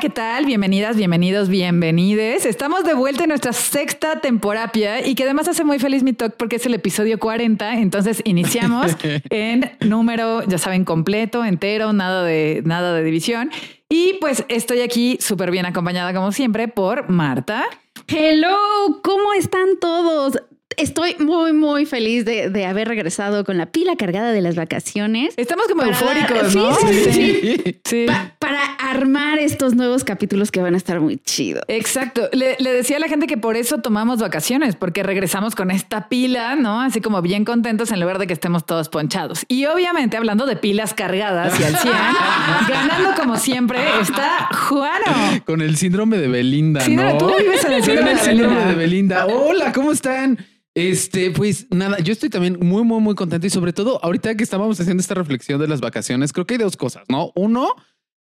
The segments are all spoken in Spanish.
¿qué tal? Bienvenidas, bienvenidos, bienvenides. Estamos de vuelta en nuestra sexta temporada y que además hace muy feliz mi talk porque es el episodio 40. Entonces iniciamos en número, ya saben, completo, entero, nada de, nada de división. Y pues estoy aquí súper bien acompañada como siempre por Marta. Hello, ¿cómo están todos? Estoy muy, muy feliz de, haber regresado con la pila cargada de las vacaciones. Estamos como eufóricos, ¿no? Sí, sí, sí. para armar estos nuevos capítulos que van a estar muy chidos. Exacto. Le, decía a la gente que por eso tomamos vacaciones, porque regresamos con esta pila, ¿no? Así como bien contentos en lugar de que estemos todos ponchados. Y obviamente, hablando de pilas cargadas y al 100, ganando como siempre, está Juano. Con el síndrome de Belinda, ¿no? Tú vives en el síndrome de Belinda. Hola, ¿cómo están? Este, pues nada, yo estoy también muy, muy, muy contento y sobre todo ahorita que estábamos haciendo esta reflexión de las vacaciones, creo que hay dos cosas, ¿no? Uno,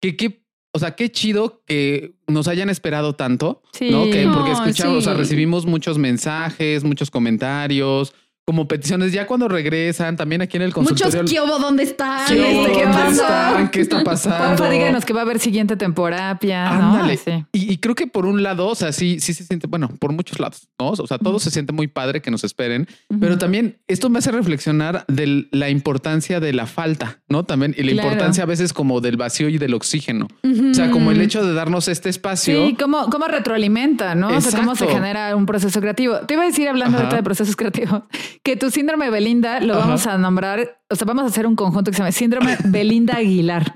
que qué, o sea, qué chido que nos hayan esperado tanto, ¿no? Que porque escuchamos, o sea, recibimos muchos mensajes, muchos comentarios, como peticiones ya cuando regresan, también aquí en el consultorio. Muchos ¿qué ¿dónde están? ¿Qué, ¿Qué, pasa? ¿Qué está pasando? díganos que va a haber siguiente temporada. Ándale. ¿no? Y, y, creo que por un lado, o sea, sí, sí se siente, bueno, por muchos lados, ¿no? O sea, todo se siente muy padre que nos esperen, pero también esto me hace reflexionar de la importancia de la falta, ¿no? También y la importancia a veces como del vacío y del oxígeno. O sea, como el hecho de darnos este espacio. Sí, cómo, cómo retroalimenta, ¿no? O sea, cómo se genera un proceso creativo. Te iba a decir hablando ahorita de procesos creativos que tu síndrome Belinda lo vamos a nombrar, o sea, vamos a hacer un conjunto que se llama síndrome Belinda Aguilar,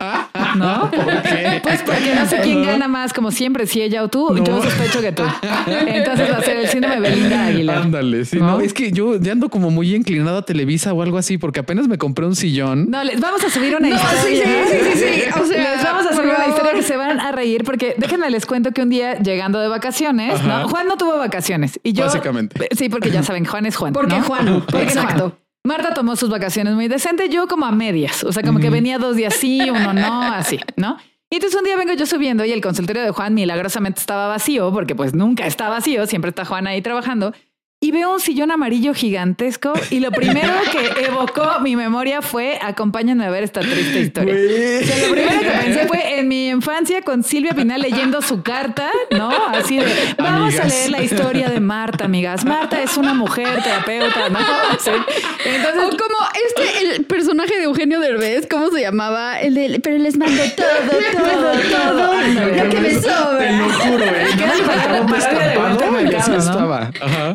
¿no? Pues porque no sé quién gana más, como siempre, si ella o tú, y yo sospecho que tú. Entonces va a ser el síndrome Belinda Aguilar. Ándale, sí, ¿no? es que yo ya ando como muy inclinado a Televisa o algo así, porque apenas me compré un sillón. No, les vamos a subir una historia. Sí, sí, sí, sí, O sea, les vamos a subir una historia que se van a reír, porque déjenme les cuento que un día llegando de vacaciones, ¿no? Juan no tuvo vacaciones y yo. Básicamente. Sí, porque ya saben, Juan es Juan. Porque Juan. Exacto. Marta tomó sus vacaciones muy decente, yo como a medias, o sea, como que venía dos días sí, uno no, así, ¿no? Y entonces un día vengo yo subiendo y el consultorio de Juan milagrosamente estaba vacío, porque pues nunca está vacío, siempre está Juan ahí trabajando y veo un sillón amarillo gigantesco y lo primero que evocó mi memoria fue acompáñenme a ver esta triste historia. lo primero que pensé fue en mi infancia con Silvia Pinal leyendo su carta, ¿no? Así de, vamos a leer la historia de Marta, amigas. Marta es una mujer terapeuta, ¿no? Entonces, o como este, el personaje de Eugenio Derbez, ¿cómo se llamaba? El de, pero les mando todo, todo, todo, lo que me sobra. Te lo juro, ¿eh? El que era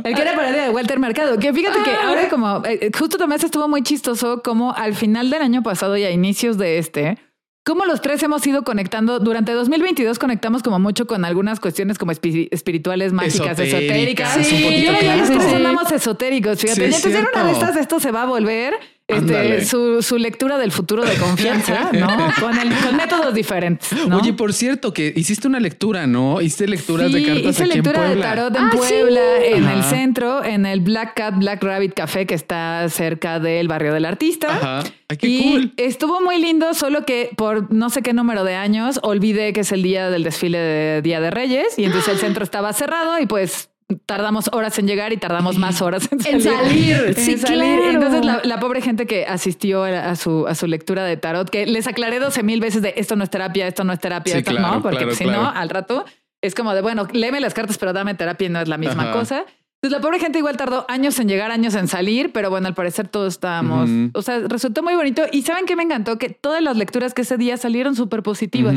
El que era de Walter Mercado. Que fíjate que ahora como, eh, eh, justo también estuvo muy chistoso como al final del año pasado y a inicios de este, como los tres hemos ido conectando, durante 2022 conectamos como mucho con algunas cuestiones como espirituales, mágicas, esotéricas. Sí, y ahora ya nos esotéricos, fíjate. entonces una de estas, esto se va a volver este, su, su, lectura del futuro de confianza, ¿no? Con, el, con métodos diferentes. Oye, por cierto, que hiciste una lectura, ¿no? Hiciste lecturas de cartas hice aquí lectura en Puebla. de tarot en ah, Puebla, en el centro, en el Black Cat Black Rabbit Café que está cerca del barrio del artista. Ajá. Ay, qué y cool. estuvo muy lindo, solo que por no sé qué número de años olvidé que es el día del desfile de Día de Reyes y entonces el centro estaba cerrado y pues tardamos horas en llegar y tardamos más horas en salir. sí, Entonces, la, pobre gente que asistió a su, a su lectura de tarot, que les aclaré 12 mil veces de esto no es terapia, esto no es terapia, esto no, porque si no, al rato es como de, bueno, léeme las cartas, pero dame terapia y no es la misma cosa. Entonces, la pobre gente igual tardó años en llegar, años en salir, pero bueno, al parecer todos estábamos. O sea, resultó muy bonito. Y saben que me encantó que todas las lecturas que ese día salieron súper positivas.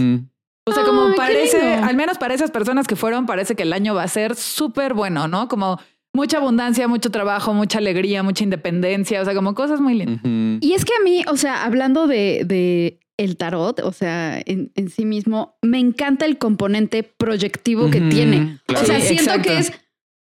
O sea, como parece, al menos para esas personas que fueron, parece que el año va a ser súper bueno, ¿no? Como mucha abundancia, mucho trabajo, mucha alegría, mucha independencia, o sea, como cosas muy lindas. Y es que a mí, o sea, hablando de, de el tarot, o sea, en, en, sí mismo, me encanta el componente proyectivo que tiene. o sea, siento que es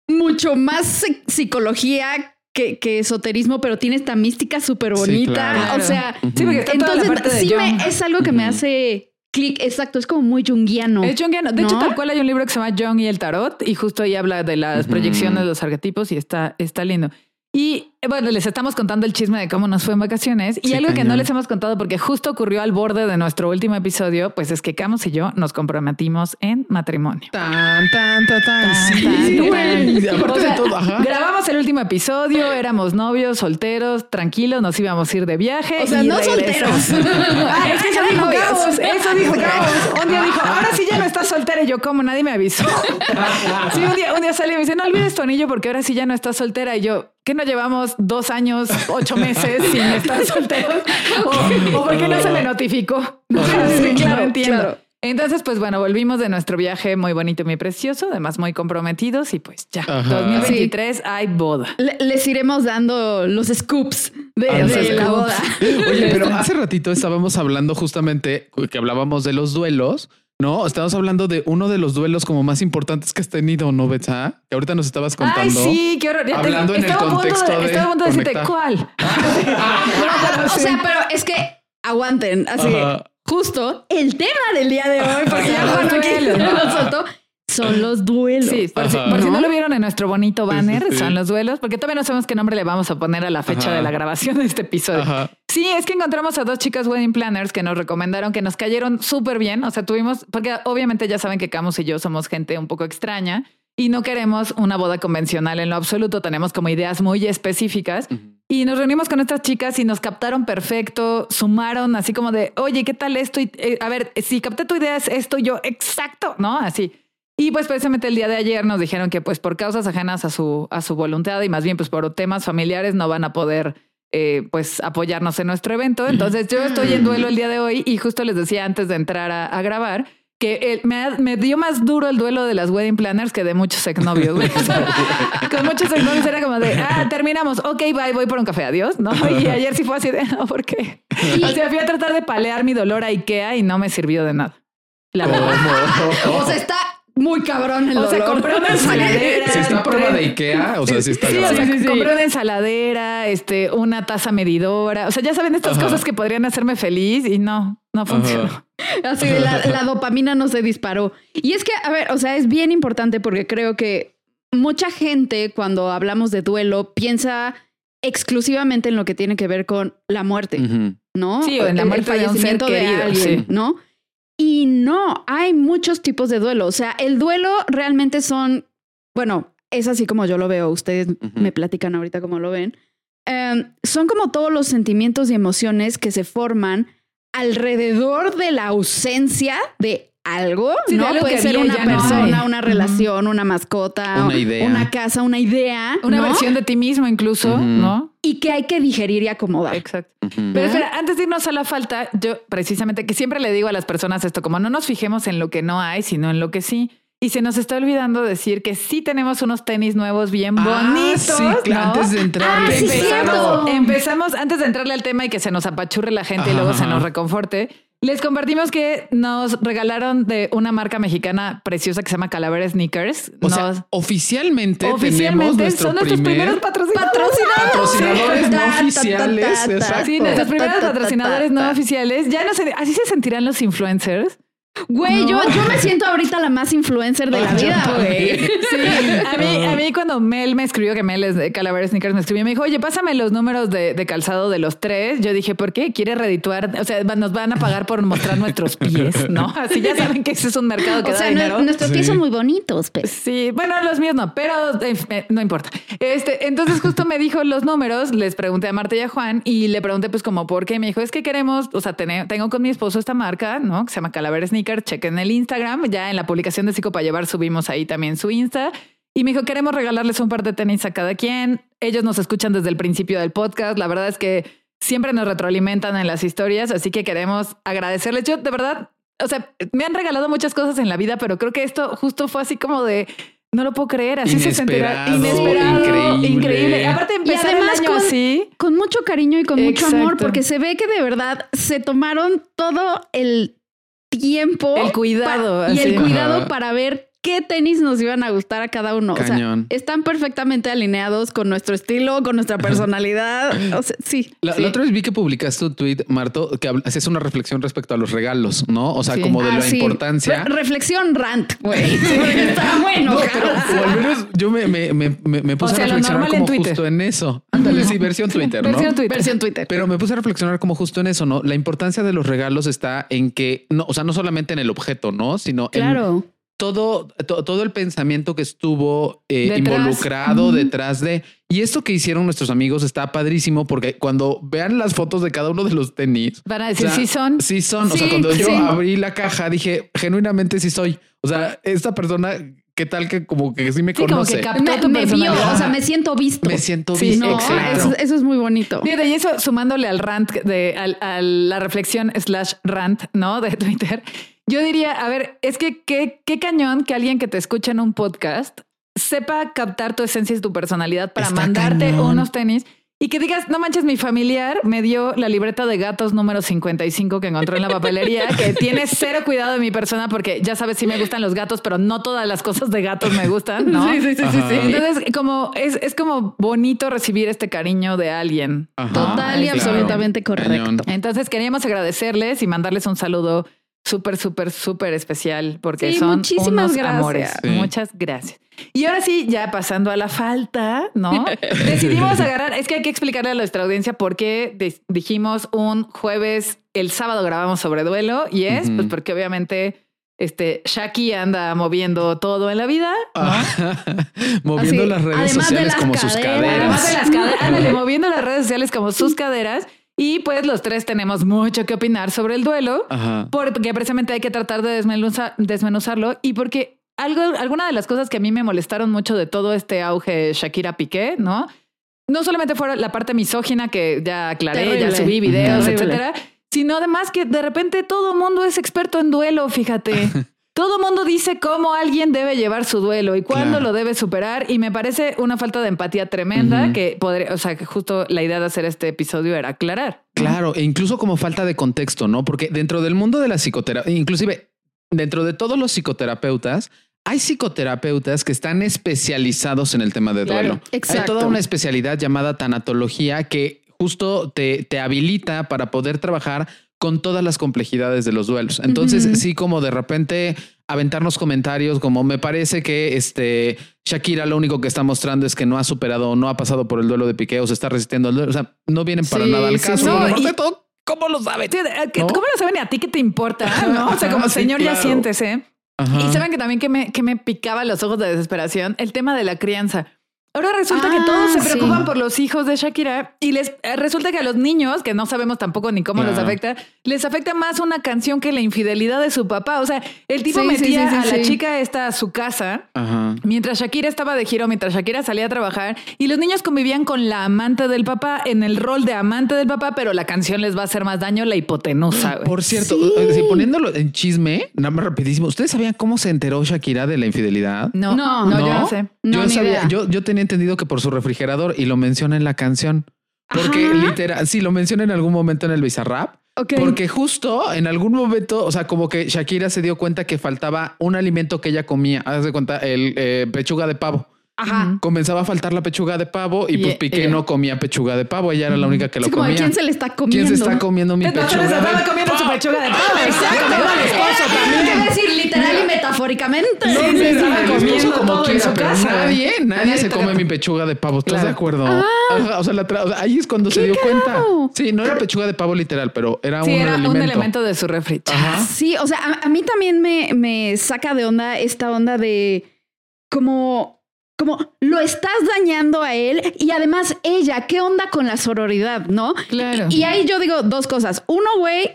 mucho más psicología que, que, esoterismo, pero tiene esta mística súper bonita. O sea, entonces sí me, es algo que me hace clic, exacto, es como muy junguiano. Es junguiano. De hecho, tal cual hay un libro que se llama Jung y el tarot y justo ahí habla de las proyecciones de los arquetipos y está, está lindo. Y bueno, les estamos contando el chisme de cómo nos fue en vacaciones y algo que no les hemos contado porque justo ocurrió al borde de nuestro último episodio, pues es que Camus y yo nos comprometimos en matrimonio. Tan, tan, tan, tan. sí, Aparte de todo, Grabamos el último episodio, éramos novios, solteros, tranquilos, nos íbamos a ir de viaje. O sea, no solteros. ah, es que eso dijo Camus, eso dijo Camus. Un día dijo, ahora sí ya no estás soltera y yo, como nadie me avisó. sí, un día, un día salió y me dice, no olvides tu anillo porque ahora sí ya no estás soltera y yo, ¿qué no llevamos dos años, ocho meses sin estar solteros? ¿O, por qué no se me notificó? sí, claro, entiendo. Entonces, pues bueno, volvimos de nuestro viaje muy bonito y muy precioso, además muy comprometidos y pues ya, 2023 hay boda. les iremos dando los scoops de, la boda. Oye, pero hace ratito estábamos hablando justamente que hablábamos de los duelos no, estamos hablando de uno de los duelos como más importantes que has tenido, ¿no, Betsa? Que ahorita nos estabas contando. Ay, sí, qué horror. hablando en el contexto de, Estaba a punto de decirte cuál. o sea, pero es que aguanten, así. Justo el tema del día de hoy, porque ya Juan aquí lo soltó, son los duelos. Sí, por, si, ¿no? lo vieron en nuestro bonito banner, son los duelos, porque todavía no sabemos qué nombre le vamos a poner a la fecha de la grabación de este episodio. Sí, es que encontramos a dos chicas wedding planners que nos recomendaron, que nos cayeron súper bien. O sea, tuvimos, porque obviamente ya saben que Camus y yo somos gente un poco extraña y no queremos una boda convencional en lo absoluto. Tenemos como ideas muy específicas. Y nos reunimos con estas chicas y nos captaron perfecto, sumaron así como de, oye, ¿qué tal esto? Y, eh, a ver, si capté tu idea es esto, yo, exacto, ¿no? Así. Y pues precisamente el día de ayer nos dijeron que pues por causas ajenas a su, a su voluntad y más bien pues por temas familiares no van a poder eh, pues apoyarnos en nuestro evento. Entonces yo estoy en duelo el día de hoy y justo les decía antes de entrar a, grabar que me, me, dio más duro el duelo de las wedding planners que de muchos exnovios. con muchos exnovios era como de, ah, terminamos, ok, bye, voy por un café, adiós, ¿no? Y ayer sí fue así de, no, ¿por qué? O sea, fui a tratar de palear mi dolor a Ikea y no me sirvió de nada. La verdad. o sea, está muy cabrón el O sea, compré una ensaladera. Si está a prueba de Ikea, o sea, si está sí, o sea, compré una ensaladera, este, una taza medidora. O sea, ya saben estas cosas que podrían hacerme feliz y no, no funcionó. Así la, la dopamina no se disparó. Y es que, a ver, o sea, es bien importante porque creo que mucha gente cuando hablamos de duelo piensa exclusivamente en lo que tiene que ver con la muerte, ¿no? Sí, o en la muerte de un ser querido, alguien, ¿no? Y no, hay muchos tipos de duelo. O sea, el duelo realmente son, bueno, es así como yo lo veo. Ustedes me platican ahorita cómo lo ven. Em, son como todos los sentimientos y emociones que se forman alrededor de la ausencia de algo, ¿no? Puede ser una persona, una relación, una mascota, una, idea. una casa, una idea. Una versión de ti mismo incluso, ¿no? Y que hay que digerir y acomodar. Exacto. Pero espera, antes de irnos a la falta, yo precisamente que siempre le digo a las personas esto, como no nos fijemos en lo que no hay, sino en lo que sí. Y se nos está olvidando decir que sí tenemos unos tenis nuevos bien ah, bonitos. Sí, antes de entrar. Ah, empezamos, antes de entrarle al tema y que se nos apachurre la gente y luego se nos reconforte. Les compartimos que nos regalaron de una marca mexicana preciosa que se llama Calavera Sneakers. O sea, oficialmente, tenemos nuestro son nuestros primeros patrocinadores. Patrocinadores, no oficiales. Sí, nuestros primeros patrocinadores no oficiales. Ya no sé, así se sentirán los influencers. Güey, yo, yo me siento ahorita la más influencer de la vida, güey. Sí, a mí, a mí cuando Mel me escribió, que Mel es de Calavera Sneakers, me escribió y me dijo, oye, pásame los números de, de, calzado de los tres. Yo dije, ¿por qué? ¿Quiere redituar? O sea, nos van a pagar por mostrar nuestros pies, ¿no? Así ya saben que ese es un mercado que o da sea, dinero. nuestros pies son muy bonitos, pues. Sí, bueno, los míos no, pero eh, no importa. Este, entonces justo me dijo los números, les pregunté a Marta y a Juan y le pregunté pues como, ¿por qué? Me dijo, es que queremos, o sea, tengo con mi esposo esta marca, ¿no? Que se llama Calavera Sneakers chequen el Instagram, ya en la publicación de Psico para llevar subimos ahí también su Insta. Y me dijo, queremos regalarles un par de tenis a cada quien. Ellos nos escuchan desde el principio del podcast. La verdad es que siempre nos retroalimentan en las historias, así que queremos agradecerles. Yo, de verdad, o sea, me han regalado muchas cosas en la vida, pero creo que esto justo fue así como de... No lo puedo creer, así se sentirá inesperado, increíble. Aparte empezar el año con, así. con mucho cariño y con mucho amor, porque se ve que de verdad se tomaron todo el tiempo. El cuidado. y el cuidado para ver qué tenis nos iban a gustar a cada uno. O sea, están perfectamente alineados con nuestro estilo, con nuestra personalidad. O sea, sí, la, otra vez vi que publicaste un tweet, Marto, que hacías una reflexión respecto a los regalos, ¿no? O sea, como de ah, la importancia. reflexión rant, güey. está bueno. pero, al menos yo me, me, me, me puse a reflexionar como justo en eso. Ándale, sí, versión Twitter, ¿no? Versión Twitter. Versión Twitter. Pero me puse a reflexionar como justo en eso, ¿no? La importancia de los regalos está en que, no, o sea, no solamente en el objeto, ¿no? Sino claro. en todo, todo el pensamiento que estuvo eh, involucrado detrás de... Y esto que hicieron nuestros amigos está padrísimo porque cuando vean las fotos de cada uno de los tenis... Van a decir, sí son. Sí son. o sea, cuando yo abrí la caja dije, genuinamente sí soy. O sea, esta persona ¿qué tal que como que sí me conoce? Como que me, vio, o sea, me siento visto. Me siento visto. eso, es muy bonito. Fíjate, y eso sumándole al rant de a la reflexión slash rant, ¿no? De Twitter. Yo diría, a ver, es que qué, qué cañón que alguien que te escucha en un podcast sepa captar tu esencia y tu personalidad para mandarte unos tenis y que digas, no manches, mi familiar me dio la libreta de gatos número 55 que encontró en la papelería, que tiene cero cuidado de mi persona porque ya sabes si me gustan los gatos, pero no todas las cosas de gatos me gustan, ¿no? Sí, sí, sí, sí, Entonces, como es, es como bonito recibir este cariño de alguien. Total y absolutamente correcto. Entonces, queríamos agradecerles y mandarles un saludo súper, súper, súper especial porque son muchísimas gracias. amores. Muchas gracias. Y ahora sí, ya pasando a la falta, ¿no? Decidimos agarrar, es que hay que explicarle a nuestra audiencia por qué dijimos un jueves, el sábado grabamos sobre duelo y es pues porque obviamente este Shaki anda moviendo todo en la vida, ah, moviendo las redes sociales como sus caderas. Además de las caderas, moviendo las redes sociales como sus caderas. Y pues los tres tenemos mucho que opinar sobre el duelo, porque precisamente hay que tratar de desmenuzarlo y porque algo, alguna de las cosas que a mí me molestaron mucho de todo este auge Shakira Piqué, ¿no? No solamente fue la parte misógina que ya aclaré, ya subí videos, etcétera, sino además que de repente todo mundo es experto en duelo, fíjate. Todo mundo dice cómo alguien debe llevar su duelo y cuándo lo debe superar. Y me parece una falta de empatía tremenda que podría, o sea, que justo la idea de hacer este episodio era aclarar. Claro, e incluso como falta de contexto, ¿no? Porque dentro del mundo de la psicoterapia, inclusive dentro de todos los psicoterapeutas, hay psicoterapeutas que están especializados en el tema de duelo. Hay toda una especialidad llamada tanatología que justo te, te habilita para poder trabajar con todas las complejidades de los duelos. Entonces, sí, como de repente aventarnos comentarios como me parece que este Shakira lo único que está mostrando es que no ha superado, no ha pasado por el duelo de Piqué o se está resistiendo al duelo. O sea, no vienen para nada al caso. ¿Cómo lo saben? ¿Cómo lo saben? ¿A ti qué te importa? ¿no? O sea, como señor ya sientes, ¿eh? Y saben que también que me, que me picaba los ojos de desesperación el tema de la crianza. Ahora resulta que todos se ah, preocupan por los hijos de Shakira y les eh, resulta que a los niños, que no sabemos tampoco ni cómo les afecta, les afecta más una canción que la infidelidad de su papá. O sea, el tipo metía a la chica esta a su casa mientras Shakira estaba de giro, mientras Shakira salía a trabajar y los niños convivían con la amante del papá en el rol de amante del papá, pero la canción les va a hacer más daño la hipotenusa. Por cierto, poniéndolo en chisme, nada más rapidísimo, ¿ustedes sabían cómo se enteró Shakira de la infidelidad? No, no, no, yo no sé. yo sabía, yo, yo tenía entendido que por su refrigerador y lo menciona en la canción. Porque literal, sí, lo menciona en algún momento en el Bizarrap. Porque justo en algún momento, o sea, como que Shakira se dio cuenta que faltaba un alimento que ella comía. Haz de cuenta, el eh, pechuga de pavo. Ajá. Comenzaba a faltar la pechuga de pavo y, pues Piqué no comía pechuga de pavo. Ella era la única que lo comía. ¿Quién se le está comiendo? ¿Quién se está comiendo mi pechuga? se estaba comiendo su pechuga de pavo. Exacto. también. decir literal y metafóricamente. No, se estaba comiendo como quiera, en su casa. Nadie, nadie se come mi pechuga de pavo. ¿Estás de acuerdo? Ah. O sea, ahí es cuando se dio cuenta. Sí, no era pechuga de pavo literal, pero era un era un elemento de su refri. Sí, o sea, a, mí también me, me saca de onda esta onda de como como lo estás dañando a él y además ella, ¿qué onda con la sororidad, no? Claro. Y, ahí yo digo dos cosas. Uno, güey,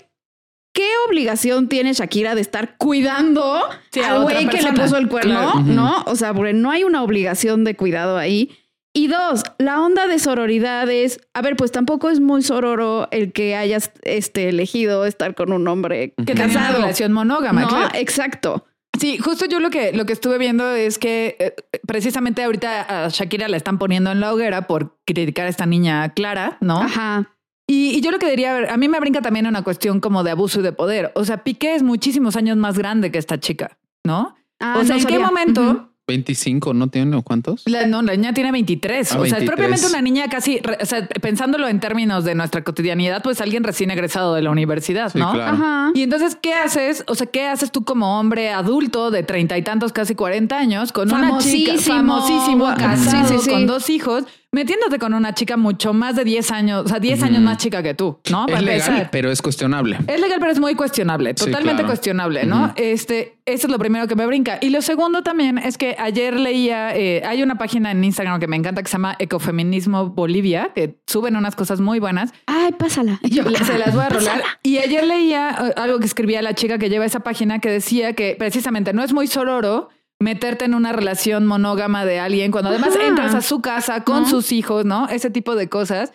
¿qué obligación tiene Shakira de estar cuidando al güey que le puso el cuerno? ¿No? O sea, porque no hay una obligación de cuidado ahí. Y dos, la onda de sororidad es, a ver, pues tampoco es muy sororo el que hayas este, elegido estar con un hombre que tiene una relación monógama. No, exacto. Sí, justo yo lo que, lo que estuve viendo es que eh, precisamente ahorita a Shakira la están poniendo en la hoguera por criticar a esta niña Clara, ¿no? Ajá. Y, yo lo que diría, a mí me brinca también una cuestión como de abuso y de poder. O sea, Piqué es muchísimos años más grande que esta chica, ¿no? Ah, o sea, ¿en qué momento? 25, ¿no tiene cuántos? no, la niña tiene 23. Ah, o sea, es propiamente una niña casi, o sea, pensándolo en términos de nuestra cotidianidad, pues alguien recién egresado de la universidad, ¿no? Ajá. Y entonces, ¿qué haces? O sea, ¿qué haces tú como hombre adulto de treinta y tantos, casi 40 años, con una chica famosísimo, casado, con dos hijos? Metiéndote con una chica mucho más de 10 años, o sea, 10 años más chica que tú, ¿no? Es legal, pero es cuestionable. Es legal, pero es muy cuestionable, totalmente cuestionable, ¿no? Este, eso es lo primero que me brinca. Y lo segundo también es que ayer leía, eh, hay una página en Instagram que me encanta que se llama Ecofeminismo Bolivia, que suben unas cosas muy buenas. Ay, pásala. Yo, se las voy a rolar. Y ayer leía eh, algo que escribía la chica que lleva esa página que decía que precisamente no es muy sororo meterte en una relación monógama de alguien cuando además entras a su casa con sus hijos, ¿no? Ese tipo de cosas.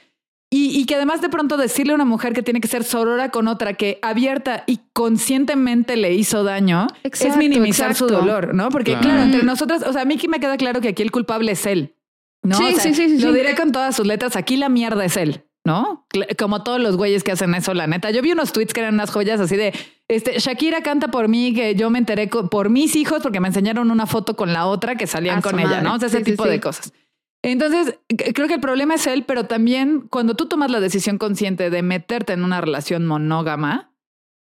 Y, que además de pronto decirle a una mujer que tiene que ser sorora con otra que abierta y conscientemente le hizo daño es minimizar su dolor, ¿no? Porque claro. entre nosotras, o sea, a mí que me queda claro que aquí el culpable es él. ¿no? Sí, sí, sí, Lo diré con todas sus letras, aquí la mierda es él. ¿No? Como todos los güeyes que hacen eso, la neta. Yo vi unos tweets que eran unas joyas así de, este, Shakira canta por mí, que yo me enteré por mis hijos porque me enseñaron una foto con la otra que salían con ella, ¿no? O sea, ese tipo de cosas. Entonces, creo que el problema es él, pero también cuando tú tomas la decisión consciente de meterte en una relación monógama,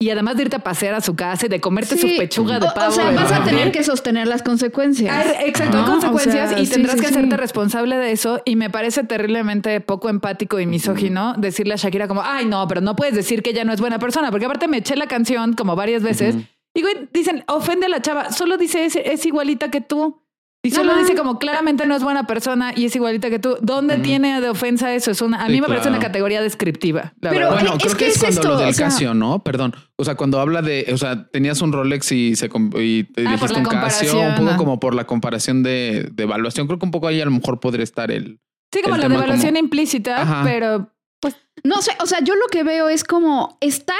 y además de irte a pasear a su casa y de comerte su pechuga de pavo. O sea, vas a tener que sostener las consecuencias. exacto, consecuencias y tendrás que hacerte responsable de eso. Y me parece terriblemente poco empático y misógino decirle a Shakira como, ay, no, pero no puedes decir que ella no es buena persona. Porque aparte me eché la canción como varias veces. Y güey, dicen, ofende a la chava, solo dice es igualita que tú. Y solo dice como claramente no es buena persona y es igualita que tú. ¿Dónde tiene de ofensa eso? Es una, a mí me parece una categoría descriptiva. Pero bueno, creo que, es, cuando lo del Casio, ¿no? Perdón. O sea, cuando habla de, o sea, tenías un Rolex y se y te ah, dijiste un Casio, un poco como por la comparación de, evaluación. Creo que un poco ahí a lo mejor podría estar el. Sí, como la devaluación implícita, pero pues. No sé, o sea, yo lo que veo es como está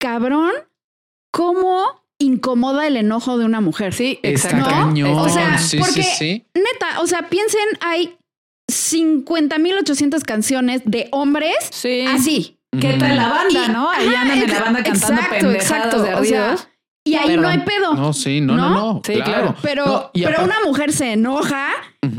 cabrón cómo incomoda el enojo de una mujer. Sí, exacto. O sea, porque neta, o sea, piensen, hay 50.800 canciones de hombres así. Que está en la banda, ¿no? Ahí andan en la banda cantando exacto, exacto. de o sea, y ahí no hay pedo. No, sí, no, no, no. sí, claro. Pero, pero una mujer se enoja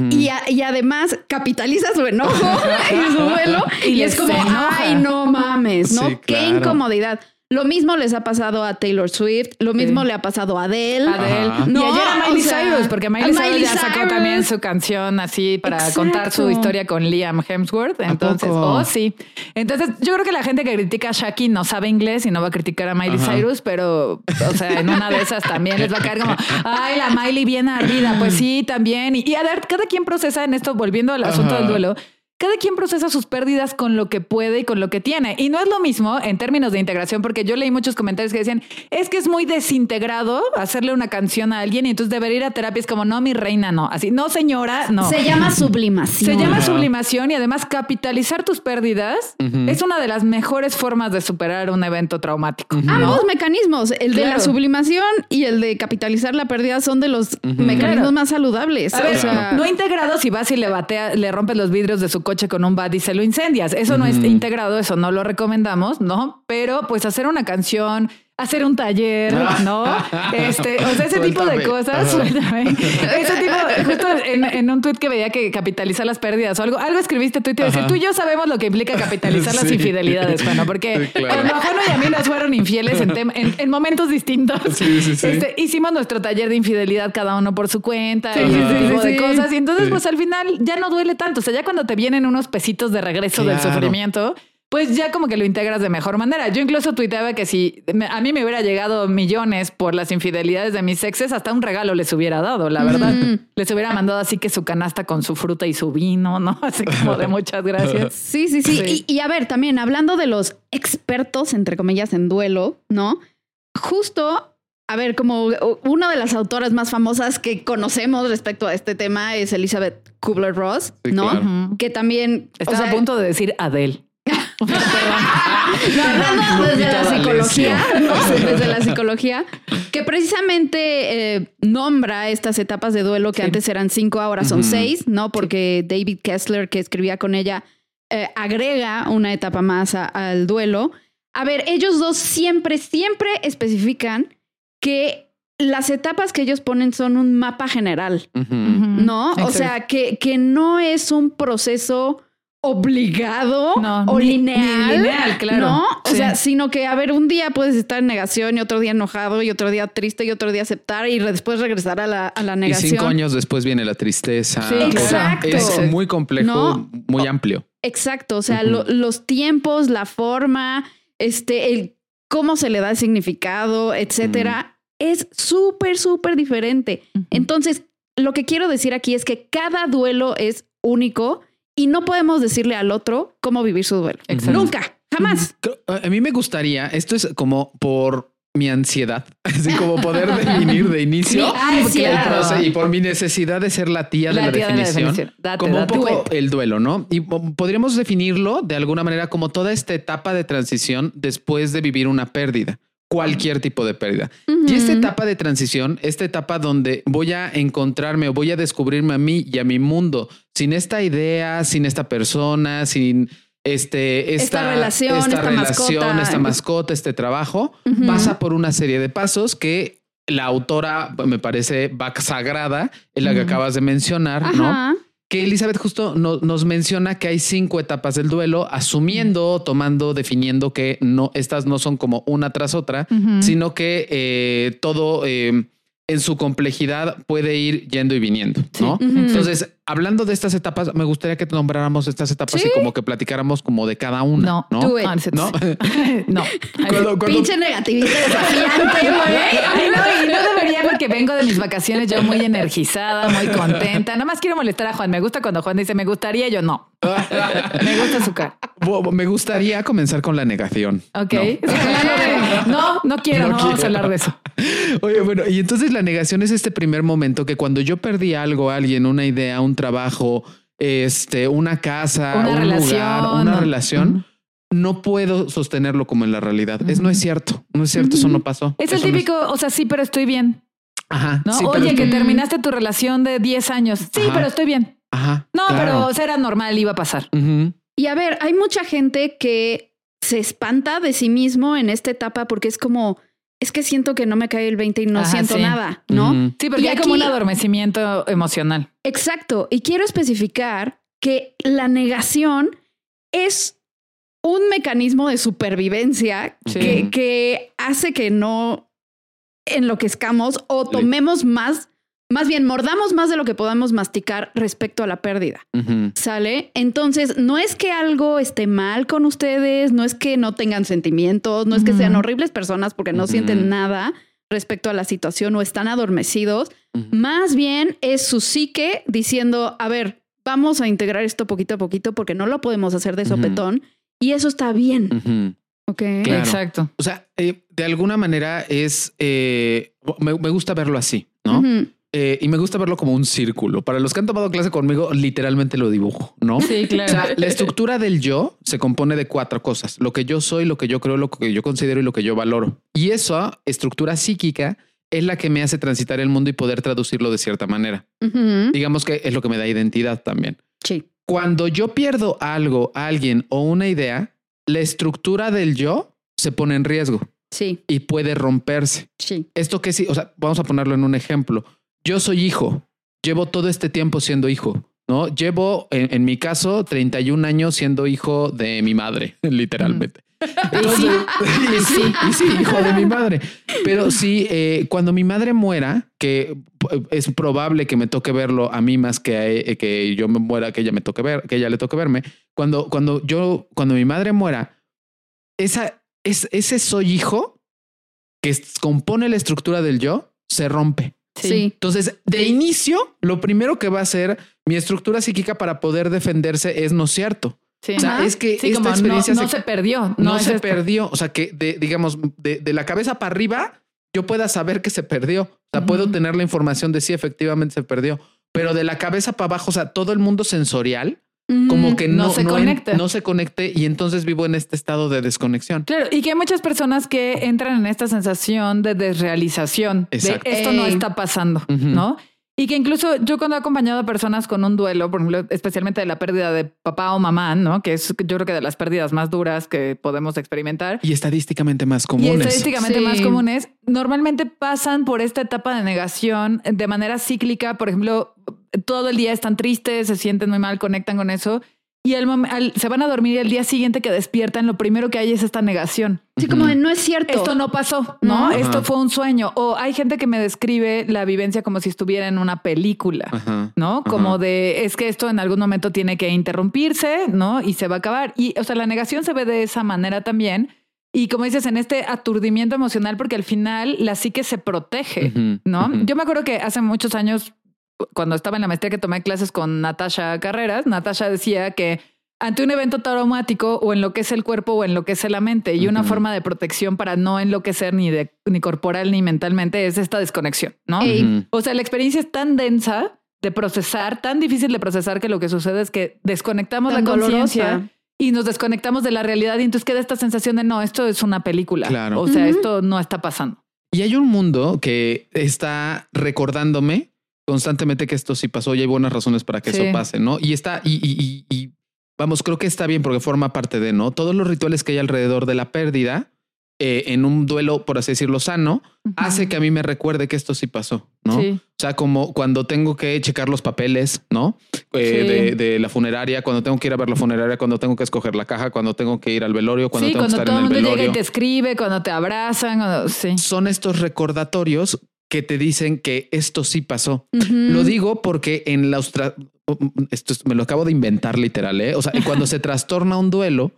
y, y, además capitaliza su enojo y su duelo. y, es como, ay, no mames, ¿no? Qué incomodidad. Lo mismo les ha pasado a Taylor Swift, lo mismo le ha pasado a Adele. Adele. No, y ayer a Miley Cyrus, porque Miley, Cyrus ya sacó también su canción así para contar su historia con Liam Hemsworth. Entonces, oh, sí. Entonces, yo creo que la gente que critica a Shaki no sabe inglés y no va a criticar a Miley Cyrus, pero, o sea, en una de esas también les va a caer como, ay, la Miley bien ardida. Pues sí, también. Y, a ver, cada quien procesa en esto, volviendo al asunto del duelo cada quien procesa sus pérdidas con lo que puede y con lo que tiene. Y no es lo mismo en términos de integración, porque yo leí muchos comentarios que decían, es que es muy desintegrado hacerle una canción a alguien y entonces debería ir a terapia. Es como, no, mi reina, no. Así, no, señora, no. Se llama sublimación. Se llama sublimación y además capitalizar tus pérdidas es una de las mejores formas de superar un evento traumático. Ambos mecanismos, el de la sublimación y el de capitalizar la pérdida son de los mecanismos más saludables. no integrados si vas y le batea, le rompes los vidrios de su coche con un bat y se lo incendias. Eso no es integrado, eso no lo recomendamos, ¿no? Pero pues hacer una canción, hacer un taller, ¿no? Este, o sea, ese tipo de cosas. Ese tipo, justo en, un tuit que veía que capitalizar las pérdidas o algo, algo escribiste tú y te decía, tú y yo sabemos lo que implica capitalizar las infidelidades, bueno, porque sí, claro. a y a mí nos fueron infieles en, momentos distintos. Este, hicimos nuestro taller de infidelidad cada uno por su cuenta y ese tipo de cosas. Y entonces, pues al final ya no duele tanto. O sea, ya cuando te vienen unos pesitos de regreso del sufrimiento, pues ya como que lo integras de mejor manera. Yo incluso tuiteaba que si a mí me hubiera llegado millones por las infidelidades de mis exes, hasta un regalo les hubiera dado, la verdad. Les hubiera mandado así que su canasta con su fruta y su vino, ¿no? Así como de muchas gracias. Sí, sí, sí. Y, y, a ver, también hablando de los expertos, entre comillas, en duelo, ¿no? Justo a ver, como una de las autoras más famosas que conocemos respecto a este tema es Elizabeth Kubler-Ross, ¿no? Que también... Estás a punto de decir Adele. No, desde la psicología, desde la psicología, que precisamente eh, nombra estas etapas de duelo que antes eran cinco, ahora son seis, ¿no? Porque David Kessler, que escribía con ella, eh, agrega una etapa más al duelo. A ver, ellos dos siempre, siempre especifican que las etapas que ellos ponen son un mapa general, ¿no? O sea, que, que no es un proceso obligado o lineal, claro. ¿no? O sea, sino que, a ver, un día puedes estar en negación y otro día enojado y otro día triste y otro día aceptar y después regresar a la, a la negación. Y cinco años después viene la tristeza. exacto. Es muy complejo, muy amplio. Exacto. O sea, los tiempos, la forma, este, el cómo se le da el significado, etcétera, es súper, súper diferente. Entonces, lo que quiero decir aquí es que cada duelo es único y no podemos decirle al otro cómo vivir su duelo. Nunca, jamás. A mí me gustaría, esto es como por mi ansiedad, así como poder definir de inicio y por mi necesidad de ser la tía de la, definición, como un poco el duelo, ¿no? Y podríamos definirlo de alguna manera como toda esta etapa de transición después de vivir una pérdida cualquier tipo de pérdida. Y esta etapa de transición, esta etapa donde voy a encontrarme o voy a descubrirme a mí y a mi mundo sin esta idea, sin esta persona, sin este, esta, relación, esta, relación, esta mascota, este trabajo, pasa por una serie de pasos que la autora me parece va sagrada, es la que acabas de mencionar, ¿no? Que Elizabeth justo nos menciona que hay cinco etapas del duelo, asumiendo, tomando, definiendo que no, estas no son como una tras otra, sino que eh, todo eh, en su complejidad puede ir yendo y viniendo, ¿no? Entonces, hablando de estas etapas, me gustaría que nombráramos estas etapas y como que platicáramos como de cada una. No, ¿no? Do it. ¿No? no. Pinche negativista desafiante, güey. no, y no debería porque vengo de mis vacaciones yo muy energizada, muy contenta. Nada más quiero molestar a Juan. Me gusta cuando Juan dice me gustaría, yo no. me gusta su cara. Me gustaría comenzar con la negación. Ok. No, no, quiero, no, vamos a hablar de eso. Oye, bueno, y entonces la negación es este primer momento que cuando yo perdí algo, alguien, una idea, un trabajo, este, una casa, una un relación, lugar, una relación. No puedo sostenerlo como en la realidad. Es no es cierto. No es cierto. Eso no pasó. Es el típico, o sea, sí, pero estoy bien. Ajá. ¿no? Oye, que terminaste tu relación de 10 años. Sí, pero estoy bien. Ajá. No, pero era normal, iba a pasar. Y a ver, hay mucha gente que se espanta de sí mismo en esta etapa porque es como, es que siento que no me cae el 20 y no siento nada, ¿no? Sí, porque hay como un adormecimiento emocional. Exacto. Y quiero especificar que la negación es un mecanismo de supervivencia que, que, hace que no enloquezcamos o tomemos más más bien mordamos más de lo que podamos masticar respecto a la pérdida. ¿Sale? Entonces, no es que algo esté mal con ustedes, no es que no tengan sentimientos, no es que sean horribles personas porque no sienten nada respecto a la situación o están adormecidos. Más bien es su psique diciendo, a ver, vamos a integrar esto poquito a poquito porque no lo podemos hacer de sopetón y eso está bien. Ok. Exacto. O sea, eh, de alguna manera es, eh, me, gusta verlo así, ¿no? Eh, y me gusta verlo como un círculo. Para los que han tomado clase conmigo, literalmente lo dibujo, ¿no? Sí, claro. la estructura del yo se compone de cuatro cosas: lo que yo soy, lo que yo creo, lo que yo considero y lo que yo valoro. Y esa estructura psíquica es la que me hace transitar el mundo y poder traducirlo de cierta manera. Digamos que es lo que me da identidad también. Sí. Cuando yo pierdo algo, alguien o una idea, la estructura del yo se pone en riesgo. Sí. Y puede romperse. Sí. Esto que sí, o sea, vamos a ponerlo en un ejemplo yo soy hijo, llevo todo este tiempo siendo hijo, ¿no? Llevo, en, mi caso, 31 años siendo hijo de mi madre, literalmente. y, sí, y sí, hijo de mi madre. Pero sí, eh, cuando mi madre muera, que es probable que me toque verlo a mí más que, eh, que yo me muera, que ella me toque ver, que ella le toque verme. Cuando, cuando yo, cuando mi madre muera, esa, es, ese soy hijo que compone la estructura del yo se rompe. Sí. Entonces, de inicio, lo primero que va a hacer mi estructura psíquica para poder defenderse es no cierto. Sí. O sea, es que esta experiencia no, se, perdió. No, se perdió. O sea, que de, digamos, de, la cabeza para arriba, yo pueda saber que se perdió. O sea, puedo tener la información de si efectivamente se perdió. Pero de la cabeza para abajo, o sea, todo el mundo sensorial como que no, se conecte. no se conecte y entonces vivo en este estado de desconexión. Claro, y que hay muchas personas que entran en esta sensación de desrealización, de esto no está pasando, ¿no? Y que incluso yo cuando he acompañado a personas con un duelo, por ejemplo, especialmente de la pérdida de papá o mamá, ¿no? Que es yo creo que de las pérdidas más duras que podemos experimentar. Y estadísticamente más comunes. Y estadísticamente más comunes. Normalmente pasan por esta etapa de negación de manera cíclica. Por ejemplo, todo el día están tristes, se sienten muy mal, conectan con eso y al, se van a dormir y el día siguiente que despiertan, lo primero que hay es esta negación. Sí, como no es cierto. Esto no pasó, ¿no? Esto fue un sueño. O hay gente que me describe la vivencia como si estuviera en una película, ¿no? Como de, es que esto en algún momento tiene que interrumpirse, ¿no? Y se va a acabar. Y, o sea, la negación se ve de esa manera también. Y como dices, en este aturdimiento emocional, porque al final la psique se protege, ¿no? Yo me acuerdo que hace muchos años cuando estaba en la maestría que tomé clases con Natasha Carreras, Natasha decía que ante un evento traumático o enloquece el cuerpo o enloquece la mente y una forma de protección para no enloquecer ni, de, ni corporal ni mentalmente es esta desconexión, ¿no? O sea, la experiencia es tan densa de procesar, tan difícil de procesar que lo que sucede es que desconectamos la conciencia y nos desconectamos de la realidad y entonces queda esta sensación de no, esto es una película. Claro. O sea, esto no está pasando. Y hay un mundo que está recordándome constantemente que esto sí pasó y hay buenas razones para que eso pase, ¿no? Y está, y, y, vamos, creo que está bien porque forma parte de, ¿no? Todos los rituales que hay alrededor de la pérdida eh, en un duelo, por así decirlo, sano, hace que a mí me recuerde que esto sí pasó, ¿no? O sea, como cuando tengo que checar los papeles, ¿no? Eh, de, la funeraria, cuando tengo que ir a ver la funeraria, cuando tengo que escoger la caja, cuando tengo que ir al velorio, cuando tengo que estar en el velorio. Cuando todo el mundo llega y te escribe, cuando te abrazan, sí. Son estos recordatorios que te dicen que esto sí pasó. Lo digo porque en la esto me lo acabo de inventar literal, ¿eh? O sea, cuando se trastorna un duelo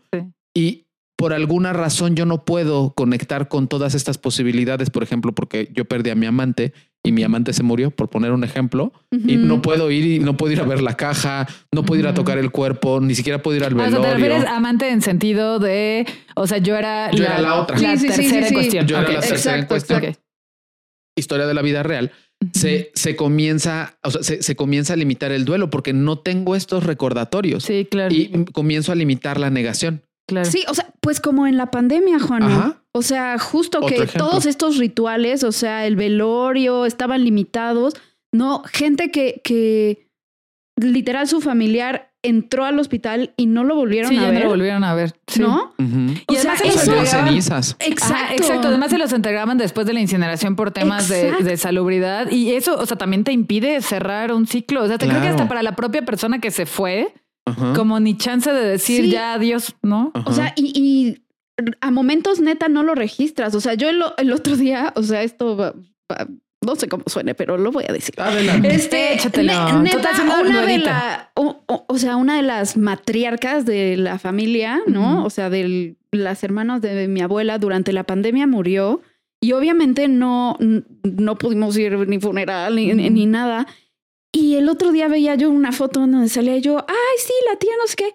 y por alguna razón yo no puedo conectar con todas estas posibilidades, por ejemplo, porque yo perdí a mi amante y mi amante se murió, por poner un ejemplo, y no puedo ir y no puedo ir a ver la caja, no puedo ir a tocar el cuerpo, ni siquiera puedo ir al velorio. O sea, te refieres amante en sentido de, o sea, yo era, yo la, era la otra, la tercera en cuestión. Yo era la tercera en cuestión historia de la vida real, se, se, comienza, o sea, se, comienza a limitar el duelo porque no tengo estos recordatorios. Sí, claro. Y comienzo a limitar la negación. Claro. Sí, o sea, pues como en la pandemia, Juan. O sea, justo que todos estos rituales, o sea, el velorio, estaban limitados. No, gente que, que literal su familiar entró al hospital y no lo volvieron a ver. No lo volvieron a ver. ¿No? Y además se los entregaban. Exacto. exacto. Además se los entregaban después de la incineración por temas de, salubridad. Y eso, o sea, también te impide cerrar un ciclo. O sea, te creo que hasta para la propia persona que se fue, como ni chance de decir ya adiós, ¿no? O sea, y, a momentos neta no lo registras. O sea, yo el, el otro día, o sea, esto no sé cómo suene, pero lo voy a decir. Adelante. Este, neta, una de la, o, sea, una de las matriarcas de la familia, ¿no? O sea, de las hermanas de mi abuela durante la pandemia murió y obviamente no, no pudimos ir ni funeral ni, ni nada. Y el otro día veía yo una foto donde salía yo, ay, sí, la tía no sé qué.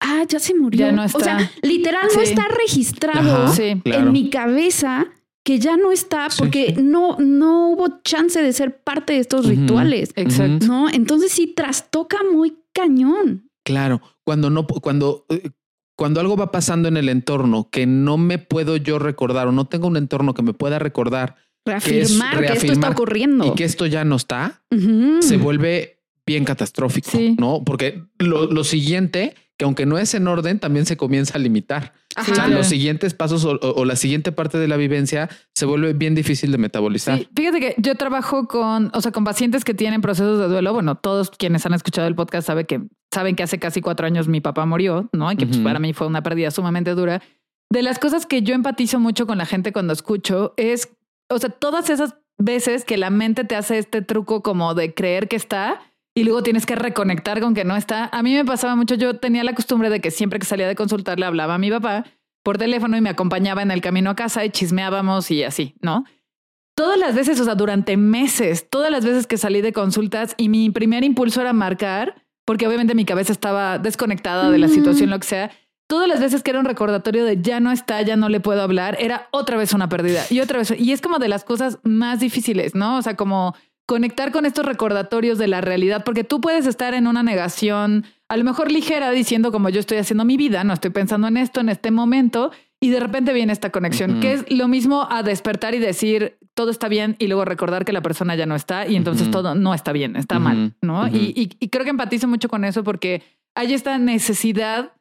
Ah, ya se murió. Ya no está. O sea, literal no está registrado en mi cabeza que ya no está porque no, no hubo chance de ser parte de estos rituales. Exacto. ¿No? Entonces sí trastoca muy cañón. Claro, cuando no, cuando, eh, cuando algo va pasando en el entorno que no me puedo yo recordar o no tengo un entorno que me pueda recordar. Reafirmar que, esto está ocurriendo. Y que esto ya no está, se vuelve bien catastrófico, ¿no? Porque lo, lo siguiente que aunque no es en orden, también se comienza a limitar. O sea, los siguientes pasos o, la siguiente parte de la vivencia se vuelve bien difícil de metabolizar. Sí, fíjate que yo trabajo con, o sea, con pacientes que tienen procesos de duelo. Bueno, todos quienes han escuchado el podcast saben que saben que hace casi cuatro años mi papá murió, ¿no? Y que pues, para mí fue una pérdida sumamente dura. De las cosas que yo empatizo mucho con la gente cuando escucho es, o sea, todas esas veces que la mente te hace este truco como de creer que está y luego tienes que reconectar con que no está. A mí me pasaba mucho, yo tenía la costumbre de que siempre que salía de consultar le hablaba a mi papá por teléfono y me acompañaba en el camino a casa y chismeábamos y así, ¿no? Todas las veces, o sea, durante meses, todas las veces que salí de consultas y mi primer impulso era marcar, porque obviamente mi cabeza estaba desconectada de la situación, lo que sea, todas las veces que era un recordatorio de ya no está, ya no le puedo hablar, era otra vez una pérdida y otra vez. Y es como de las cosas más difíciles, ¿no? O sea, como conectar con estos recordatorios de la realidad, porque tú puedes estar en una negación, a lo mejor ligera, diciendo como yo estoy haciendo mi vida, no estoy pensando en esto en este momento, y de repente viene esta conexión, que es lo mismo a despertar y decir, todo está bien y luego recordar que la persona ya no está y entonces todo no está bien, está mal, ¿no? y, y, creo que empatizo mucho con eso porque hay esta necesidad,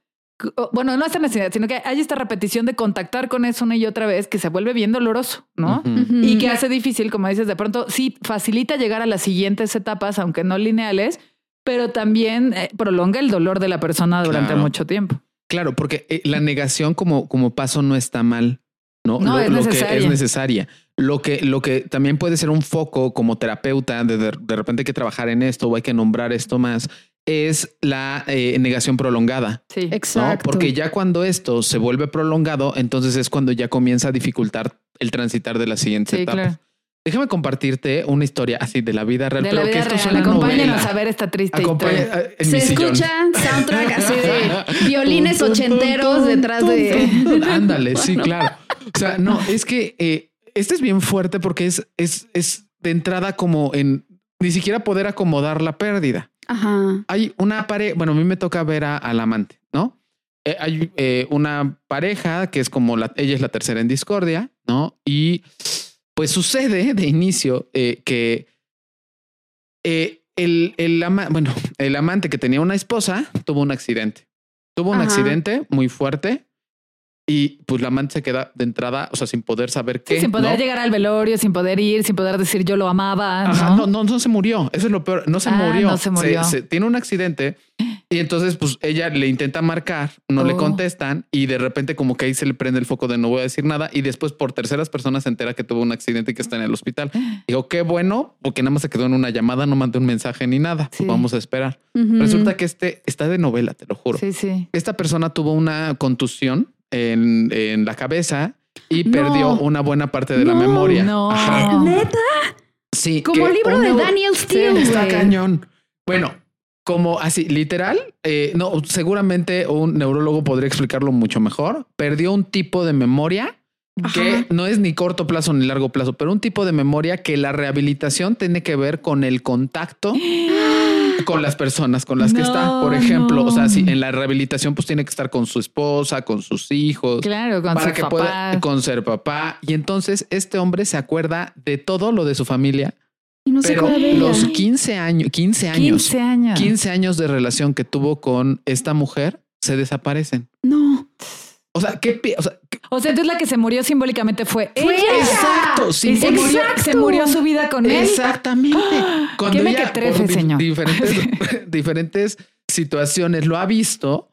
bueno, no esta necesidad, sino que hay esta repetición de contactar con eso una y otra vez que se vuelve bien doloroso, ¿no? Y que hace difícil, como dices, de pronto sí facilita llegar a las siguientes etapas, aunque no lineales, pero también eh, prolonga el dolor de la persona durante mucho tiempo. Claro, porque eh, la negación como, como paso no está mal. No, no es, necesaria. Que es necesaria. Lo que, lo que también puede ser un foco como terapeuta, de, de, repente hay que trabajar en esto o hay que nombrar esto más, es la eh, negación prolongada. Sí, exacto. Porque ya cuando esto se vuelve prolongado, entonces es cuando ya comienza a dificultar el transitar de la siguiente etapa. Déjame compartirte una historia así de la vida real. De la vida real. Acompáñenos a ver esta triste historia. Se escucha soundtrack así de violines ochenteros detrás de... Ándale, sí, claro. O sea, no, es que eh, este es bien fuerte porque es, es, es de entrada como en ni siquiera poder acomodar la pérdida. Ajá. Hay una pareja, bueno, a mí me toca ver al amante, ¿no? Eh, hay eh, una pareja que es como la, ella es la tercera en discordia, ¿no? Y pues sucede de inicio eh, que el, el, bueno, el amante que tenía una esposa tuvo un accidente. Tuvo un accidente muy fuerte y pues la amante se queda de entrada, o sea, sin poder saber qué. sin poder llegar al velorio, sin poder ir, sin poder decir yo lo amaba. Ajá, ¿no? no, no, se murió. Eso es lo peor. No se ah, murió. No se murió. tiene un accidente y entonces pues ella le intenta marcar, no le oh. contestan y de repente como que ahí se le prende el foco de no voy a decir nada y después por terceras personas se entera que tuvo un accidente y que está en el hospital. Digo, qué bueno, porque nada más se quedó en una llamada, no mandé un mensaje ni nada. Pues vamos a esperar. Resulta que este está de novela, te lo juro. Sí, sí. Esta persona tuvo una contusión en, en la cabeza y perdió una buena parte de la memoria. No, neta. Sí. Como el libro de Daniel Steele. está cañón. Bueno, como así, literal, eh, no, seguramente un neurólogo podría explicarlo mucho mejor. Perdió un tipo de memoria que no es ni corto plazo ni largo plazo, pero un tipo de memoria que la rehabilitación tiene que ver con el contacto con las personas con las que está. Por ejemplo, o sea, si en la rehabilitación, pues tiene que estar con su esposa, con sus hijos. Claro, con para que papá. pueda con ser papá. Y entonces este hombre se acuerda de todo lo de su familia. Y no pero los 15 años, 15 años, 15 años, 15 años de relación que tuvo con esta mujer se desaparecen. No. O sea, ¿qué? O sea, o sea, entonces la que se murió simbólicamente fue, ella. Exacto, sí. Se, Murió, se murió su vida con él. Exactamente. Cuando ¿Qué me ella, trefe, señor? Diferentes, diferentes situaciones lo ha visto,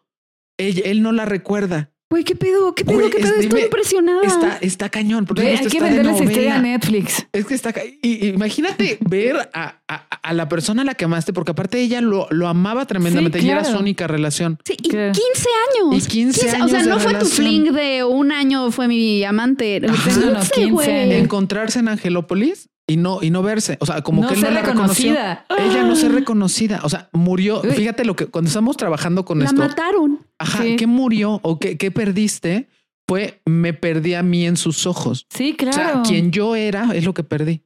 él no la recuerda. Güey, ¿qué pedo? ¿Qué pedo? ¿Qué pedo? Estoy impresionada. Está, está cañón. Porque hay que venderles historia a Netflix. Es que está... Y, imagínate ver a, a, la persona a la que amaste, porque aparte ella lo, lo amaba tremendamente y era su única relación. Sí, y 15 años. Y 15, años O sea, no fue tu fling de un año, fue mi amante. Ajá, no, 15, Encontrarse en Angelópolis y no, y no verse. O sea, como que él no la reconocida. Ella no ser reconocida. O sea, murió. Fíjate lo que cuando estamos trabajando con esto. La mataron. Ajá. ¿Qué murió o qué, qué perdiste? Fue me perdí a mí en sus ojos. Sí, claro. O sea, quien yo era es lo que perdí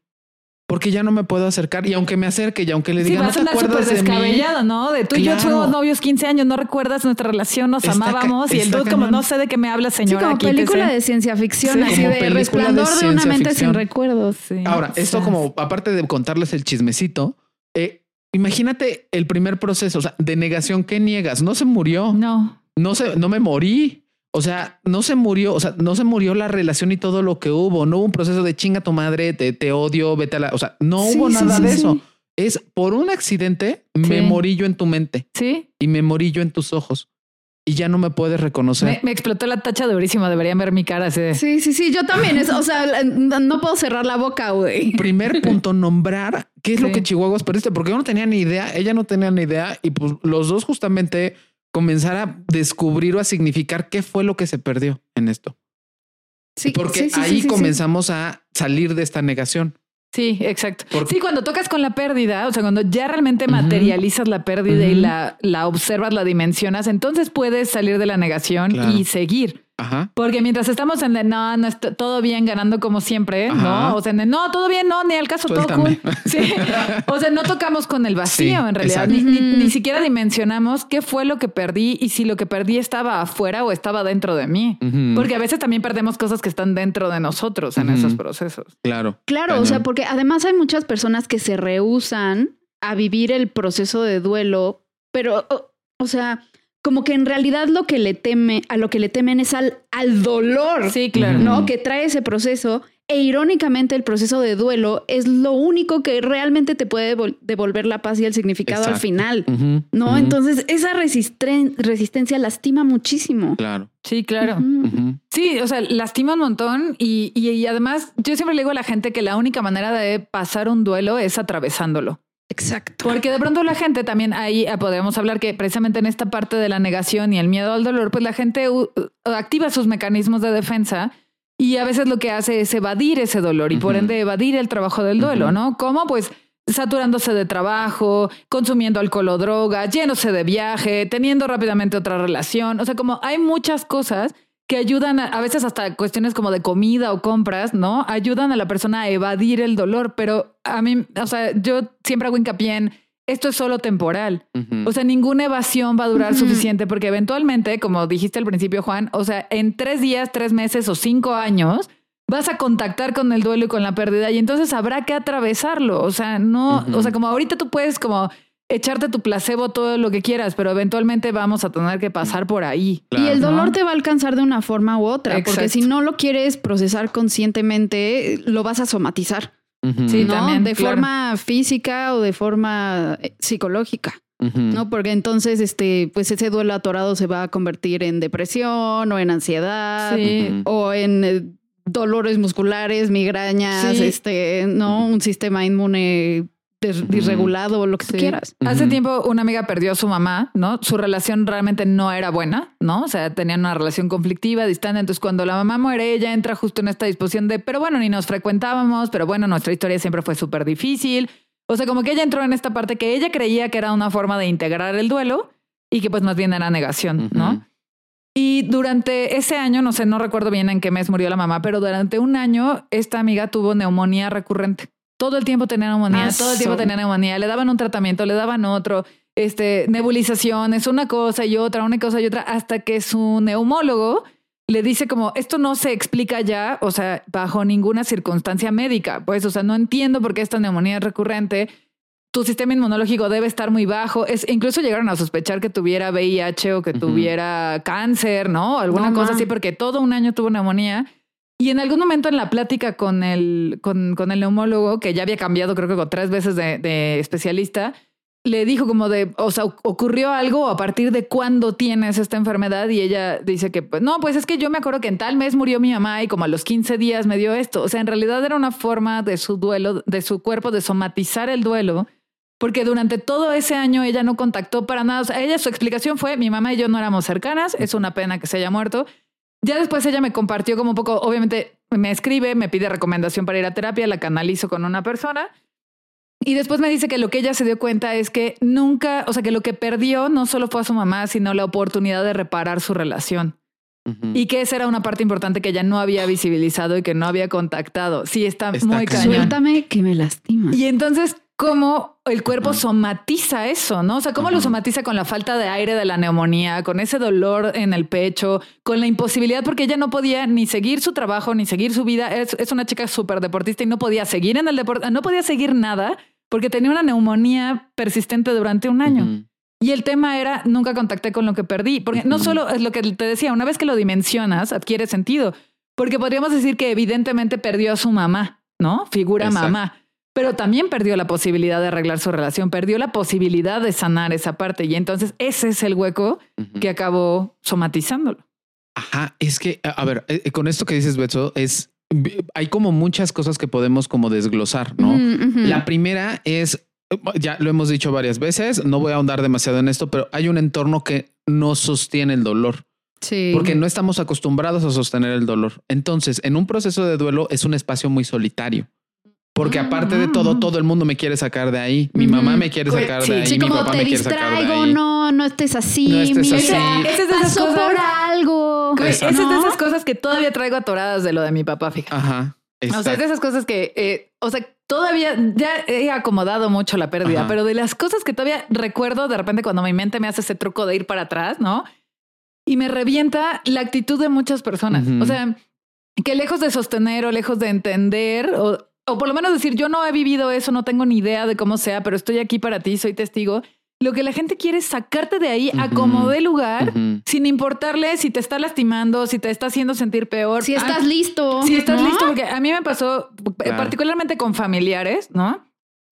porque ya no me puedo acercar y aunque me acerque y aunque le diga no te acuerdas de descabellado, ¿no? De tú y yo fuimos novios 15 años, no recuerdas nuestra relación, nos amábamos y el dude como no sé de qué me habla, señora. Sí, como película de ciencia ficción, así de resplandor de, una mente sin recuerdos. Ahora, esto como aparte de contarles el chismecito, eh, imagínate el primer proceso, o sea, de negación que niegas, no se murió. No. No se, no me morí. O sea, no se murió, o sea, no se murió la relación y todo lo que hubo. No hubo un proceso de chinga tu madre, te, te odio, vete a la. O sea, no hubo nada de eso. Es por un accidente, me morí yo en tu mente. Sí. Y me morí yo en tus ojos. Y ya no me puedes reconocer. Me, explotó la tacha durísimo. Deberían ver mi cara. Así Sí, sí, sí. Yo también. Es, o sea, no puedo cerrar la boca, güey. Primer punto, nombrar qué es lo que Chihuahuas perdiste, porque yo no tenía ni idea. Ella no tenía ni idea. Y pues los dos justamente comenzar a descubrir o a significar qué fue lo que se perdió en esto. Sí, porque ahí comenzamos a salir de esta negación. Sí, exacto. sí, cuando tocas con la pérdida, o sea, cuando ya realmente materializas la pérdida y la, la observas, la dimensionas, entonces puedes salir de la negación y seguir. Porque mientras estamos en de no, no está todo bien, ganando como siempre, ¿no? O sea, en no, todo bien, no, ni al caso, todo cool. Sí. O sea, no tocamos con el vacío en realidad. Ni, siquiera dimensionamos qué fue lo que perdí y si lo que perdí estaba afuera o estaba dentro de mí. Porque a veces también perdemos cosas que están dentro de nosotros en esos procesos. Claro. Claro, o sea, porque además hay muchas personas que se rehusan a vivir el proceso de duelo, pero, o sea, como que en realidad lo que le teme, a lo que le temen es al, al dolor. Sí, claro. ¿No? Que trae ese proceso. E irónicamente, el proceso de duelo es lo único que realmente te puede devolver la paz y el significado al final. ¿No? Entonces, esa resistencia lastima muchísimo. Claro. Sí, claro. Sí, o sea, lastima un montón. Y, y además, yo siempre le digo a la gente que la única manera de pasar un duelo es atravesándolo. Exacto. Porque de pronto la gente también ahí ah, podemos hablar que precisamente en esta parte de la negación y el miedo al dolor, pues la gente activa sus mecanismos de defensa y a veces lo que hace es evadir ese dolor y por ende evadir el trabajo del duelo, ¿no? ¿Cómo? Pues saturándose de trabajo, consumiendo alcohol o droga, yéndose de viaje, teniendo rápidamente otra relación. O sea, como hay muchas cosas que ayudan a, veces hasta cuestiones como de comida o compras, ¿no? Ayudan a la persona a evadir el dolor, pero a mí, o sea, yo siempre hago hincapié en esto es solo temporal. O sea, ninguna evasión va a durar suficiente porque eventualmente, como dijiste al principio, Juan, o sea, en tres días, tres meses o cinco años, vas a contactar con el duelo y con la pérdida y entonces habrá que atravesarlo. O sea, no, o sea, como ahorita tú puedes como echarte tu placebo todo lo que quieras, pero eventualmente vamos a tener que pasar por ahí. y el dolor te va a alcanzar de una forma u otra, porque si no lo quieres procesar conscientemente, lo vas a somatizar. Sí, también. De forma física o de forma eh, psicológica. ¿No? Porque entonces, este, pues ese duelo atorado se va a convertir en depresión o en ansiedad o en eh, dolores musculares, migrañas, este, ¿no? Un sistema inmune disregulado o lo que quieras. Hace tiempo una amiga perdió a su mamá, ¿no? Su relación realmente no era buena, ¿no? O sea, tenían una relación conflictiva, distante. Entonces, cuando la mamá muere, ella entra justo en esta disposición de, pero bueno, ni nos frecuentábamos, pero bueno, nuestra historia siempre fue súper difícil. O sea, como que ella entró en esta parte que ella creía que era una forma de integrar el duelo y que pues más bien era negación, ¿no? Y durante ese año, no sé, no recuerdo bien en qué mes murió la mamá, pero durante un año esta amiga tuvo neumonía recurrente. Todo el tiempo tenía neumonía, ah, todo el tiempo tenía neumonía. Le daban un tratamiento, le daban otro, este, nebulizaciones, una cosa y otra, una cosa y otra, hasta que su neumólogo le dice como, esto no se explica ya, o sea, bajo ninguna circunstancia médica. Pues, o sea, no entiendo por qué esta neumonía es recurrente. Tu sistema inmunológico debe estar muy bajo. Es, incluso llegaron a sospechar que tuviera VIH o que tuviera cáncer, ¿no? Alguna cosa así, porque todo un año tuvo neumonía. Y en algún momento en la plática con el, con, el neumólogo, que ya había cambiado creo que tres veces de, de, especialista, le dijo como de, o sea, ocurrió algo a partir de cuándo tienes esta enfermedad y ella dice que, pues no, pues es que yo me acuerdo que en tal mes murió mi mamá y como a los 15 días me dio esto. O sea, en realidad era una forma de su duelo, de su cuerpo, de somatizar el duelo, porque durante todo ese año ella no contactó para nada. O sea, ella su explicación fue, mi mamá y yo no éramos cercanas, es una pena que se haya muerto. Ya después ella me compartió como un poco, obviamente me escribe, me pide recomendación para ir a terapia, la canalizo con una persona. Y después me dice que lo que ella se dio cuenta es que nunca, o sea, que lo que perdió no solo fue a su mamá, sino la oportunidad de reparar su relación. Y que esa era una parte importante que ella no había visibilizado y que no había contactado. Sí, está, muy cañón. Suéltame que me lastima. Y entonces cómo el cuerpo somatiza eso, ¿no? O sea, cómo lo somatiza con la falta de aire de la neumonía, con ese dolor en el pecho, con la imposibilidad, porque ella no podía ni seguir su trabajo, ni seguir su vida. Es, una chica súper deportista y no podía seguir en el deporte, no podía seguir nada porque tenía una neumonía persistente durante un año. Y el tema era, nunca contacté con lo que perdí, porque no solo es lo que te decía, una vez que lo dimensionas, adquiere sentido, porque podríamos decir que evidentemente perdió a su mamá, ¿no? Figura mamá pero también perdió la posibilidad de arreglar su relación, perdió la posibilidad de sanar esa parte y entonces ese es el hueco que acabó somatizándolo. Ajá, es que, a ver, eh, eh, con esto que dices, Beto, es, hay como muchas cosas que podemos como desglosar, ¿no? La primera es, ya lo hemos dicho varias veces, no voy a ahondar demasiado en esto, pero hay un entorno que no sostiene el dolor. Sí. Porque no estamos acostumbrados a sostener el dolor. Entonces, en un proceso de duelo es un espacio muy solitario. Porque aparte de todo, todo el mundo me quiere sacar de ahí. Mi mamá me quiere sacar de ahí. Sí, mi papá me quiere sacar de ahí. No, no estés así. No estés así. Esa, pasó por algo. Esa es de esas cosas que todavía traigo atoradas de lo de mi papá, fíjate. Ajá. O sea, es de esas cosas que, eh, o sea, todavía ya he acomodado mucho la pérdida, pero de las cosas que todavía recuerdo de repente cuando mi mente me hace ese truco de ir para atrás, ¿no? Y me revienta la actitud de muchas personas. O sea, que lejos de sostener o lejos de entender o, o por lo menos decir, yo no he vivido eso, no tengo ni idea de cómo sea, pero estoy aquí para ti, soy testigo lo que la gente quiere es sacarte de ahí a como de lugar, sin importarle si te está lastimando, si te está haciendo sentir peor. Si estás listo. Si estás listo, porque a mí me pasó particularmente con familiares, ¿no?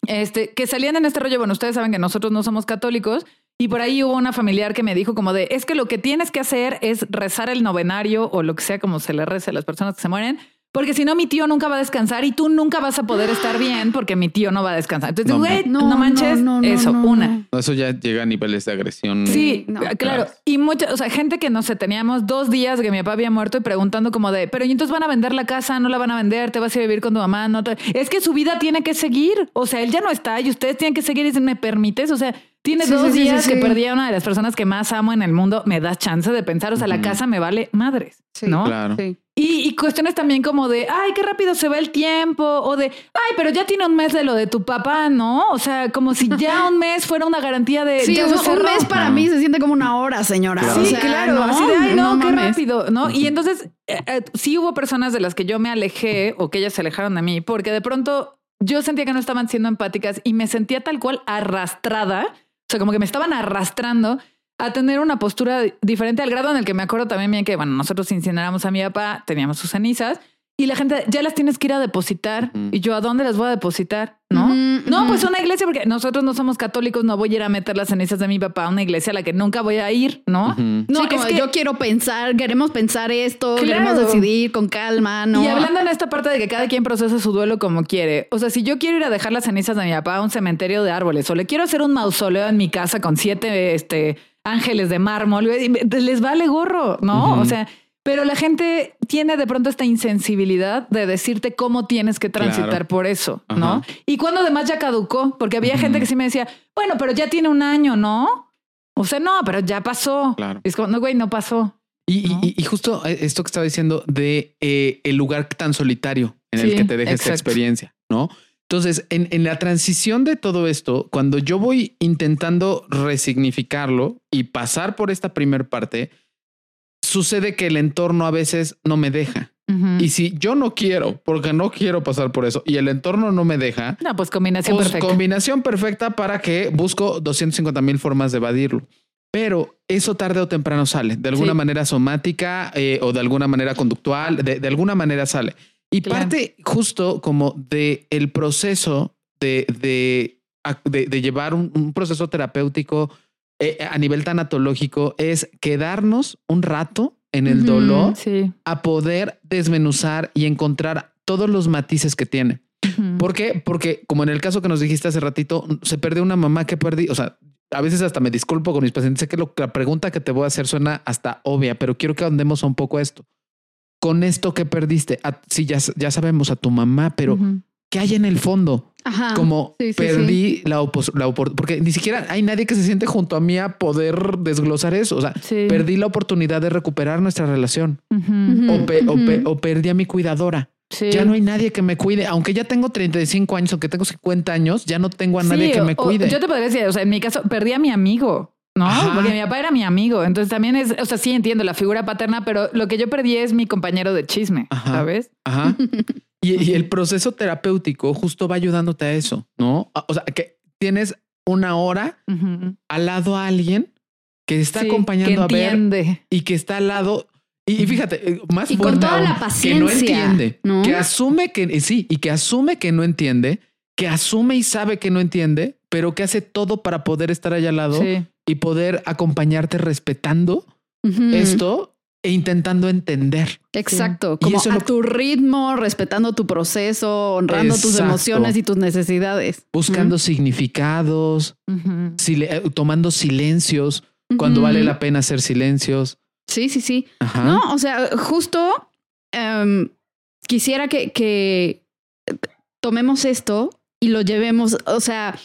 Este, que salían en este rollo, bueno, ustedes saben que nosotros no somos católicos, y por ahí hubo una familiar que me dijo como de, es que lo que tienes que hacer es rezar el novenario o lo que sea como se le reza a las personas que se mueren, porque si no, mi tío nunca va a descansar y tú nunca vas a poder estar bien porque mi tío no va a descansar. Entonces, güey, no, manches eso, una. Eso ya llega a niveles de agresión. Sí, claro. Y mucha, o sea, gente que no sé, teníamos dos días que mi papá había muerto y preguntando como de, pero ¿y entonces van a vender la casa? ¿No la van a vender? ¿Te vas a vivir con tu mamá? No es que su vida tiene que seguir. O sea, él ya no está y ustedes tienen que seguir y dicen, ¿me permites? O sea, tiene dos días que perdí a una de las personas que más amo en el mundo. Me da chance de pensar, o sea, la casa me vale madres, ¿no? Claro. Y, cuestiones también como de, ay, qué rápido se va el tiempo, o de, ay, pero ya tiene un mes de lo de tu papá, ¿no? O sea, como si ya un mes fuera una garantía de... Sí, un, mes para mí se siente como una hora, señora. Sí, claro, ¿no? así de, ay, no, qué rápido, ¿no? Y entonces, eh, eh, sí hubo personas de las que yo me alejé o que ellas se alejaron de mí, porque de pronto yo sentía que no estaban siendo empáticas y me sentía tal cual arrastrada, o sea, como que me estaban arrastrando a tener una postura diferente al grado en el que me acuerdo también bien que, bueno, nosotros incineramos a mi papá, teníamos sus cenizas y la gente, ya las tienes que ir a depositar. Y yo, ¿a dónde las voy a depositar? ¿No? no, pues una iglesia, porque nosotros no somos católicos, no voy a ir a meter las cenizas de mi papá a una iglesia a la que nunca voy a ir, ¿no? No, es que yo quiero pensar, queremos pensar esto, queremos decidir con calma, ¿no? Y hablando en esta parte de que cada quien procesa su duelo como quiere. O sea, si yo quiero ir a dejar las cenizas de mi papá a un cementerio de árboles o le quiero hacer un mausoleo en mi casa con siete, este, ángeles de mármol, les vale gorro, ¿no? O sea, pero la gente tiene de pronto esta insensibilidad de decirte cómo tienes que transitar por eso, ¿no? Y cuando además ya caducó, porque había gente que sí me decía, bueno, pero ya tiene un año, ¿no? O sea, no, pero ya pasó. Claro. es como, no, güey, no pasó. Y, justo eh, esto que estaba diciendo de eh, el lugar tan solitario en el que te deja esta experiencia, ¿no? Entonces, en, la transición de todo esto, cuando yo voy intentando resignificarlo y pasar por esta primer parte, sucede que el entorno a veces no me deja. Y si yo no quiero, porque no quiero pasar por eso, y el entorno no me deja, no, pues combinación pues perfecta. Combinación perfecta para que busco 250 mil formas de evadirlo. Pero eso tarde o temprano sale, de alguna manera somática eh, o de alguna manera conductual, de alguna manera sale. Y parte justo como de el proceso de, de, de, llevar un, proceso terapéutico eh, a nivel tanatológico es quedarnos un rato en el dolor a poder desmenuzar y encontrar todos los matices que tiene. ¿Por qué? Porque como en el caso que nos dijiste hace ratito, se perdió una mamá que perdí, o sea, a veces hasta me disculpo con mis pacientes, sé que la pregunta que te voy a hacer suena hasta obvia, pero quiero que andemos un poco esto con esto que perdiste, sí, ya, ya sabemos a tu mamá, pero ¿qué hay en el fondo? Como perdí la oportunidad, porque ni siquiera hay nadie que se siente junto a mí a poder desglosar eso. O sea, perdí la oportunidad de recuperar nuestra relación o, perdí a mi cuidadora. Ya no hay nadie que me cuide, aunque ya tengo 35 años, aunque tengo 50 años, ya no tengo a nadie que me cuide. yo te podría decir, o sea, en mi caso, perdí a mi amigo. ¿no? Porque mi papá era mi amigo. Entonces también es, o sea, sí entiendo la figura paterna, pero lo que yo perdí es mi compañero de chisme, ¿sabes? Ajá. y, el proceso terapéutico justo va ayudándote a eso, ¿no? O sea, que tienes una hora al lado a alguien que está acompañando a ver y que está al lado. Y, fíjate, eh, más y con toda la paciencia, que no entiende, que asume que sí, y que asume que no entiende, que asume y sabe que no entiende, pero que hace todo para poder estar allá al lado y poder acompañarte respetando esto e intentando entender. Exacto, como a tu ritmo, respetando tu proceso, honrando tus emociones y tus necesidades. Buscando significados, eh, tomando silencios cuando vale la pena hacer silencios. Sí, sí, sí. No, o sea, justo em, quisiera que, que tomemos esto y lo llevemos, o sea,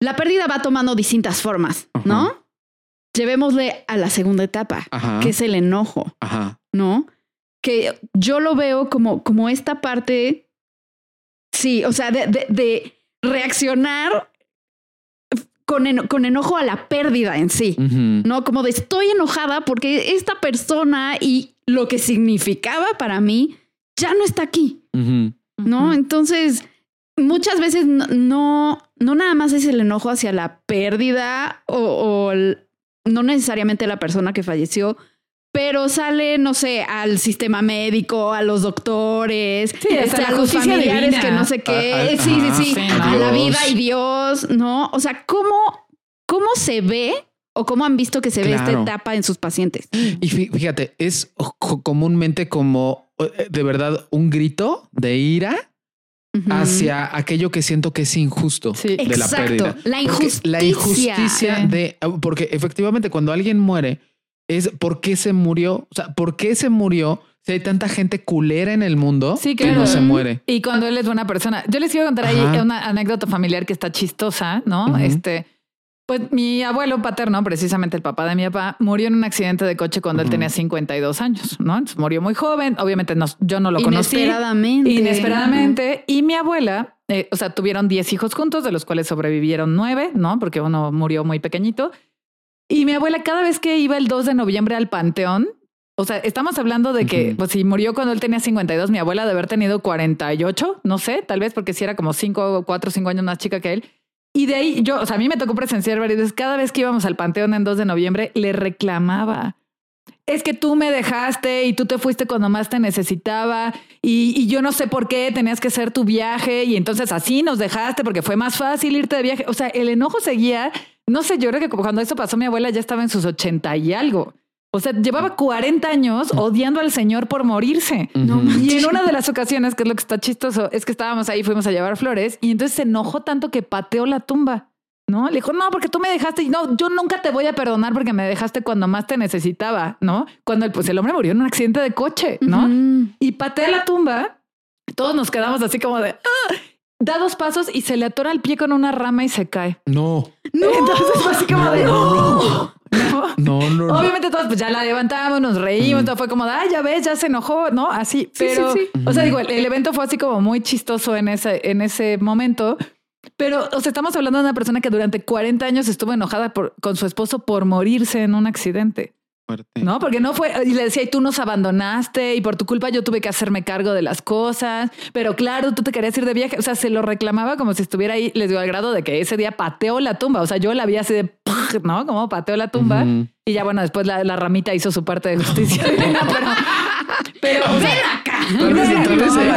la pérdida va tomando distintas formas, ¿no? Llevémosle a la segunda etapa, que es el enojo, ¿no? Que yo lo veo como, como esta parte, sí, o sea, de, reaccionar con, con, enojo a la pérdida en sí, ¿no? Como de estoy enojada porque esta persona y lo que significaba para mí ya no está aquí, ¿no? Entonces, muchas veces no, no, nada más es el enojo hacia la pérdida o, no necesariamente la persona que falleció, pero sale, no sé, al sistema médico, a los doctores, este, a los familiares que no sé qué, sí, sí, sí, a, la vida y Dios, ¿no? O sea, ¿cómo, cómo se ve o cómo han visto que se ve esta etapa en sus pacientes? Y fíjate, es comúnmente como eh, de verdad un grito de ira hacia aquello que siento que es injusto de la pérdida. La injusticia. la injusticia de, porque efectivamente cuando alguien muere es por qué se murió, o sea, por qué se murió. Si hay tanta gente culera en el mundo que no se muere. Y cuando él es buena persona. Yo les iba a contar ahí una anécdota familiar que está chistosa, ¿no? Este, pues mi abuelo paterno, precisamente el papá de mi papá, murió en un accidente de coche cuando él tenía 52 años, ¿no? murió muy joven, obviamente no, yo no lo conocí. Inesperadamente. Inesperadamente. Y mi abuela, eh, o sea, tuvieron 10 hijos juntos, de los cuales sobrevivieron 9, ¿no? Porque uno murió muy pequeñito. Y mi abuela cada vez que iba el 2 de noviembre al panteón, o sea, estamos hablando de que, pues si murió cuando él tenía 52, mi abuela de haber tenido 48, no sé, tal vez porque si era como 5, 4, 5 años más chica que él. Y de ahí yo, o sea, a mí me tocó presenciar varias veces, cada vez que íbamos al Panteón en 2 de noviembre, le reclamaba. Es que tú me dejaste y tú te fuiste cuando más te necesitaba y, yo no sé por qué tenías que hacer tu viaje y entonces así nos dejaste porque fue más fácil irte de viaje. O sea, el enojo seguía. No sé, yo creo que cuando eso pasó mi abuela ya estaba en sus 80 y algo. O sea, llevaba 40 años odiando al Señor por morirse. y en una de las ocasiones, que es lo que está chistoso, es que estábamos ahí, fuimos a llevar flores y entonces se enojó tanto que pateó la tumba. ¿No? Le dijo, no, porque tú me dejaste. Y no, yo nunca te voy a perdonar porque me dejaste cuando más te necesitaba, ¿no? Cuando el, pues el hombre murió en un accidente de coche, ¿no? Y pateé la tumba. Todos nos quedamos así como de, ah", da dos pasos y se le atora el pie con una rama y se cae. No. No. Entonces fue así como de, no. No, no, Obviamente todos pues ya la levantamos, nos reímos, todo fue como, ay, ya ves, ya se enojó, ¿no? Así, pero, o sea, digo, el, evento fue así como muy chistoso en ese, en ese momento. Pero, o sea, estamos hablando de una persona que durante 40 años estuvo enojada por, con su esposo por morirse en un accidente. No, porque no fue, y le decía, y tú nos abandonaste y por tu culpa yo tuve que hacerme cargo de las cosas, pero claro, tú te querías ir de viaje, o sea, se lo reclamaba como si estuviera ahí, les dio al grado de que ese día pateó la tumba, o sea, yo la vi así de, ¿no? Como pateó la tumba y ya bueno, después la, ramita hizo su parte de justicia, pero, ven acá.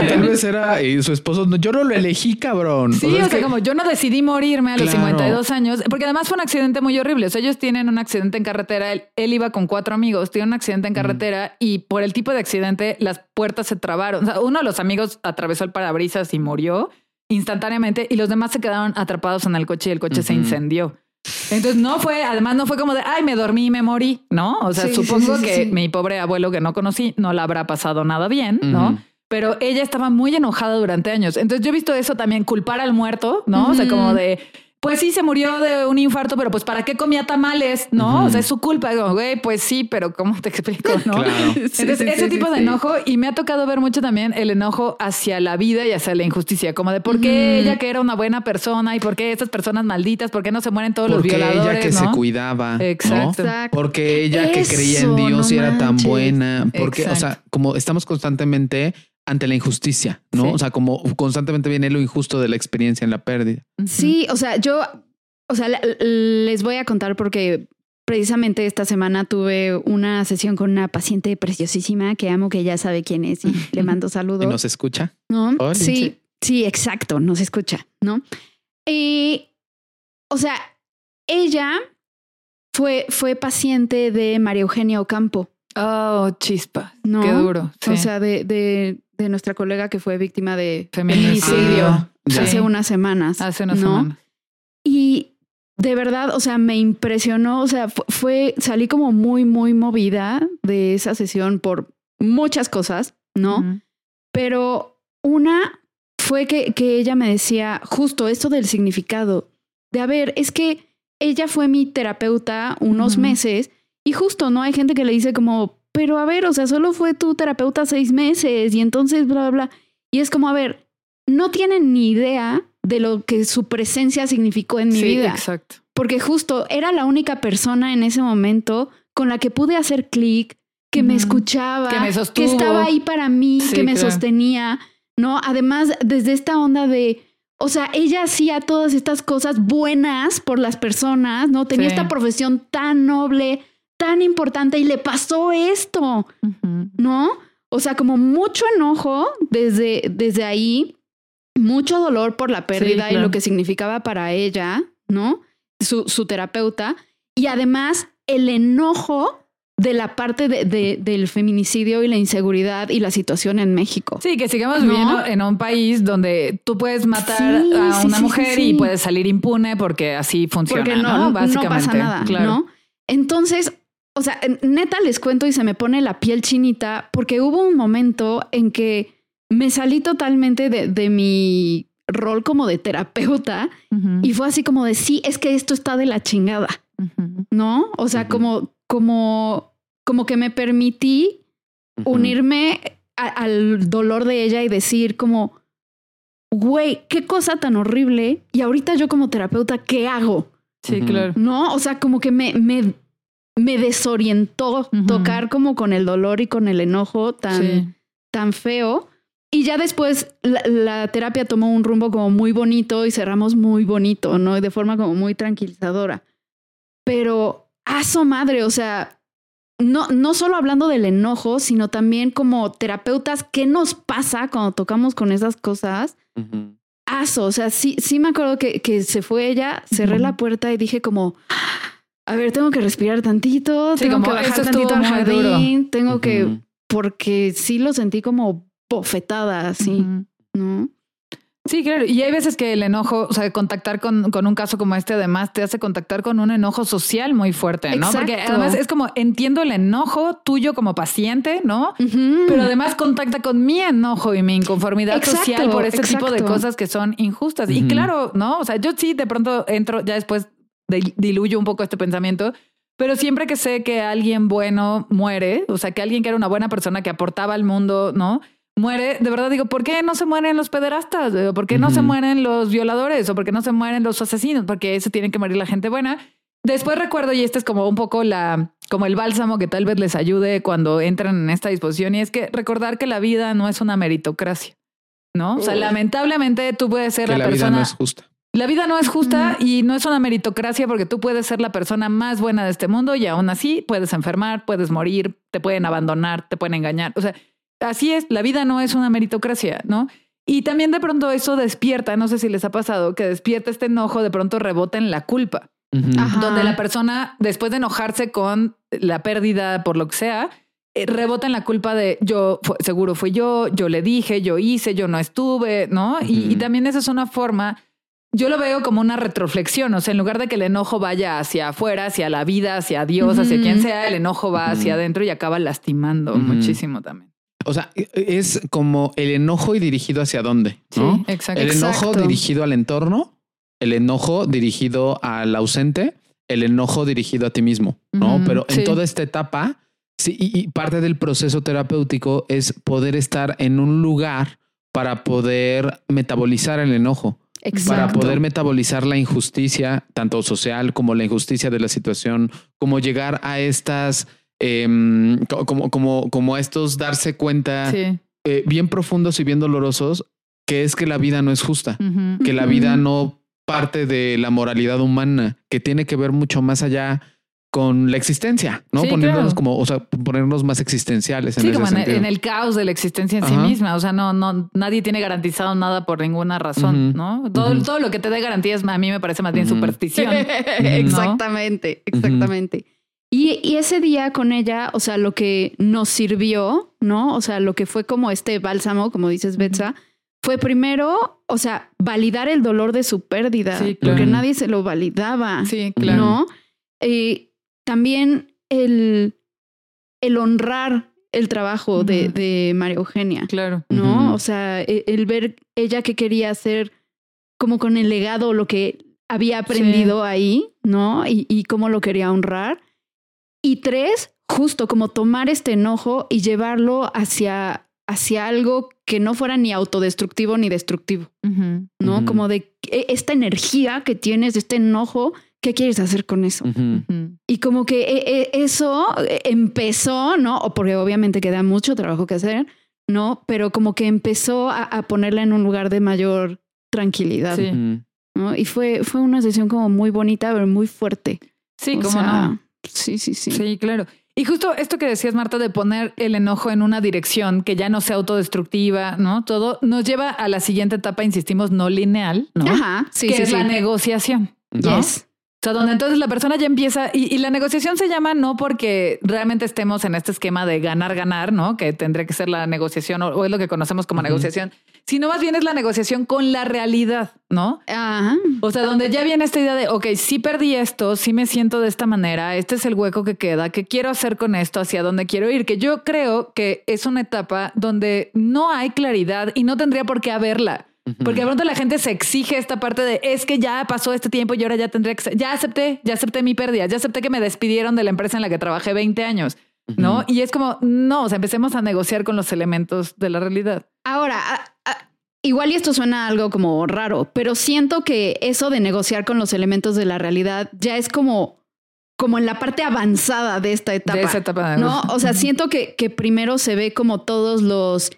Tal vez, era, y su esposo, yo no lo elegí, cabrón. Sí, o sea, como yo no decidí morirme a los 52 años, porque además fue un accidente muy horrible. O sea, ellos tienen un accidente en carretera, él, iba con cuatro amigos, tiene un accidente en carretera y por el tipo de accidente las puertas se trabaron. O sea, uno de los amigos atravesó el parabrisas y murió instantáneamente y los demás se quedaron atrapados en el coche y el coche se incendió. Entonces no fue, además no fue como de, ay, me dormí y me morí, ¿no? O sea, supongo que mi pobre abuelo que no conocí no le habrá pasado nada bien, ¿no? Pero ella estaba muy enojada durante años. Entonces yo he visto eso también, culpar al muerto, ¿no? O sea, como de, pues sí, se murió de un infarto, pero pues ¿para qué comía tamales? ¿No? O sea, es su culpa. güey, pues sí, pero ¿cómo te explico? ¿no? Entonces, ese tipo de enojo, y me ha tocado ver mucho también el enojo hacia la vida y hacia la injusticia, como de por qué ella que era una buena persona y por qué estas personas malditas, por qué no se mueren todos los violadores. Porque ella que se cuidaba. Exacto. Porque ella que creía en Dios y era tan buena. Porque, o sea, como estamos constantemente ante la injusticia, ¿no? O sea, como constantemente viene lo injusto de la experiencia en la pérdida. Sí, o sea, yo, o sea, les voy a contar porque precisamente esta semana tuve una sesión con una paciente preciosísima que amo, que ya sabe quién es y le mando saludos. ¿Y nos escucha? ¿No? sí, sí, exacto, nos escucha, ¿no? Y, o sea, ella fue, fue paciente de María Eugenia Ocampo. Oh, chispa. ¿No? Qué duro. O sea, de, de, de, nuestra colega que fue víctima de feminicidio ah, hace unas semanas. Hace unas semanas. Y de verdad, o sea, me impresionó. O sea, fue, salí como muy, muy movida de esa sesión por muchas cosas, ¿no? Pero una fue que, que ella me decía justo esto del significado. De a ver, es que ella fue mi terapeuta unos meses y justo, ¿no? Hay gente que le dice como, pero a ver, o sea, solo fue tu terapeuta seis meses y entonces bla, bla, bla. Y es como, a ver, no tienen ni idea de lo que su presencia significó en mi sí, vida. Exacto. Porque justo era la única persona en ese momento con la que pude hacer clic, que me escuchaba, que, me que, estaba ahí para mí, que me sostenía, ¿no? Además, desde esta onda de, o sea, ella hacía todas estas cosas buenas por las personas, ¿no? Tenía esta profesión tan noble, tan importante y le pasó esto, ¿no? O sea, como mucho enojo desde, desde ahí, mucho dolor por la pérdida y lo que significaba para ella, ¿no? Su, su terapeuta. Y además el enojo de la parte de, del feminicidio y la inseguridad y la situación en México. Sí, que sigamos viviendo en un país donde tú puedes matar a una mujer y puedes salir impune porque así funciona. Porque no, Básicamente, no pasa nada, ¿no? Entonces, o sea, neta les cuento y se me pone la piel chinita porque hubo un momento en que me salí totalmente de, mi rol como de terapeuta y fue así como de sí, es que esto está de la chingada, ¿no? O sea, como, como como que me permití unirme al dolor de ella y decir como, güey, qué cosa tan horrible. Y ahorita yo como terapeuta, ¿qué hago? Sí, claro. No, o sea, como que me, me, me desorientó tocar como con el dolor y con el enojo tan, tan feo. Y ya después la, la, terapia tomó un rumbo como muy bonito y cerramos muy bonito, ¿no? De forma como muy tranquilizadora. Pero, a su madre, o sea, no, no solo hablando del enojo, sino también como terapeutas, ¿qué nos pasa cuando tocamos con esas cosas? Aso, o sea, sí, sí me acuerdo que, que se fue ella, cerré la puerta y dije como, a ver, tengo que respirar tantito, tengo que bajar tantito al jardín, tengo que, porque sí lo sentí como bofetada, así, ¿no? Sí, claro. Y hay veces que el enojo, o sea, contactar con, con, un caso como este, además te hace contactar con un enojo social muy fuerte, ¿no? Porque además es como entiendo el enojo tuyo como paciente, ¿no? Pero además contacta con mi enojo y mi inconformidad social por este tipo de cosas que son injustas. Y claro, ¿no? O sea, yo sí de pronto entro, ya después diluyo un poco este pensamiento. Pero siempre que sé que alguien bueno muere, o sea, que alguien que era una buena persona que aportaba al mundo, ¿no? muere, de verdad digo, ¿por qué no se mueren los pederastas? ¿Por qué no se mueren los violadores? ¿O por qué no se mueren los asesinos? Porque eso tiene que morir la gente buena. Después recuerdo, y este es como un poco la, como el bálsamo que tal vez les ayude cuando entran en esta disposición, y es que recordar que la vida no es una meritocracia, ¿no? O sea, lamentablemente tú puedes ser la, persona. La vida no es justa. La vida no es justa y no es una meritocracia porque tú puedes ser la persona más buena de este mundo y aún así puedes enfermar, puedes morir, te pueden abandonar, te pueden engañar. O sea, así es, la vida no es una meritocracia, ¿no? Y también de pronto eso despierta, no sé si les ha pasado, que despierta este enojo, de pronto rebota en la culpa, donde la persona, después de enojarse con la pérdida por lo que sea, eh, rebota en la culpa de yo, seguro fui yo, yo le dije, yo hice, yo no estuve, ¿no? y, también esa es una forma, yo lo veo como una retroflexión, o sea, en lugar de que el enojo vaya hacia afuera, hacia la vida, hacia Dios, hacia quien sea, el enojo va hacia adentro y acaba lastimando muchísimo también. O sea, e, e, es como el enojo y dirigido hacia dónde, ¿no? Sí, exacto. El enojo dirigido al entorno, el enojo dirigido al ausente, el enojo dirigido a ti mismo, ¿no? Pero en toda esta etapa, sí, y, parte del proceso terapéutico es poder estar en un lugar para poder metabolizar el enojo. Para poder metabolizar la injusticia, tanto social como la injusticia de la situación, como llegar a estas Em, como, como, como estos darse cuenta eh, bien profundos y bien dolorosos, que es que la vida no es justa, que la vida no parte de la moralidad humana, que tiene que ver mucho más allá con la existencia, ¿no? ponernos como, o sea, ponernos más existenciales. En sí, como en el, caos de la existencia en sí misma. O sea, no, no, nadie tiene garantizado nada por ninguna razón, ¿no? Todo, todo lo que te dé garantías a mí me parece más bien superstición. exactamente, exactamente. Y, ese día con ella, o sea, lo que nos sirvió, ¿no? O sea, lo que fue como este bálsamo, como dices, Betsa, fue primero, o sea, validar el dolor de su pérdida, porque nadie se lo validaba, sí, claro. ¿no? Y también el, el honrar el trabajo de, de, María Eugenia. Claro. ¿No? O sea, el, el, ver ella que quería hacer como con el legado, lo que había aprendido ahí, ¿no? Y, y cómo lo quería honrar. Y tres, justo como tomar este enojo y llevarlo hacia, hacia algo que no fuera ni autodestructivo ni destructivo, ¿no? Como de e, esta energía que tienes, este enojo, ¿qué quieres hacer con eso? Y como que e, e, eso empezó, ¿no? O porque obviamente queda mucho trabajo que hacer, ¿no? Pero como que empezó a, ponerla en un lugar de mayor tranquilidad. ¿no? Y fue, fue una sesión como muy bonita, pero muy fuerte. Sí, como no. Sí, sí, sí. Sí, claro. Y justo esto que decías, Marta, de poner el enojo en una dirección que ya no sea autodestructiva, ¿no? Todo nos lleva a la siguiente etapa, insistimos, no lineal, ¿no? Ajá, sí, que sí, es la negociación. Yes. O sea, donde entonces la persona ya empieza y, la negociación se llama no porque realmente estemos en este esquema de ganar, ganar, ¿no? Que tendría que ser la negociación o, es lo que conocemos como negociación, sino más bien es la negociación con la realidad, ¿no? Ajá. O sea, donde ya viene esta idea de, ok, sí perdí esto, sí me siento de esta manera, este es el hueco que queda, ¿qué quiero hacer con esto? ¿Hacia dónde quiero ir? Que yo creo que es una etapa donde no hay claridad y no tendría por qué haberla. Porque de pronto la gente se exige esta parte de es que ya pasó este tiempo y ahora ya tendría que ya acepté, ya acepté mi pérdida, ya acepté que me despidieron de la empresa en la que trabajé 20 años, ¿no? Y es como, no, o sea, empecemos a negociar con los elementos de la realidad. Ahora, igual y esto suena algo como raro, pero siento que eso de negociar con los elementos de la realidad ya es como como en la parte avanzada de esta etapa. De esa etapa. ¿No? O sea, siento que, que primero se ve como todos los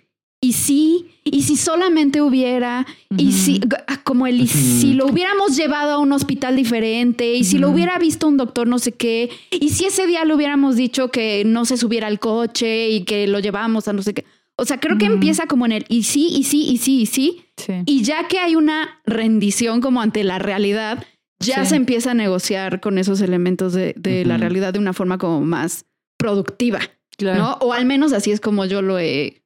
y sí, y si solamente hubiera, y si, ah, como el, y si lo hubiéramos llevado a un hospital diferente, y si lo hubiera visto un doctor no sé qué, y si ese día le hubiéramos dicho que no se subiera al coche y que lo llevábamos a no sé qué. O sea, creo que empieza como en el y sí, y sí, y sí, y sí. Y ya que hay una rendición como ante la realidad, ya se empieza a negociar con esos elementos de, la realidad de una forma como más productiva. ¿no? O al menos así es como yo lo he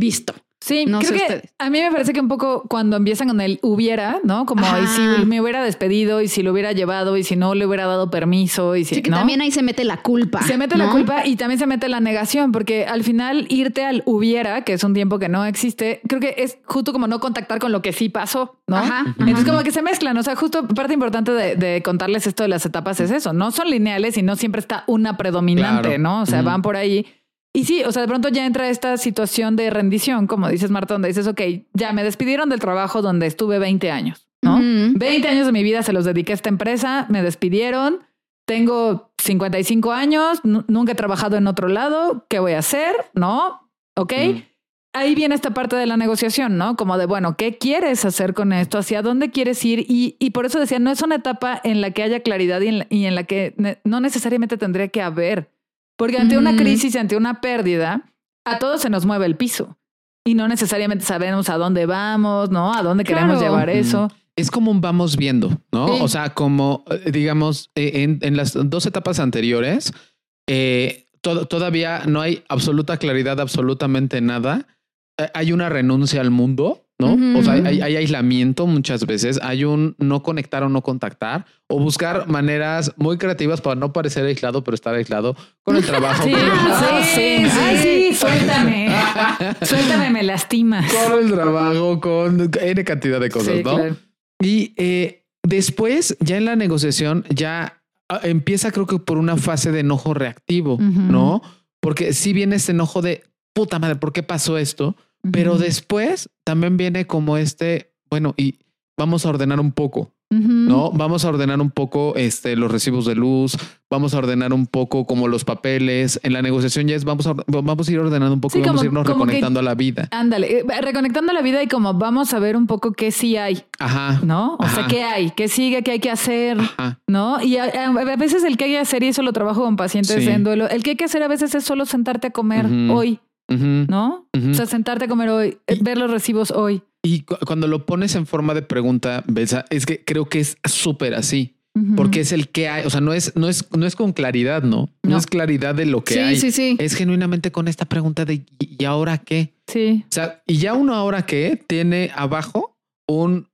visto. Sí, no creo que a mí me parece que un poco cuando empiezan con el hubiera, ¿no? Como y si me hubiera despedido y si lo hubiera llevado y si no le hubiera dado permiso y si sí, que también ahí se mete la culpa. Se mete la culpa y también se mete la negación, porque al final irte al hubiera, que es un tiempo que no existe, creo que es justo como no contactar con lo que sí pasó, ¿no? Ajá. Entonces como que se mezclan, o sea, justo parte importante de, contarles esto de las etapas es eso, no son lineales y no siempre está una predominante, ¿no? O sea, van por ahí y sí, o sea, de pronto ya entra esta situación de rendición, como dices Marta, donde dices, ok, ya me despidieron del trabajo donde estuve 20 años, ¿no? 20 años de mi vida se los dediqué a esta empresa, me despidieron, tengo 55 años, nunca he trabajado en otro lado, ¿qué voy a hacer? ¿No? ¿Ok? Ahí viene esta parte de la negociación, ¿no? Como de, bueno, ¿qué quieres hacer con esto? ¿Hacia dónde quieres ir? Y, y por eso decía, no es una etapa en la que haya claridad y en y en la que no necesariamente tendría que haber porque ante una crisis, ante una pérdida, a todos se nos mueve el piso. Y no necesariamente sabemos a dónde vamos, ¿no? A dónde queremos llevar eso. Es como un vamos viendo, ¿no? O sea, como, eh, digamos, eh, en, las dos etapas anteriores, eh, todavía no hay absoluta claridad, absolutamente nada. hay una renuncia al mundo, ¿no? O sea, hay, aislamiento muchas veces, hay un no conectar o no contactar, o buscar maneras muy creativas para no parecer aislado, pero estar aislado con el trabajo. Sí, sí, sí, suéltame. suéltame, me lastimas. Con el trabajo, con N cantidad de cosas, ¿no? Y eh, después, ya en la negociación, ya ah, empieza creo que por una fase de enojo reactivo, ¿no? Porque si viene ese enojo de puta madre, ¿por qué pasó esto? Pero después también viene como este, bueno, y vamos a ordenar un poco, ¿no? Vamos a ordenar un poco este, los recibos de luz, vamos a ordenar un poco como los papeles. En la negociación ya es, vamos a, vamos a ir ordenando un poco y vamos a irnos reconectando a la vida. Ándale, eh, reconectando a la vida y como vamos a ver un poco qué sí hay. Ajá. ¿No? O sea, qué hay, qué sigue, qué hay que hacer, ¿no? Y a, veces el que hay que hacer, y eso lo trabajo con pacientes en duelo, el que hay que hacer a veces es solo sentarte a comer hoy. ¿No? O sea, sentarte a comer hoy, ver los recibos hoy. Y cuando lo pones en forma de pregunta, Besa, es que creo que es súper así. Porque es el que hay, o sea, no es, no es, no es con claridad, ¿no? No, es claridad de lo que hay. Sí, sí. Es genuinamente con esta pregunta de ¿y ahora qué? Sí. O sea, y ya uno ahora qué tiene abajo un,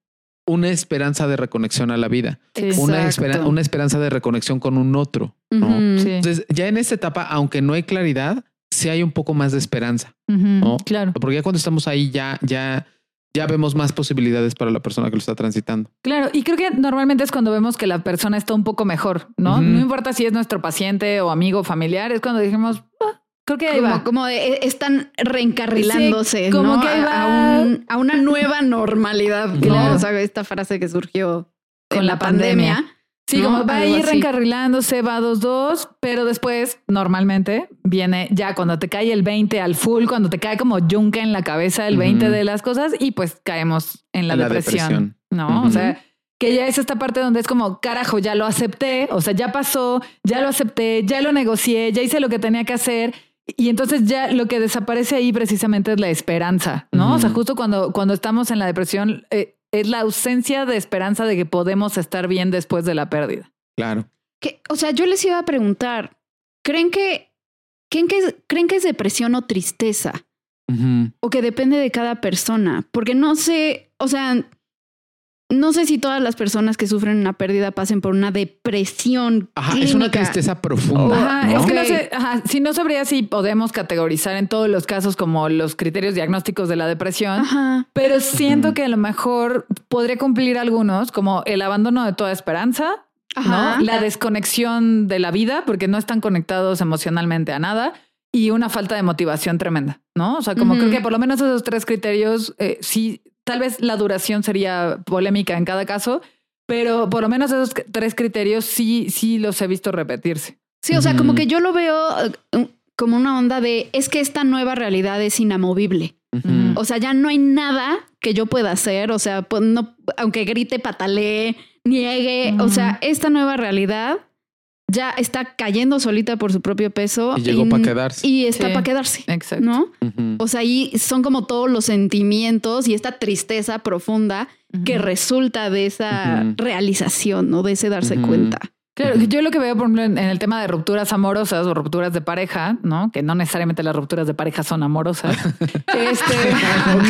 una esperanza de reconexión a la vida, una, una esperanza de reconexión con un otro. ¿no? Entonces, ya en esta etapa, aunque no hay claridad, si hay un poco más de esperanza. ¿no? Claro. Porque ya cuando estamos ahí, ya, ya, ya vemos más posibilidades para la persona que lo está transitando. Claro, y creo que normalmente es cuando vemos que la persona está un poco mejor, ¿no? No importa si es nuestro paciente o amigo o familiar, es cuando dijimos, ah, creo que como, como e, están reencarrilándose, como que a, una nueva normalidad. Claro, o esta frase que surgió con la, pandemia Sí, como va a ir reencarrilándose, va 2-2, pero después, normalmente, viene ya cuando te cae el 20 al full, cuando te cae como yunque en la cabeza el 20 de las cosas y pues caemos en la, depresión, ¿no? O sea, que ya es esta parte donde es como, carajo, ya lo acepté, o sea, ya pasó, ya lo acepté, ya lo negocié, ya hice lo que tenía que hacer. Y entonces ya lo que desaparece ahí precisamente es la esperanza, ¿no? O sea, justo cuando, cuando estamos en la depresión, eh, es la ausencia de esperanza de que podemos estar bien después de la pérdida. Claro. Que, o sea, yo les iba a preguntar, ¿creen que, creen que, ¿creen que es depresión o tristeza? O que depende de cada persona. Porque no sé, o sea, no sé si todas las personas que sufren una pérdida pasen por una depresión. Ajá, es una tristeza profunda. Ajá, es que no sé, ajá, si no sabría si podemos categorizar en todos los casos como los criterios diagnósticos de la depresión, ajá. pero siento que a lo mejor podría cumplir algunos, como el abandono de toda esperanza, ¿no? la desconexión de la vida, porque no están conectados emocionalmente a nada, y una falta de motivación tremenda, ¿no? O sea, como creo que por lo menos esos tres criterios eh, sí Tal vez la duración sería polémica en cada caso, pero por lo menos esos tres criterios sí, sí los he visto repetirse. Sí, o sea, como que yo lo veo eh, como una onda de es que esta nueva realidad es inamovible. O sea, ya no hay nada que yo pueda hacer. O sea, pues, no, aunque grite, patalee, niegue. O sea, esta nueva realidad ya está cayendo solita por su propio peso. Y llegó para quedarse. Y está para quedarse. Exacto. ¿No? O sea, ahí son como todos los sentimientos y esta tristeza profunda que resulta de esa realización, ¿no? De ese darse cuenta. Claro, yo lo que veo, por ejemplo, en, el tema de rupturas amorosas o rupturas de pareja, ¿no? Que no necesariamente las rupturas de pareja son amorosas. este,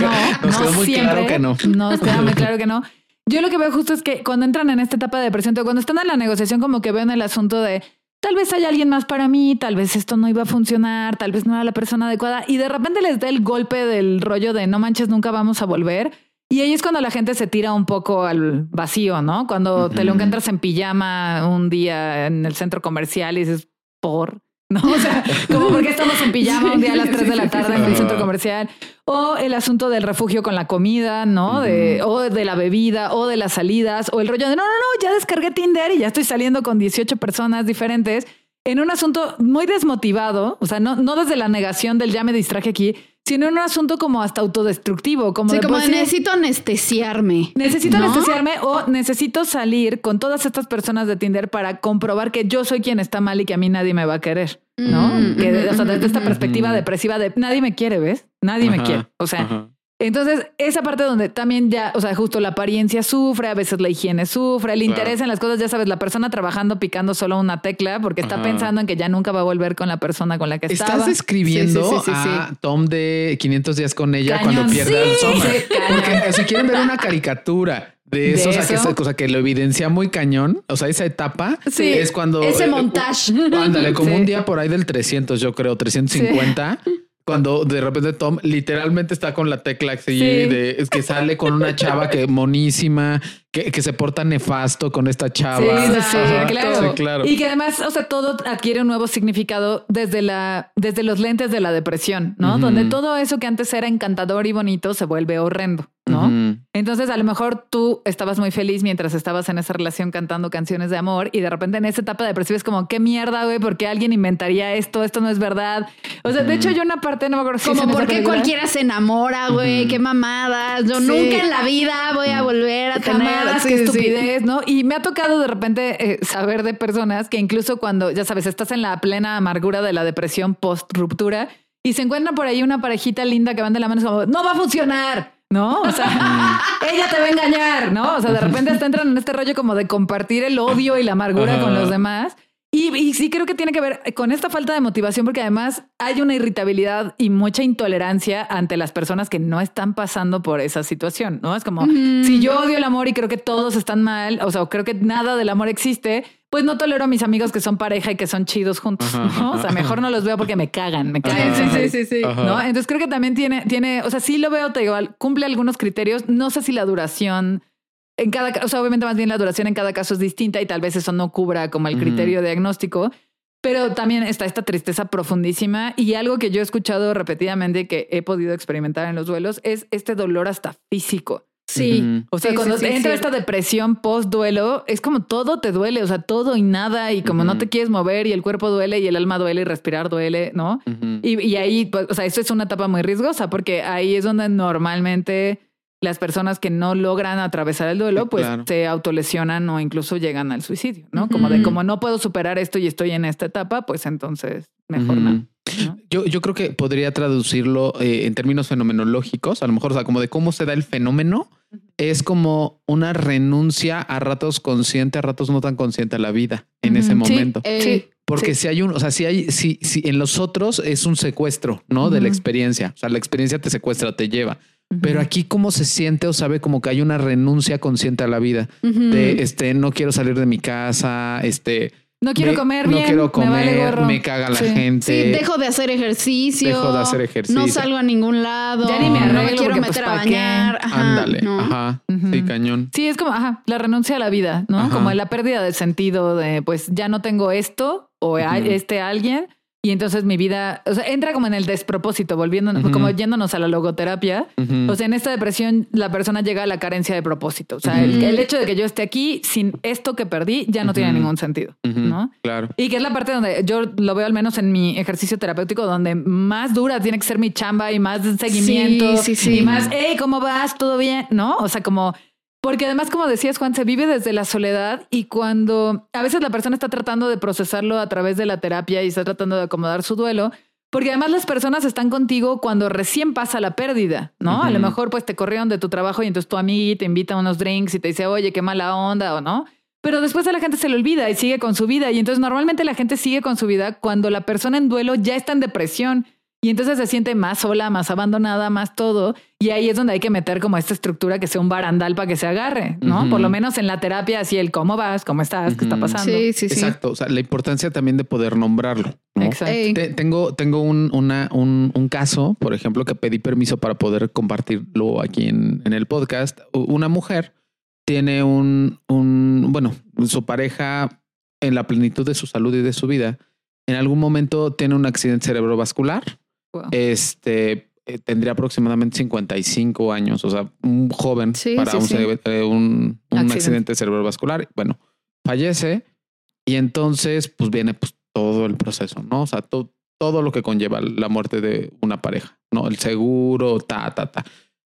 no, no siempre. Claro que no. No, queda muy claro que no. Yo lo que veo justo es que cuando entran en esta etapa de depresión, cuando están en la negociación, como que ven el asunto de tal vez hay alguien más para mí, tal vez esto no iba a funcionar, tal vez no era la persona adecuada, y de repente les da el golpe del rollo de no manches, nunca vamos a volver. Y ahí es cuando la gente se tira un poco al vacío, ¿no? Cuando te lo encuentras en pijama un día en el centro comercial y dices, por. ¿No? O sea, como porque estamos en pijama un día a las 3 de la tarde en el centro comercial. O el asunto del refugio con la comida, ¿no? De, o de la bebida, o de las salidas, o el rollo de no, no, no, ya descargué Tinder y ya estoy saliendo con 18 personas diferentes. En un asunto muy desmotivado, o sea, no, no desde la negación del ya me distraje aquí, sino en un asunto como hasta autodestructivo. Como sí, como necesito anestesiarme. Necesito anestesiarme o necesito salir con todas estas personas de Tinder para comprobar que yo soy quien está mal y que a mí nadie me va a querer. ¿No? Mm, que, mm, o sea, desde esta mm, perspectiva depresiva de nadie me quiere, ¿ves? Nadie me quiere. O sea, entonces, esa parte donde también ya, o sea, justo la apariencia sufre, a veces la higiene sufre, el interés en las cosas, ya sabes, la persona trabajando picando solo una tecla porque está pensando en que ya nunca va a volver con la persona con la que estaba. Estás escribiendo a Tom de 500 días con ella cuando pierde al sombra. Porque si quieren ver una caricatura de eso, o sea, que, cosa que lo evidencia muy cañón. O sea, esa etapa es cuando. Ese eh, montaje. Ándale, como un día por ahí del 300, yo creo, 350 cuando de repente Tom literalmente está con la tecla así de es que sale con una chava que monísima, que, que se porta nefasto con esta chava. Sí, sí, claro. claro. Y que además, o sea, todo adquiere un nuevo significado desde la, desde los lentes de la depresión, ¿no? Donde todo eso que antes era encantador y bonito se vuelve horrendo. ¿no? Entonces, a lo mejor tú estabas muy feliz mientras estabas en esa relación cantando canciones de amor y de repente en esa etapa depresiva es como, qué mierda, güey, ¿por qué alguien inventaría esto? Esto no es verdad. O sea, de hecho, yo una parte, no me acuerdo si Como, ¿por qué cualquiera se enamora, güey? Qué mamadas. Yo nunca en la vida voy a volver a tener... qué estupidez, ¿no? Y me ha tocado de repente eh, saber de personas que incluso cuando, ya sabes, estás en la plena amargura de la depresión post-ruptura y se encuentran por ahí una parejita linda que van de la mano como, no va a funcionar ¿no? O sea, ella te va a engañar, ¿no? O sea, de repente hasta entran en este rollo como de compartir el odio y la amargura con los demás. Y, sí creo que tiene que ver con esta falta de motivación porque además hay una irritabilidad y mucha intolerancia ante las personas que no están pasando por esa situación, ¿no? Es como, si yo odio el amor y creo que todos están mal, o sea, creo que nada del amor existe, pues no tolero a mis amigos que son pareja y que son chidos juntos, ¿no? O sea, mejor no los veo porque me cagan, me cagan. Sí, sí, sí, sí. ¿No? Entonces creo que también tiene, tiene, o sea, sí lo veo, te digo, cumple algunos criterios. No sé si la duración en cada, o sea, obviamente más bien la duración en cada caso es distinta y tal vez eso no cubra como el criterio diagnóstico, pero también está esta tristeza profundísima y algo que yo he escuchado repetidamente que he podido experimentar en los duelos es este dolor hasta físico. Sí. O sea, cuando entra esta depresión post duelo, es como todo te duele, o sea, todo y nada, y como no te quieres mover y el cuerpo duele y el alma duele y respirar duele, ¿no? y, y, ahí, pues, o sea, esto es una etapa muy riesgosa porque ahí es donde normalmente las personas que no logran atravesar el duelo, pues se autolesionan o incluso llegan al suicidio, ¿no? Como de como no puedo superar esto y estoy en esta etapa, pues entonces mejor no. Yo, yo creo que podría traducirlo eh, en términos fenomenológicos, a lo mejor, o sea, como de cómo se da el fenómeno, es como una renuncia a ratos consciente, a ratos no tan consciente a la vida en ese momento. Sí, Porque si hay un, o sea, si hay, si, si en los otros es un secuestro, ¿no? De la experiencia. O sea, la experiencia te secuestra, te lleva. Pero aquí cómo se siente o sabe como que hay una renuncia consciente a la vida de este no quiero salir de mi casa, este no quiero comer bien, no quiero comer, me, caga la gente. Sí, dejo de hacer ejercicio. Dejo de hacer ejercicio. No salgo a ningún lado. Ya ni me arreglo. No me quiero pues, meter a bañar. Ándale. Ajá. Sí, cañón. Sí, es como, ajá, la renuncia a la vida, ¿no? Como la pérdida de sentido de, pues ya no tengo esto o este alguien y entonces mi vida, o sea, entra como en el despropósito, volviendo, como yéndonos a la logoterapia. O sea, en esta depresión la persona llega a la carencia de propósito. O sea, el, hecho de que yo esté aquí sin esto que perdí ya no tiene ningún sentido, ¿no? Claro. Y que es la parte donde yo lo veo al menos en mi ejercicio terapéutico, donde más dura tiene que ser mi chamba y más seguimiento. Sí, sí, sí. Y más, hey, ¿cómo vas? ¿Todo bien? ¿No? O sea, como porque además, como decías, Juan, se vive desde la soledad y cuando a veces la persona está tratando de procesarlo a través de la terapia y está tratando de acomodar su duelo, porque además las personas están contigo cuando recién pasa la pérdida, ¿no? A lo mejor pues te corrieron de tu trabajo y entonces tu amiga te invita a unos drinks y te dice, oye, qué mala onda o no. Pero después a la gente se le olvida y sigue con su vida. Y entonces normalmente la gente sigue con su vida cuando la persona en duelo ya está en depresión y entonces se siente más sola, más abandonada, más todo. Y ahí es donde hay que meter como esta estructura que sea un barandal para que se agarre, ¿no? Por lo menos en la terapia, así el cómo vas, cómo estás, qué está pasando. Sí, sí, sí. Exacto. O sea, la importancia también de poder nombrarlo. Exacto. tengo tengo un, una, un, un, caso, por ejemplo, que pedí permiso para poder compartirlo aquí en, en el podcast. Una mujer tiene un, un, bueno, su pareja en la plenitud de su salud y de su vida, en algún momento tiene un accidente cerebrovascular este eh, tendría aproximadamente 55 años, o sea, un joven para eh, un, accidente. cerebrovascular. Bueno, fallece y entonces pues viene pues todo el proceso, ¿no? O sea, todo lo que conlleva la muerte de una pareja, ¿no? El seguro, ta, ta, ta.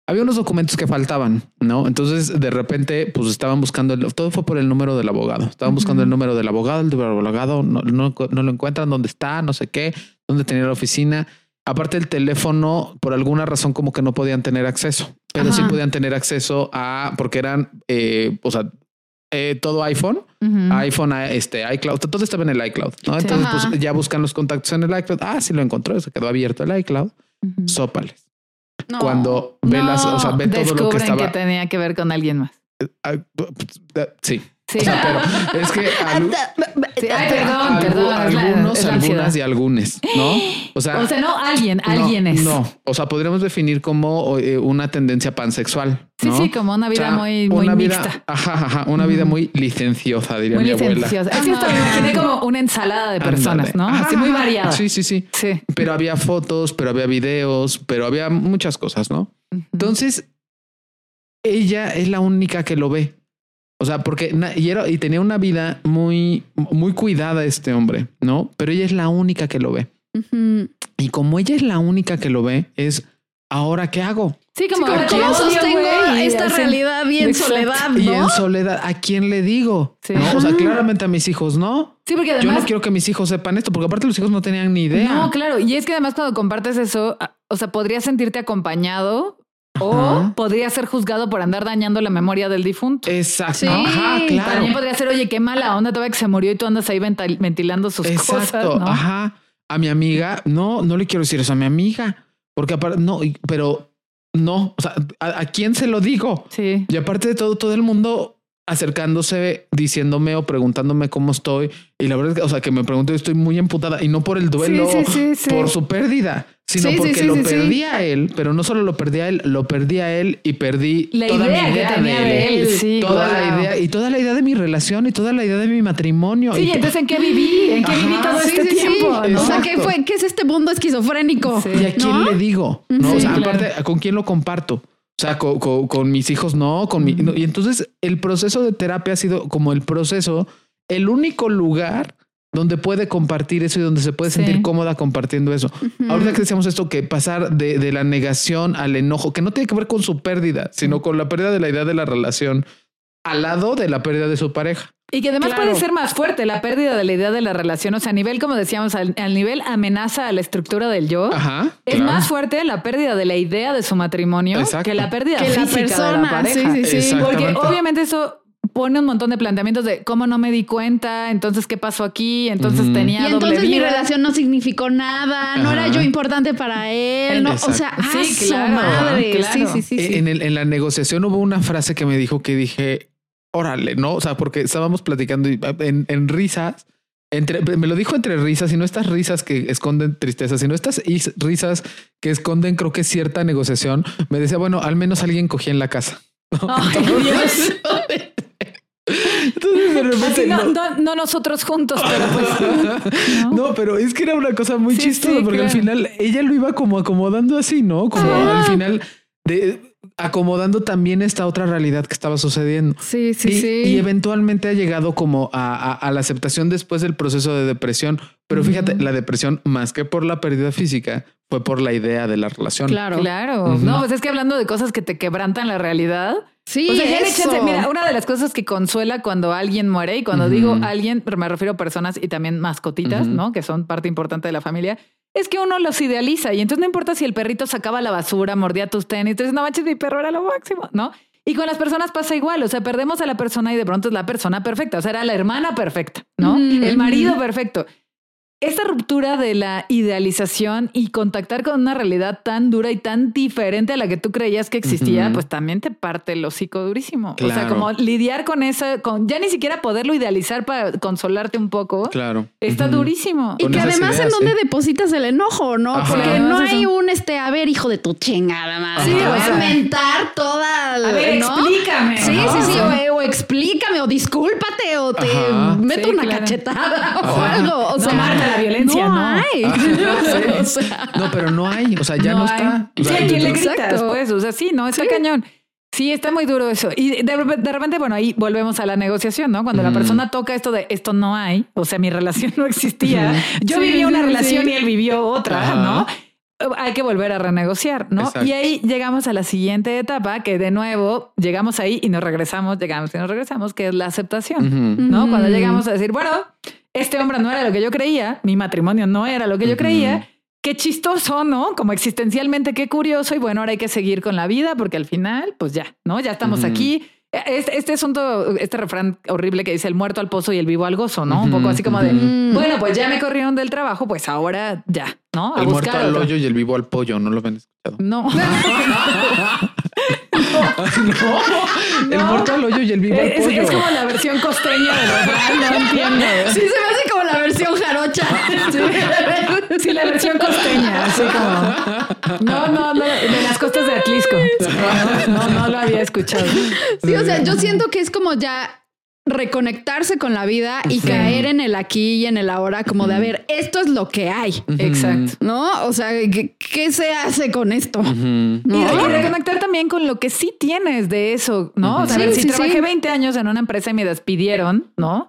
Había unos documentos que faltaban, ¿no? Entonces, de repente, pues estaban buscando, el, todo fue por el número del abogado. Estaban buscando el número del abogado, el abogado no, no, no, lo encuentran, dónde está, no sé qué, dónde tenía la oficina. Aparte el teléfono, por alguna razón como que no podían tener acceso, pero sí podían tener acceso a, porque eran, eh, o sea, eh, todo iPhone, iPhone, este, iCloud, todo estaba en el iCloud, ¿no? Entonces, pues ya buscan los contactos en el iCloud. Ah, sí lo encontró, se quedó abierto el iCloud. Sópales. Cuando ve las, o sea, ve todo lo que estaba. que tenía que ver con alguien más. Eh, sí, pero es que perdón, perdón. Algunos, algunas y algunos, ¿no? O sea, o sea, no alguien, alguien es. No, o sea, podríamos definir como eh, una tendencia pansexual. Sí, sí, como una vida muy, muy mixta. Ajá, ajá, una vida muy licenciosa, diría mi abuela. Licenciosa. Es que esto me imaginé como una ensalada de personas, ¿no? Así muy variada. Sí, sí, sí, sí. Pero había fotos, pero había videos, pero había muchas cosas, ¿no? Entonces, ella es la única que lo ve. O sea, porque y, era, y tenía una vida muy, muy cuidada este hombre, ¿no? Pero ella es la única que lo ve. Y como ella es la única que lo ve, es ahora qué hago. Sí, como ¿cómo sostengo esta realidad bien soledad, ¿no? Y en soledad, ¿a quién le digo? ¿No? O sea, claramente a mis hijos, ¿no? Sí, porque además... Yo no quiero que mis hijos sepan esto, porque aparte los hijos no tenían ni idea. No, claro. Y es que además cuando compartes eso, o sea, podrías sentirte acompañado o podría ser juzgado por andar dañando la memoria del difunto. Exacto. Ajá, claro. También podría ser, oye, qué mala onda todavía que se murió y tú andas ahí ventilando sus Exacto. cosas. Ajá. A mi amiga, no, no le quiero decir eso a mi amiga, porque aparte, no, pero no, o sea, ¿a, quién se lo digo? Sí. Y aparte de todo, todo el mundo acercándose, diciéndome o preguntándome cómo estoy. Y la verdad es que, o sea, que me pregunto, estoy muy emputada y no por el duelo, por su pérdida, sino porque lo perdí a él, pero no solo lo perdí a él, lo perdí a él y perdí la toda idea mi idea de él. toda la idea y toda la idea de mi relación y toda la idea de mi matrimonio. Sí, entonces en qué viví, en qué viví todo este tiempo. O sea, ¿qué, fue, ¿qué es este mundo esquizofrénico? ¿Y a quién le digo? ¿No? o sea, aparte, ¿con quién lo comparto? O sea, con, mis hijos no, con mi, y entonces el proceso de terapia ha sido como el proceso, el único lugar donde puede compartir eso y donde se puede sentir cómoda compartiendo eso. Ahorita que decíamos esto, que pasar de, de, la negación al enojo, que no tiene que ver con su pérdida, sino con la pérdida de la idea de la relación, al lado de la pérdida de su pareja. Y que además puede ser más fuerte la pérdida de la idea de la relación. O sea, a nivel, como decíamos, al, nivel amenaza a la estructura del yo. es más fuerte la pérdida de la idea de su matrimonio que la pérdida física de la pareja. Sí, sí, sí. Porque obviamente eso pone un montón de planteamientos de cómo no me di cuenta, entonces qué pasó aquí, entonces tenía y entonces mi relación no significó nada, no era yo importante para él, no, o sea, sí, claro, madre. Sí, sí, sí, en, el, en la negociación hubo una frase que me dijo que dije, órale, ¿no? O sea, porque estábamos platicando ah, en, risas, entre, me lo dijo entre risas, y no estas risas que esconden tristeza, sino estas risas que esconden, creo que cierta negociación. Me decía, bueno, al menos alguien cogía en la casa. Entonces de repente. no, nosotros juntos, pero pues. No. pero es que era una cosa muy chistosa, porque al final ella lo iba como acomodando así, ¿no? Como al final de acomodando también esta otra realidad que estaba sucediendo. Sí, sí, sí. Y eventualmente ha llegado como a, la aceptación después del proceso de depresión. Pero fíjate, la depresión, más que por la pérdida física, fue por la idea de la relación. Claro, claro. No, pues es que hablando de cosas que te quebrantan la realidad. Sí, o mira, una de las cosas que consuela cuando alguien muere, y cuando digo alguien, me refiero a personas y también mascotitas, ¿no? Que son parte importante de la familia, es que uno los idealiza y entonces no importa si el perrito sacaba la basura, mordía tus tenis, entonces no manches, mi perro era lo máximo, ¿no? Y con las personas pasa igual, o sea, perdemos a la persona y de pronto es la persona perfecta, o sea, era la hermana perfecta, ¿no? El marido perfecto esta ruptura de la idealización y contactar con una realidad tan dura y tan diferente a la que tú creías que existía, pues también te parte el hocico durísimo. O sea, como lidiar con eso, con ya ni siquiera poderlo idealizar para consolarte un poco. Claro. Está durísimo. Y que además en dónde depositas el enojo, ¿no? Porque no hay un este, a ver, hijo de tu chingada madre. Sí, voy a inventar toda. A ver, explícame. Sí, sí, sí. O, explícame, o discúlpate, o te meto una cachetada o algo. O sea, la violencia, ¿no? hay. no, pero no hay. O sea, ya no, está. sí, ¿a quién le gritas? Pues, o sea, sí, no, está cañón. Sí, está muy duro eso. Y de, repente, bueno, ahí volvemos a la negociación, ¿no? Cuando la persona toca esto de esto no hay, o sea, mi relación no existía. Yo vivía una relación y él vivió otra, ¿no? Hay que volver a renegociar, ¿no? Y ahí llegamos a la siguiente etapa, que de nuevo llegamos ahí y nos regresamos, llegamos y nos regresamos, que es la aceptación, ¿no? Cuando llegamos a decir, bueno, este hombre no era lo que yo creía, mi matrimonio no era lo que yo creía. Qué chistoso, ¿no? Como existencialmente, qué curioso. Y bueno, ahora hay que seguir con la vida porque al final, pues ya, ¿no? Ya estamos aquí. Este, este, asunto, este refrán horrible que dice el muerto al pozo y el vivo al gozo, ¿no? Un poco así como de, bueno, pues ya me corrieron del trabajo, pues ahora ya, ¿no? el muerto al hoyo y el vivo al pollo, ¿no lo ven escuchado? No. no. El muerto al hoyo y el vivo al pollo. Es, como la versión costeña de los no entiendo. Sí, se me hace como la versión jarocha. Sí, la versión costeña, así como. No, no, no, de las costas de Atlisco. No, no, lo había escuchado. Sí, o sea, yo siento que es como ya reconectarse con la vida y caer en el aquí y en el ahora, como de, a ver, esto es lo que hay. Exacto. ¿No? O sea, ¿qué, se hace con esto? Y, reconectar también con lo que sí tienes de eso, ¿no? O sea, si trabajé 20 años en una empresa y me despidieron, ¿no?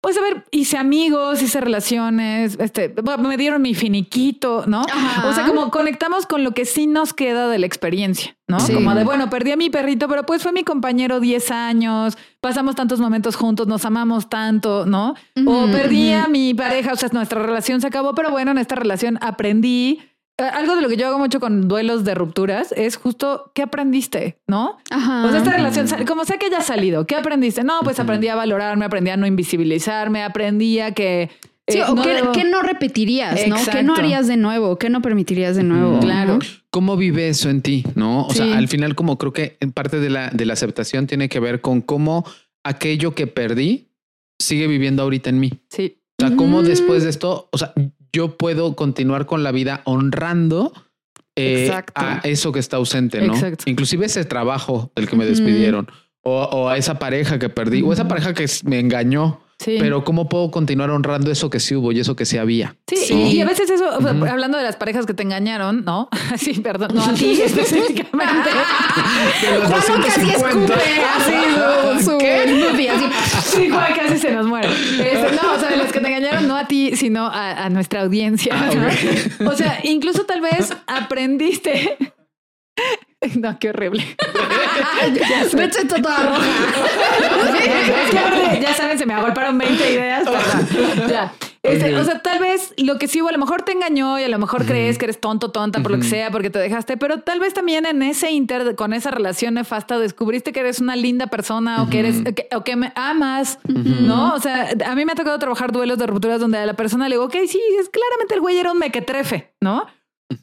Pues a ver, hice amigos, hice relaciones, este, me dieron mi finiquito, ¿no? O sea, como conectamos con lo que sí nos queda de la experiencia, ¿no? Como de, bueno, perdí a mi perrito, pero pues fue mi compañero 10 años, pasamos tantos momentos juntos, nos amamos tanto, ¿no? O perdí a mi pareja, o sea, nuestra relación se acabó, pero bueno, en esta relación aprendí algo de lo que yo hago mucho con duelos de rupturas es justo qué aprendiste, ¿no? Ajá. Pues esta relación, como sea que haya salido, ¿qué aprendiste? No, pues aprendí a valorarme, aprendí a no invisibilizarme, aprendí a que Sí, eh, o no qué, no repetirías, ¿no? ¿Qué no harías de nuevo? ¿Qué no permitirías de nuevo? Claro. ¿Cómo vive eso en ti? ¿No? O sea, al final, como creo que en parte de la, de la aceptación tiene que ver con cómo aquello que perdí sigue viviendo ahorita en mí. Sí. O sea, cómo después de esto, o sea, yo puedo continuar con la vida honrando eh, a eso que está ausente, ¿no? Exacto. Inclusive ese trabajo del que me despidieron o, a esa pareja que perdí o esa pareja que me engañó. Pero ¿cómo puedo continuar honrando eso que sí hubo y eso que sí había? Sí, y a veces eso, hablando de las parejas que te engañaron, ¿no? Sí, perdón, no a ti específicamente. Juan casi escupe así su, Sí, Juan casi se nos muere. Este, no, o sea, de los que te engañaron no a ti, sino a, nuestra audiencia. Ah, o sea, incluso tal vez aprendiste No, qué horrible. me siento toda roja. ya saben, se me agolparon 20 ideas. ya. Este, o sea, tal vez lo que sí hubo, a lo mejor te engañó y a lo mejor crees que eres tonto, tonta, por lo que sea, porque te dejaste, pero tal vez también en ese inter, con esa relación nefasta, descubriste que eres una linda persona o que eres, o que me amas, ¿no? O sea, a mí me ha tocado trabajar duelos de rupturas donde a la persona le digo, ok, sí, es claramente el güey era un mequetrefe, ¿no?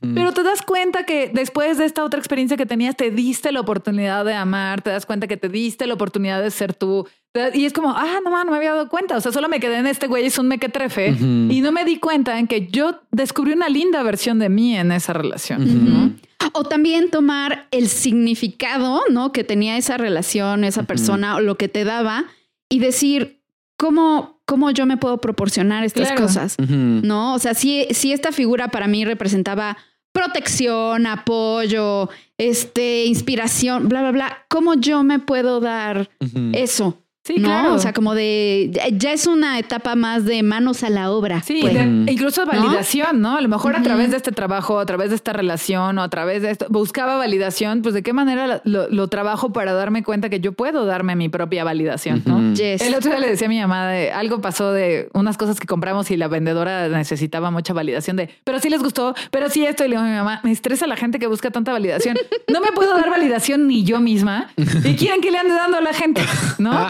Pero te das cuenta que después de esta otra experiencia que tenías, te diste la oportunidad de amar, te das cuenta que te diste la oportunidad de ser tú. Y es como, ah, no, no me había dado cuenta. O sea, solo me quedé en este güey, es un mequetrefe. Y no me di cuenta en que yo descubrí una linda versión de mí en esa relación. O también tomar el significado, ¿no? Que tenía esa relación, esa persona, o lo que te daba, y decir, ¿cómo cómo yo me puedo proporcionar estas cosas, ¿no? O sea, si, si esta figura para mí representaba protección, apoyo, este, inspiración, bla, bla, bla, ¿cómo yo me puedo dar eso? Sí, claro. O sea, como de, ya es una etapa más de manos a la obra. Sí, pues. incluso validación, ¿no? A lo mejor a través de este trabajo, a través de esta relación o a través de esto, buscaba validación, pues de qué manera lo, trabajo para darme cuenta que yo puedo darme mi propia validación, ¿no? El otro día le decía a mi mamá de algo pasó de unas cosas que compramos y la vendedora necesitaba mucha validación de, pero sí les gustó, pero sí esto. Y le digo a mi mamá, me estresa la gente que busca tanta validación. No me puedo dar validación ni yo misma. Y quieren que le ande dando a la gente, ¿no?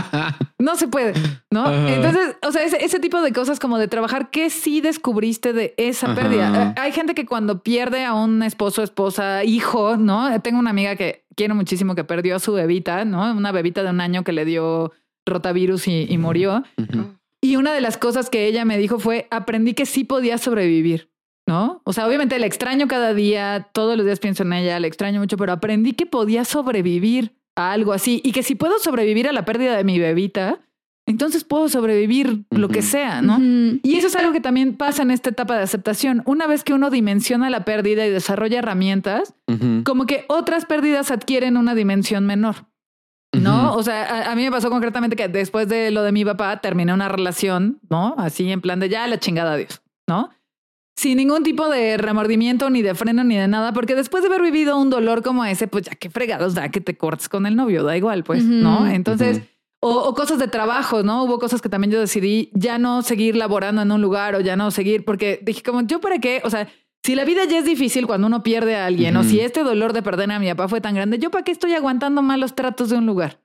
No se puede, ¿no? Entonces, o sea, ese, tipo de cosas como de trabajar, ¿qué sí descubriste de esa pérdida? Eh, hay gente que cuando pierde a un esposo, esposa, hijo, ¿no? Tengo una amiga que quiero muchísimo que perdió a su bebita, ¿no? Una bebita de un año que le dio rotavirus y, murió. Y una de las cosas que ella me dijo fue, aprendí que sí podía sobrevivir. ¿no? O sea, obviamente la extraño cada día, todos los días pienso en ella, la extraño mucho, pero aprendí que podía sobrevivir a algo así y que si puedo sobrevivir a la pérdida de mi bebita, entonces puedo sobrevivir lo que sea, ¿no? Y eso es algo que también pasa en esta etapa de aceptación. Una vez que uno dimensiona la pérdida y desarrolla herramientas, como que otras pérdidas adquieren una dimensión menor. ¿No? O sea, a, mí me pasó concretamente que después de lo de mi papá terminé una relación, ¿no? Así en plan de ya la chingada a Dios, ¿no? Sin ningún tipo de remordimiento, ni de freno, ni de nada, porque después de haber vivido un dolor como ese, pues ya qué fregados da que te cortes con el novio, da igual, pues, ¿no? Entonces, o, cosas de trabajo, ¿no? Hubo cosas que también yo decidí ya no seguir laborando en un lugar o ya no seguir, porque dije como, ¿yo para qué? O sea, si la vida ya es difícil cuando uno pierde a alguien, o si este dolor de perder a mi papá fue tan grande, ¿yo para qué estoy aguantando malos tratos de un lugar?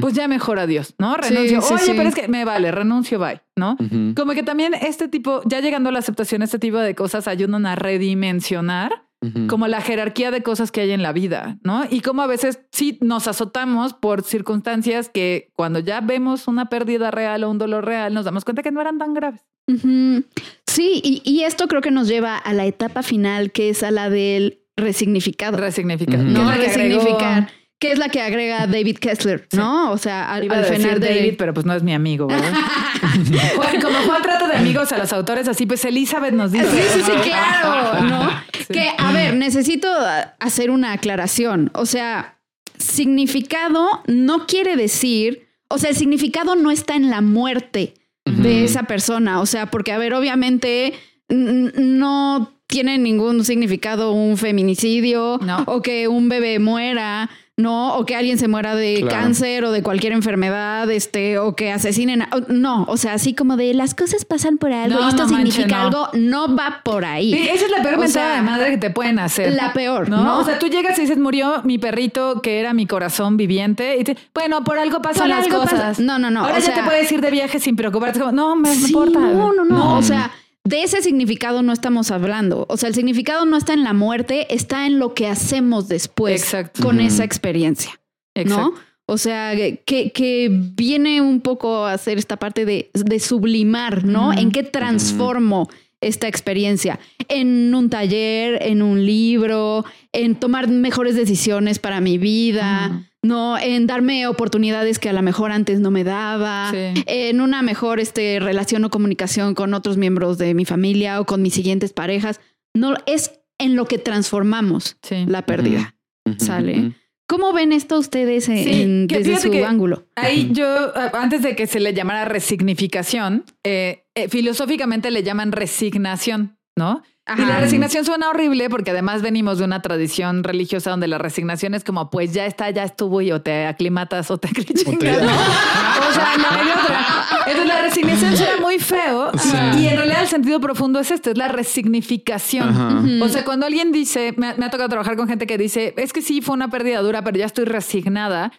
Pues ya mejor adiós, ¿no? Renuncio. Oye, pero es que me vale, renuncio, bye, ¿no? Como que también este tipo, ya llegando a la aceptación, este tipo de cosas ayudan a redimensionar como la jerarquía de cosas que hay en la vida, ¿no? Y como a veces sí nos azotamos por circunstancias que cuando ya vemos una pérdida real o un dolor real, nos damos cuenta que no eran tan graves. Sí, y, esto creo que nos lleva a la etapa final, que es a la del resignificado. Resignificar. No, resignificar. Que es la que agrega David Kessler, ¿no? O sea, al, final de David, pero pues no es mi amigo, ¿verdad? como Juan trata de amigos a los autores así, pues Elizabeth nos dice. Sí, sí, sí, claro, ¿no? Que, a ver, necesito hacer una aclaración. O sea, significado no quiere decir, o sea, el significado no está en la muerte de esa persona. O sea, porque, a ver, obviamente no tiene ningún significado un feminicidio o que un bebé muera. ¿No? O que alguien se muera de cáncer o de cualquier enfermedad, este, o que asesinen. No, o sea, así como de las cosas pasan por algo y esto significa algo, no va por ahí. esa es la peor mentada de madre que te pueden hacer. La peor, ¿no? O sea, tú llegas y dices, murió mi perrito que era mi corazón viviente. Y te, bueno, por algo pasan las cosas. No, no, no. Ahora ya te puedes ir de viaje sin preocuparte. no, me, importa. No, no, no. O sea de ese significado no estamos hablando. O sea, el significado no está en la muerte, está en lo que hacemos después con esa experiencia. ¿No? O sea, que, que viene un poco a hacer esta parte de, de sublimar, ¿no? ¿En qué transformo esta experiencia? En un taller, en un libro, en tomar mejores decisiones para mi vida. ¿no? En darme oportunidades que a lo mejor antes no me daba, en una mejor este, relación o comunicación con otros miembros de mi familia o con mis siguientes parejas. No, es en lo que transformamos la pérdida. ¿Sale? ¿Cómo ven esto ustedes desde su ángulo? Ahí yo, antes de que se le llamara resignificación, eh, eh, filosóficamente le llaman resignación, ¿no? Y la resignación suena horrible porque además venimos de una tradición religiosa donde la resignación es como, pues ya está, ya estuvo y o te aclimatas o te ¿no? o sea, no hay otra. Entonces la resignación suena muy feo y en realidad el sentido profundo es esto, es la resignificación. O sea, cuando alguien dice, me, me ha tocado trabajar con gente que dice, es que sí fue una pérdida dura, pero ya estoy resignada.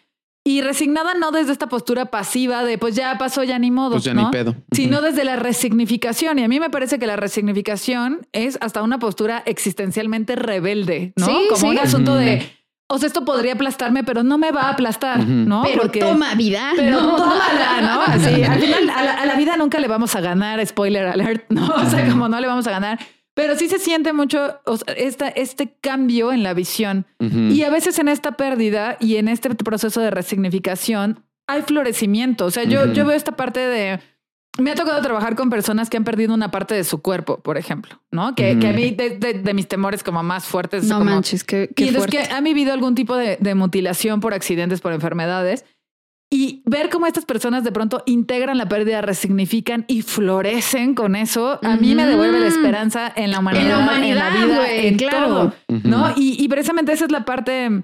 Y resignada no desde esta postura pasiva de pues ya pasó, ya ni modo. Pues ya ni pedo. Sino desde la resignificación. Y a mí me parece que la resignificación es hasta una postura existencialmente rebelde, ¿no? Como un asunto de. O sea, esto podría aplastarme, pero no me va a aplastar, ¿no? Pero Porque, toma vida. Pero ¿no? tómala, ¿no? Así, al final, a la, a la, vida nunca le vamos a ganar, spoiler alert, ¿no? O sea, como no le vamos a ganar. Pero sí se siente mucho este cambio en la visión. Y a veces en esta pérdida y en este proceso de resignificación hay florecimiento. O sea, yo, yo veo esta parte de... Me ha tocado trabajar con personas que han perdido una parte de su cuerpo, por ejemplo, ¿no? Que, que a mí, de, mis temores como más fuertes. No como, manches, que, y es que han vivido algún tipo de, de mutilación por accidentes, por enfermedades. Y ver cómo estas personas de pronto integran la pérdida, resignifican y florecen con eso, a mí me devuelve la esperanza en la humanidad, en la, humanidad, en la vida, en claro. ¿no? Y, precisamente esa es la parte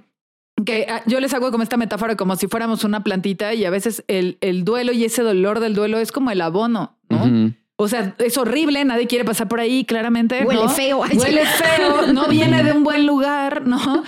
que ah, yo les hago como esta metáfora, como si fuéramos una plantita y a veces el, el duelo y ese dolor del duelo es como el abono, ¿no? O sea, es horrible, nadie quiere pasar por ahí, claramente. Huele feo. Huele feo, no viene de un buen lugar, ¿no?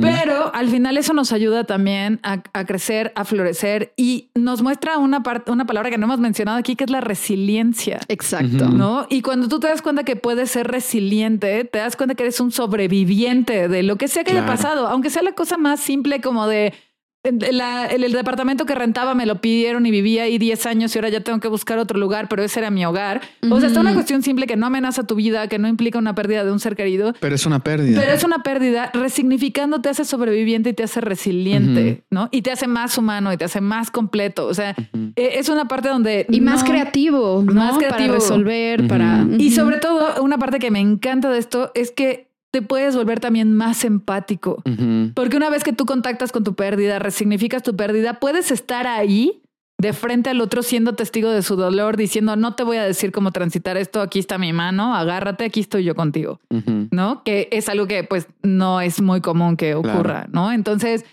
Pero al final eso nos ayuda también a, crecer, a florecer y nos muestra una, parte, una palabra que no hemos mencionado aquí, que es la resiliencia. Exacto. ¿No? Y cuando tú te das cuenta que puedes ser resiliente, te das cuenta que eres un sobreviviente de lo que sea que haya pasado, aunque sea la cosa más simple como de el, departamento que rentaba me lo pidieron y vivía ahí 10 años y ahora ya tengo que buscar otro lugar, pero ese era mi hogar. O sea, está una cuestión simple que no amenaza tu vida, que no implica una pérdida de un ser querido. Pero es una pérdida. Pero es una pérdida. Resignificando te hace sobreviviente y te hace resiliente, ¿no? Y te hace más humano y te hace más completo. O sea, e, es una parte donde... Y más creativo, Más creativo. Para resolver, para... Y sobre todo, una parte que me encanta de esto es que te puedes volver también más empático. Porque una vez que tú contactas con tu pérdida, resignificas tu pérdida, puedes estar ahí de frente al otro siendo testigo de su dolor, diciendo, no te voy a decir cómo transitar esto, aquí está mi mano, agárrate, aquí estoy yo contigo, ¿no? Que es algo que pues no es muy común que ocurra, ¿no? Entonces,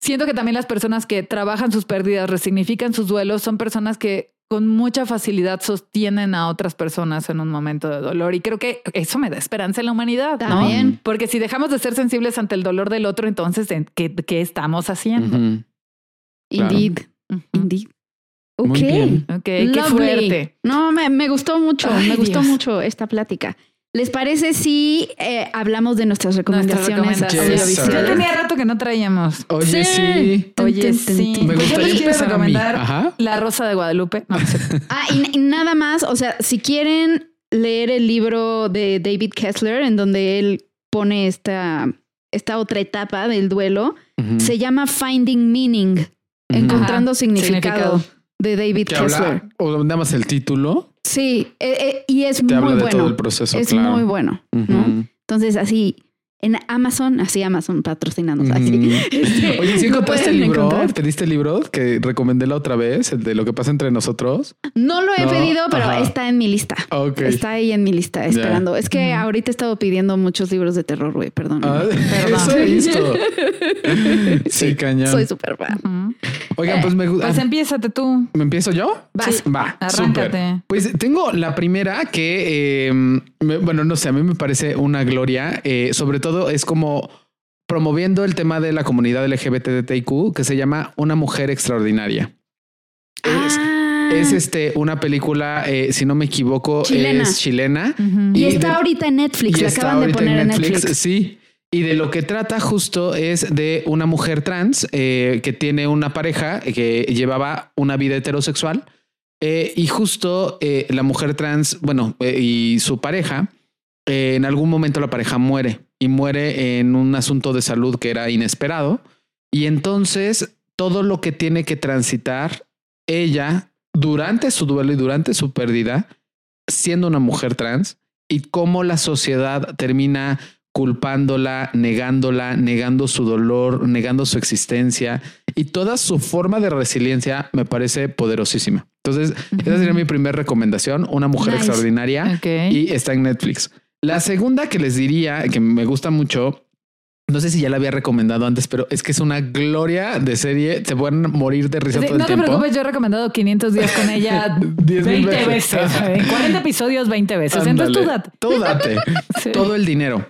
siento que también las personas que trabajan sus pérdidas, resignifican sus duelos, son personas que con mucha facilidad sostienen a otras personas en un momento de dolor. Y creo que eso me da esperanza en la humanidad. También. Porque si dejamos de ser sensibles ante el dolor del otro, entonces, ¿qué, qué estamos haciendo? Indeed. Indeed. Ok. Ok, qué fuerte. No, me, me gustó mucho. me gustó mucho esta plática. ¿Les parece si eh, hablamos de nuestras recomendaciones, audiovisuales? Yo tenía rato que no traíamos. Oye, sí. Oye, sí. Me gustaría yo les recomendar La Rosa de Guadalupe. ah, y, nada más, o sea, si quieren leer el libro de David Kessler, en donde él pone esta, esta otra etapa del duelo, se llama Finding Meaning, Encontrando significado, de David Kessler. o nada más el título. Sí, eh, eh, y es muy bueno. todo el proceso, es muy bueno. Entonces, así, en Amazon, así Amazon patrocinando. Este, Oye, ¿sí encontraste el libro? ¿Te diste el libro que recomendé la otra vez, el de lo que pasa entre nosotros? No lo he pedido, pero está en mi lista. Está ahí en mi lista esperando. Es que ahorita he estado pidiendo muchos libros de terror, güey. Perdón. Ah, eso he visto. sí, cañón. Soy súper fan. Oigan, pues me gusta. Pues empiézate tú. ¿Me empiezo yo? Vas. Va. Arráncate. Pues tengo la primera que, em, bueno, no sé, a mí me parece una gloria. Eh, sobre todo es como promoviendo el tema de la comunidad LGBTIQ que se llama Una mujer extraordinaria. Es, ah. este una película, eh, si no me equivoco, es chilena. Y, está ahorita en Netflix, la acaban de poner en Netflix. Sí. Y de lo que trata justo es de una mujer trans eh, que tiene una pareja que llevaba una vida heterosexual eh, y justo eh, la mujer trans, bueno, y su pareja, en algún momento la pareja muere y muere en un asunto de salud que era inesperado. Y entonces todo lo que tiene que transitar ella durante su duelo y durante su pérdida, siendo una mujer trans, y cómo la sociedad termina culpándola, negándola, negando su dolor, negando su existencia y toda su forma de resiliencia me parece poderosísima. Entonces, esa sería mi primera recomendación, una mujer extraordinaria y está en Netflix. La segunda que les diría, que me gusta mucho, no sé si ya la había recomendado antes, pero es que es una gloria de serie. Se pueden morir de risa todo el tiempo. No te preocupes, yo he recomendado 500 días con ella 20 veces. En 40 episodios, 20 veces. Entonces tú date. Tú date. Todo el dinero.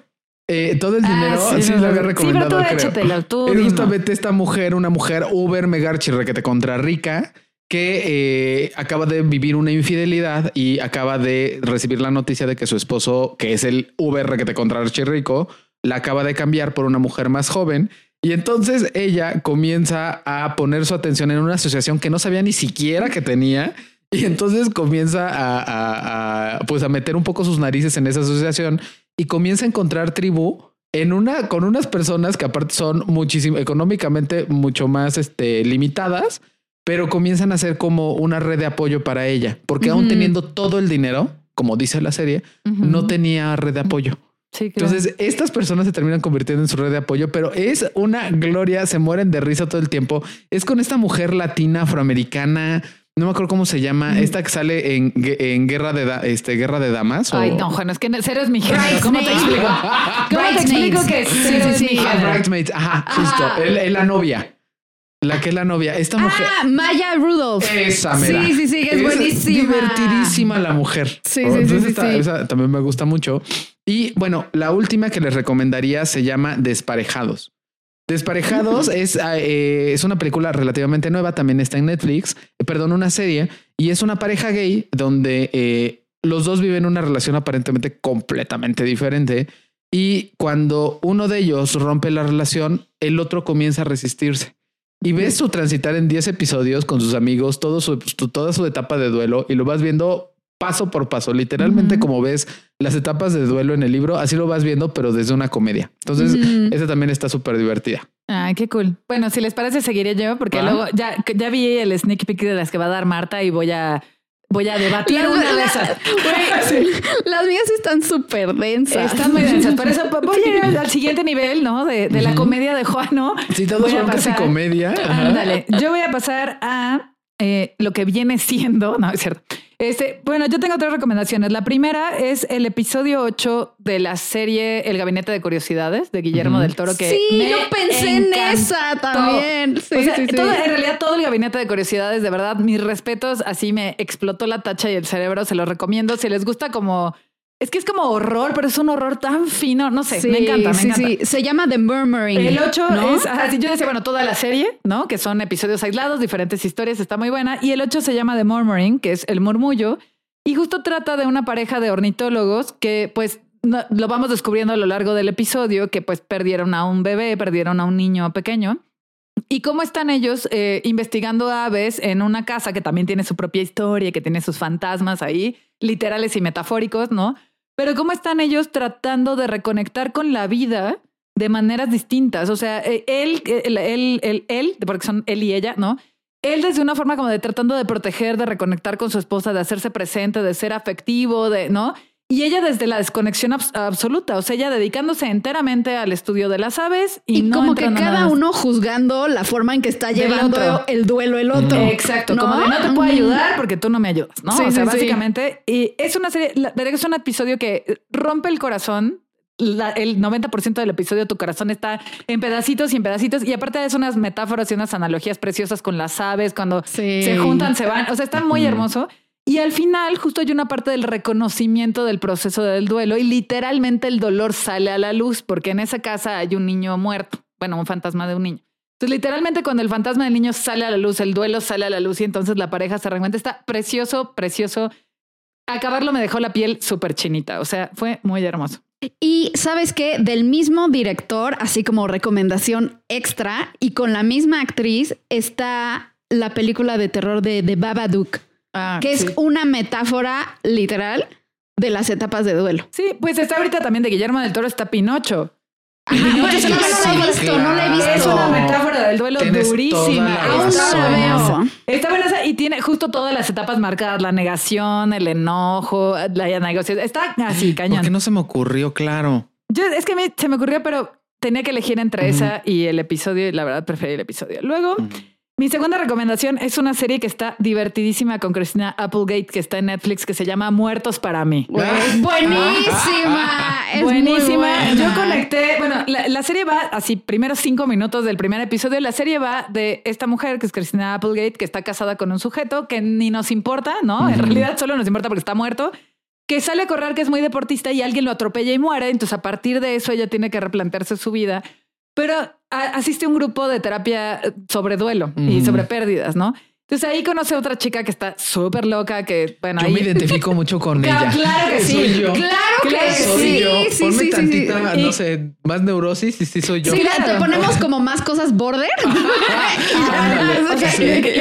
Eh, todo el ah, dinero sí, lo había recomendado. Sí, pero tú creo. tú es justamente esta mujer, una mujer uber mega te contra rica que eh, acaba de vivir una infidelidad y acaba de recibir la noticia de que su esposo, que es el uber que te contra rico, la acaba de cambiar por una mujer más joven. Y entonces ella comienza a poner su atención en una asociación que no sabía ni siquiera que tenía. Y entonces comienza a, pues a meter un poco sus narices en esa asociación y comienza a encontrar tribu en una con unas personas que aparte son muchísimo económicamente mucho más este, limitadas, pero comienzan a ser como una red de apoyo para ella, porque aún teniendo todo el dinero, como dice la serie, no tenía red de apoyo. Entonces, estas personas se terminan convirtiendo en su red de apoyo, pero es una gloria, se mueren de risa todo el tiempo. Es con esta mujer latina afroamericana, no me acuerdo cómo se llama, esta que sale en, en Guerra de este Guerra de Damas. Ay, no, Juan, es que cero es mi género. ¿Cómo te explico? ¿Cómo te explico que cero es mi género? Bridesmaids, ajá, justo, es la novia. La que es la novia. Esta mujer. Ah, Maya Rudolph. Esa mera. Sí, sí, sí, es, buenísima. Divertidísima la mujer. Sí, sí, sí, Esa también me gusta mucho. Y bueno, la última que les recomendaría se llama Desparejados. Desparejados es, ah, eh, es una película relativamente nueva, también está en Netflix, eh, perdón, una serie, y es una pareja gay donde eh, los dos viven una relación aparentemente completamente diferente. Y cuando uno de ellos rompe la relación, el otro comienza a resistirse. Y ves su transitar en 10 episodios con sus amigos, todo su, toda su etapa de duelo y lo vas viendo paso por paso, literalmente como ves las etapas de duelo en el libro, así lo vas viendo, pero desde una comedia. Entonces, esa también está súper divertida. Ay, qué cool. Bueno, si les parece, seguiré yo, porque luego ya, ya vi el sneak peek de las que va a dar Marta y voy a voy a debatir una de esas. Las mías están súper densas. Están muy densas. Por eso voy a ir al siguiente nivel, ¿no? De, la comedia de Juan, ¿no? Sí, todos son casi comedia. Ándale. Yo voy a pasar a eh, lo que viene siendo, no, es cierto. Este, bueno, yo tengo tres recomendaciones. La primera es el episodio 8 de la serie El Gabinete de Curiosidades de Guillermo del Toro. Que sí, yo pensé en esa también. Sí, sí, en realidad, todo el Gabinete de Curiosidades, de verdad, mis respetos, así me explotó la tacha y el cerebro. Se los recomiendo. Si les gusta como es que es como horror, pero es un horror tan fino. No sé, me encanta, me sí, encanta. Sí, se llama The Murmuring. El 8 es, así yo decía, bueno, toda la serie, ¿no? Que son episodios aislados, diferentes historias, está muy buena. Y el 8 se llama The Murmuring, que es el murmullo. Y justo trata de una pareja de ornitólogos que, pues, lo vamos descubriendo a lo largo del episodio, que pues perdieron a un bebé, perdieron a un niño pequeño. ¿Y cómo están ellos eh, investigando aves en una casa que también tiene su propia historia, que tiene sus fantasmas ahí, literales y metafóricos, ¿no? Pero cómo están ellos tratando de reconectar con la vida de maneras distintas. O sea, eh, él, él, él, él, porque son él y ella, ¿no? Él desde una forma como de tratando de proteger, de reconectar con su esposa, de hacerse presente, de ser afectivo, de, ¿no? Y ella desde la desconexión absoluta, o sea, ella dedicándose enteramente al estudio de las aves y, como que cada uno juzgando la forma en que está llevando el duelo el otro. Exacto, como de no te puedo ayudar porque tú no me ayudas, ¿no? o sea, básicamente, y es una serie, la es un episodio que rompe el corazón. el 90% del episodio tu corazón está en pedacitos y en pedacitos y aparte es unas metáforas y unas analogías preciosas con las aves cuando se juntan, se van, o sea, está muy hermoso. Y al final justo hay una parte del reconocimiento del proceso del duelo y literalmente el dolor sale a la luz porque en esa casa hay un niño muerto, bueno, un fantasma de un niño. Entonces, literalmente cuando el fantasma del niño sale a la luz, el duelo sale a la luz y entonces la pareja se reencuentra. Está precioso, precioso. Acabarlo me dejó la piel súper chinita, o sea, fue muy hermoso. Y sabes qué, del mismo director, así como recomendación extra, y con la misma actriz, está la película de terror de, de Babadook, ah, que es una metáfora literal de las etapas de duelo. Sí, pues está ahorita también de Guillermo del Toro, está Pinocho. Ajá, no, no, he visto, no la he visto. Es una metáfora del duelo durísima. Aún Está buena y tiene justo todas las etapas marcadas: la negación, el enojo, la negociación. Está así, cañón. Porque no se me ocurrió, claro. Yo, es que me, se me ocurrió, pero tenía que elegir entre esa y el episodio, y la verdad preferí el episodio. Luego. Mi segunda recomendación es una serie que está divertidísima con Christina Applegate, que está en Netflix, que se llama Muertos para mí. Buenísima. es buenísima. Yo conecté, bueno, la, serie va así, primeros cinco minutos del primer episodio. La serie va de esta mujer, que es Christina Applegate, que está casada con un sujeto que ni nos importa, ¿no? En realidad solo nos importa porque está muerto que sale a correr, que es muy deportista y alguien lo atropella y muere. Entonces, a partir de eso, ella tiene que replantearse su vida. Pero asiste un grupo de terapia sobre duelo y sobre pérdidas, ¿no? Entonces ahí conoce a otra chica que está súper loca, que bueno, yo me identifico mucho con ella. Claro que sí. Soy yo. Claro que soy sí. Yo. Sí, Ponme tantita, no sé, más neurosis y sí soy yo. Sí, te ponemos como más cosas border. o sea,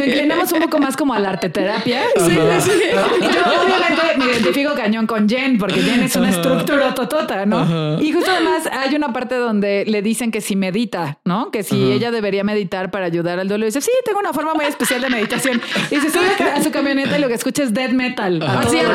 inclinamos un poco más como a la arte terapia. Sí, sí. Yo obviamente me identifico cañón con Jen, porque Jen es una estructura totota, ¿no? Y justo además hay una parte donde le dicen que si medita, ¿no? Que si ella debería meditar para ayudar al duelo. Y dice, sí, tengo una forma muy especial de meditar y se sube a su camioneta y lo que escucha es death metal. Así Y yo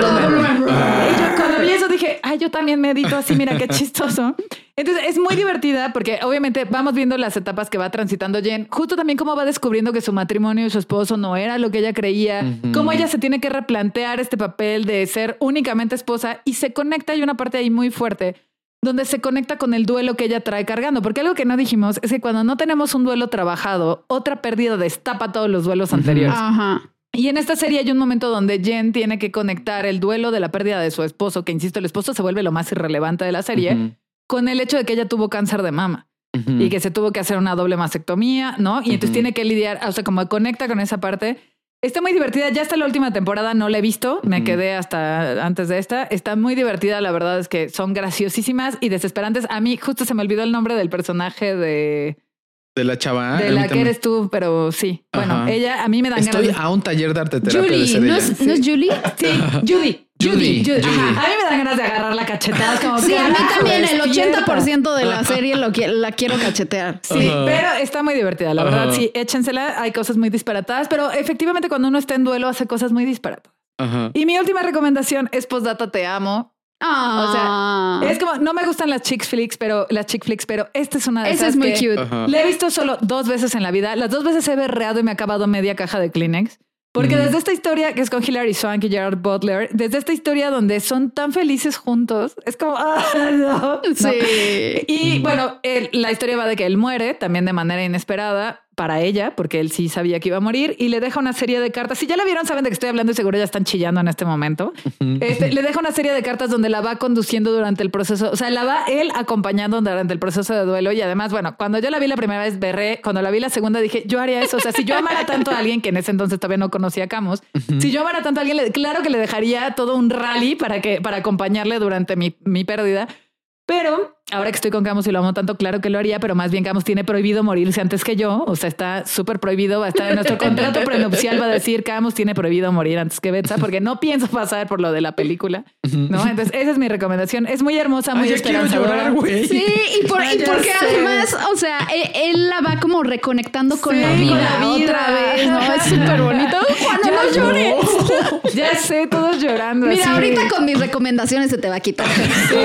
cuando vi eso dije, ay, yo también medito así, mira qué chistoso. Entonces es muy divertida porque obviamente vamos viendo las etapas que va transitando Jen, justo también cómo va descubriendo que su matrimonio y su esposo no era lo que ella creía, cómo ella se tiene que replantear este papel de ser únicamente esposa y se conecta, hay una parte ahí muy fuerte donde se conecta con el duelo que ella trae cargando. Porque algo que no dijimos es que cuando no tenemos un duelo trabajado, otra pérdida destapa todos los duelos anteriores. Y en esta serie hay un momento donde Jen tiene que conectar el duelo de la pérdida de su esposo, que insisto, el esposo se vuelve lo más irrelevante de la serie, con el hecho de que ella tuvo cáncer de mama. Y que se tuvo que hacer una doble mastectomía, ¿no? Y entonces tiene que lidiar, o sea, como conecta con esa parte Está muy divertida. Ya está la última temporada, no la he visto. Me quedé hasta antes de esta. Está muy divertida. La verdad es que son graciosísimas y desesperantes. A mí justo se me olvidó el nombre del personaje de... De la chava. De la que eres tú, pero sí. Bueno, ella a mí me dan Estoy a un taller de arte terapia Julie, ¿no es, ¿no es Julie? Sí, Judy. Judy. Judy. A mí me dan ganas de agarrar la cachetada. Como sí, a mí también el 80% de la serie lo la quiero cachetear. Sí, pero está muy divertida. La verdad, sí, échensela. Hay cosas muy disparatadas, pero efectivamente cuando uno está en duelo hace cosas muy disparatas. Y mi última recomendación es Postdata Te Amo. O sea, ah. es como, no me gustan las chick flicks, pero las chick flicks, pero esta es una de esas. es muy cute. Le he visto solo dos veces en la vida. Las dos veces he berreado y me ha acabado media caja de Kleenex. Porque desde esta historia que es con Hilary Swank y Gerard Butler, desde esta historia donde son tan felices juntos, es como, ah, Sí. Y bueno, la historia va de que él muere también de manera inesperada para ella, porque él sí sabía que iba a morir, y le deja una serie de cartas. Si ya la vieron, saben de que estoy hablando y seguro ya están chillando en este momento. Este, le deja una serie de cartas donde la va conduciendo durante el proceso, o sea, la va él acompañando durante el proceso de duelo. Y además, bueno, cuando yo la vi la primera vez, berré, cuando la vi la segunda dije, yo haría eso. O sea, si yo amara tanto a alguien, que en ese entonces todavía no conocía a Camus, si yo amara tanto a alguien, claro que le dejaría todo un rally para, que, para acompañarle durante mi, mi pérdida. Pero ahora que estoy con Camus y lo amo tanto, claro que lo haría, pero más bien Camus tiene prohibido morirse antes que yo. O sea, está súper prohibido. Va a estar en nuestro contrato prenupcial, va a decir Camus tiene prohibido morir antes que Betsa, porque no pienso pasar por lo de la película. ¿no? Entonces, esa es mi recomendación. Es muy hermosa, muy esperanzadora. Sí, y, por, y porque además, o sea, e, él, la va como reconectando con, la, vida otra vez, ¿no? Es súper bonito. Cuando no llores. ya sé, todos llorando. Mira, ahorita con mis recomendaciones se te va a quitar. Sí.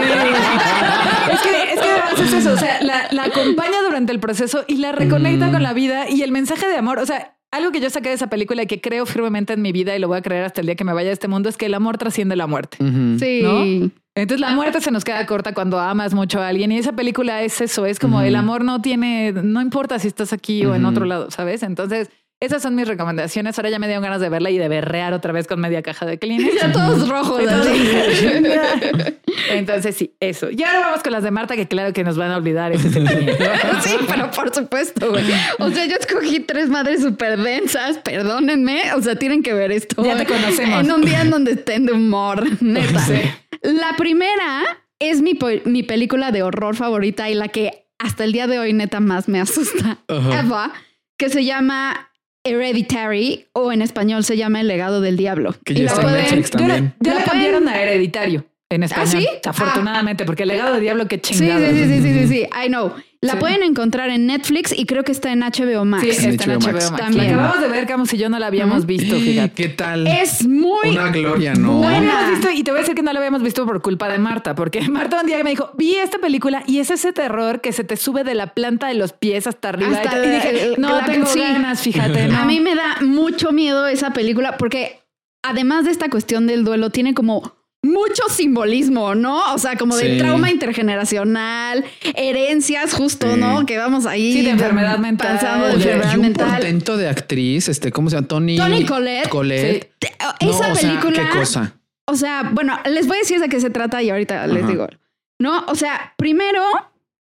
es que es que además es eso, o sea, la, acompaña durante el proceso y la reconecta con la vida y el mensaje de amor, o sea, algo que yo saqué de esa película y que creo firmemente en mi vida y lo voy a creer hasta el día que me vaya de este mundo es que el amor trasciende la muerte. Sí. Entonces la muerte se nos queda corta cuando amas mucho a alguien y esa película es eso, es como el amor no tiene, no importa si estás aquí o en otro lado, ¿sabes? Entonces esas son mis recomendaciones. Ahora ya me dieron ganas de verla y de berrear otra vez con media caja de Kleenex. Ya todos rojos. Entonces sí, eso. Y ahora vamos con las de Marta, que claro que nos van a olvidar ese sí, pero por supuesto, güey. O sea, yo escogí tres madres súper densas, perdónenme. O sea, tienen que ver esto. Ya te conocemos. En un día en donde estén de humor, neta. La primera es mi, mi película de horror favorita y la que hasta el día de hoy neta más me asusta. Eva, que se llama Hereditary o en español se llama El legado del diablo. Que ya está en Netflix también. Ya la cambiaron a Hereditario en ¿Ah, español. Afortunadamente, porque el legado del diablo, qué chingado. Sí, sí, sí, sí, sí, sí, I know. La pueden encontrar en Netflix y creo que está en HBO Max. Sí, está en HBO, Max. También. La acabamos de ver, Camus y yo no la habíamos visto, fíjate. ¿Qué tal? Es muy Una gloria, ¿no? Buena. Visto, y te voy a decir que no la habíamos visto por culpa de Marta, porque Marta un día me dijo, vi esta película y es ese terror que se te sube de la planta de los pies hasta arriba. Hasta y, dije, no tengo ganas, fíjate. A mí me da mucho miedo esa película porque además de esta cuestión del duelo, tiene como mucho simbolismo, ¿no? O sea, como de trauma intergeneracional, herencias, justo, ¿no? Que vamos ahí. Sí, de enfermedad mental. Pensando de enfermedad un mental. portento de actriz, este, ¿cómo se llama? Tony. Tony Colette. Colette. Esa película. ¿Qué cosa? O sea, bueno, les voy a decir de qué se trata y ahorita les digo. ¿No? O sea, primero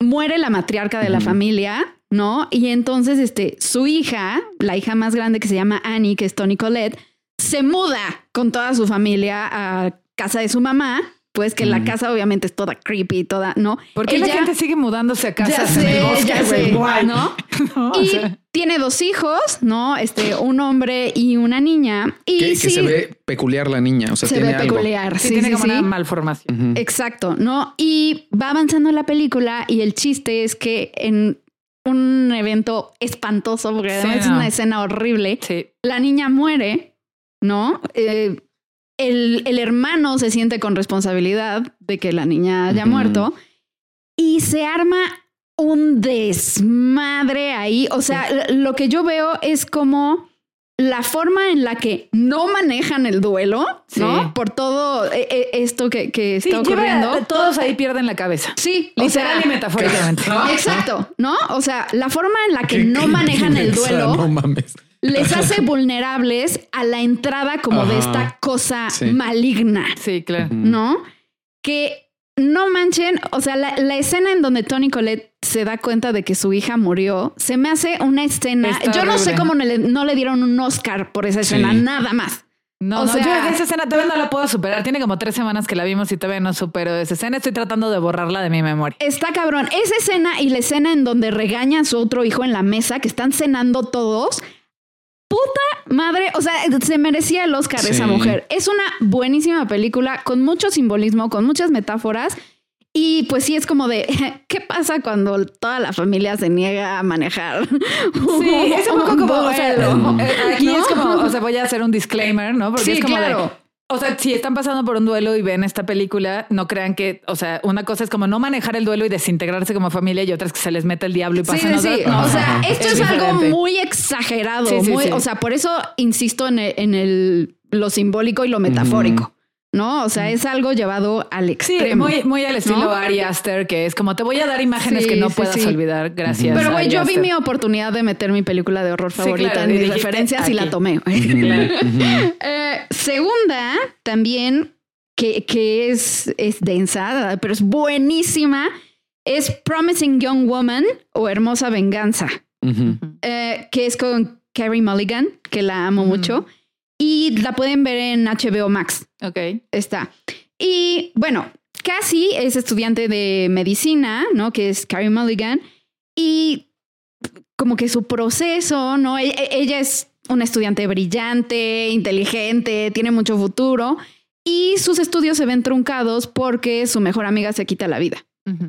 muere la matriarca de la familia, ¿no? Y entonces, este, su hija, la hija más grande que se llama Annie, que es Tony Colette, se muda con toda su familia a casa de su mamá, pues que la casa obviamente es toda creepy, toda, ¿no? Porque la gente sigue mudándose a casa ya sé, ¿no? y tiene dos hijos, ¿no? Este, un hombre y una niña. Y que, se ve peculiar la niña, o sea, se tiene ve peculiar, sí, tiene como una malformación. Exacto, ¿no? Y va avanzando la película y el chiste es que en un evento espantoso, porque además es una escena horrible, la niña muere, ¿no? Eh, el, hermano se siente con responsabilidad de que la niña haya muerto y se arma un desmadre ahí. O sea, lo que yo veo es como la forma en la que no manejan el duelo, ¿no? Por todo eh, eh, esto que, que está ocurriendo. todos ahí pierden la cabeza. Sí, literal y metafóricamente. Exacto, ¿no? O sea, la forma en la que no manejan el duelo. No mames les hace vulnerables a la entrada como de esta cosa maligna. Sí, claro. ¿No? Que no manchen, o sea, la, escena en donde Tony Colette se da cuenta de que su hija murió, se me hace una escena. yo no sé cómo no le dieron un Oscar por esa escena, nada más. No, o sea, yo esa escena todavía no la puedo superar. Tiene como tres semanas que la vimos y todavía no supero esa escena. Estoy tratando de borrarla de mi memoria. Está cabrón. Esa escena y la escena en donde regaña a su otro hijo en la mesa, que están cenando todos, puta madre, o sea, se merecía el Oscar esa mujer. Es una buenísima película con mucho simbolismo, con muchas metáforas. Y pues sí, es como de, ¿qué pasa cuando toda la familia se niega a manejar? Sí, es un poco como, o sea, aquí es como, o sea, voy a hacer un disclaimer, ¿no? Porque es como claro. O sea, si están pasando por un duelo y ven esta película, no crean que, o sea, una cosa es como no manejar el duelo y desintegrarse como familia y otra es que se les mete el diablo y pasan sí, sí, sí. O sea, esto es, algo muy exagerado. muy, o sea, por eso insisto en, en el, lo simbólico y lo metafórico. ¿No? O sea, es algo llevado al extremo. Sí, muy, muy al estilo Ari Aster, que es como te voy a dar imágenes que no puedas olvidar. Gracias. Pero güey, yo vi mi oportunidad de meter mi película de horror favorita en mis referencias y la tomé. Eh, segunda, también, que, que es, es densa, pero es buenísima, es Promising Young Woman o Hermosa Venganza, eh, que es con Carrie Mulligan, que la amo mucho. Y la pueden ver en HBO Max. Ok. Está. Y bueno, Cassie es estudiante de medicina, ¿no? Que es Carrie Mulligan. Y como que su proceso, ¿no? E, e, ella es una estudiante brillante, inteligente, tiene mucho futuro. Y sus estudios se ven truncados porque su mejor amiga se quita la vida.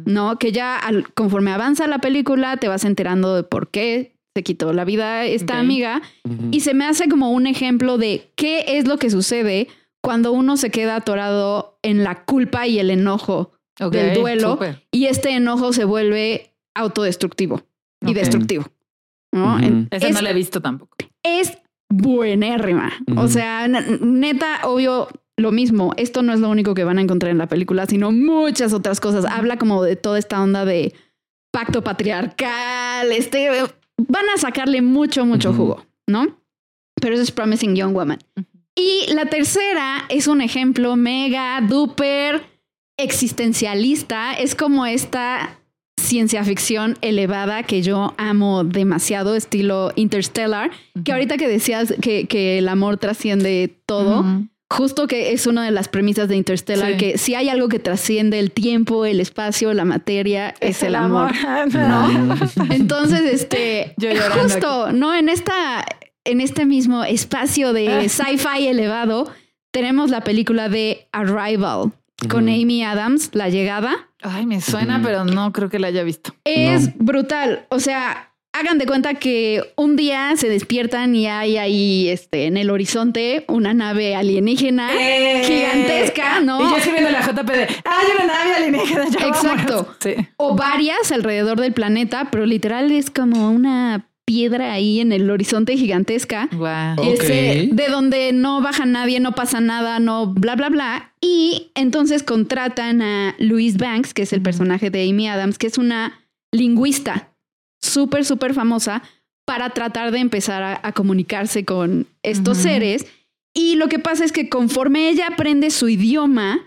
¿No? Que ya conforme avanza la película te vas enterando de por qué se quitó la vida esta amiga y se me hace como un ejemplo de qué es lo que sucede cuando uno se queda atorado en la culpa y el enojo del duelo y este enojo se vuelve autodestructivo y destructivo. ¿no? Esa no la he visto tampoco. Es buenérrima. O sea, neta, obvio, lo mismo. Esto no es lo único que van a encontrar en la película, sino muchas otras cosas. Habla como de toda esta onda de pacto patriarcal, este van a sacarle mucho, mucho jugo, ¿no? Pero eso es Promising Young Woman. Y la tercera es un ejemplo mega, duper existencialista. Es como esta ciencia ficción elevada que yo amo demasiado, estilo Interstellar, que ahorita que decías que, que el amor trasciende todo, justo que es una de las premisas de Interstellar, que si hay algo que trasciende el tiempo, el espacio, la materia, es, el amor. ¿no? Entonces, este, justo, ¿no? En esta, en este mismo espacio de ah. sci-fi elevado, tenemos la película de Arrival con Amy Adams, La Llegada. Ay, me suena, pero no creo que la haya visto. Es brutal. O sea, hagan de cuenta que un día se despiertan y hay ahí este, en el horizonte una nave alienígena eh. gigantesca, ¿no? Y yo estoy viendo la JP de, hay una nave alienígena! Exacto. O varias alrededor del planeta, pero literal es como una piedra ahí en el horizonte gigantesca. Wow. de donde no baja nadie, no pasa nada, no bla, bla, bla. Y entonces contratan a Louise Banks, que es el personaje de Amy Adams, que es una lingüista súper, súper famosa para tratar de empezar a, comunicarse con estos seres. Y lo que pasa es que conforme ella aprende su idioma,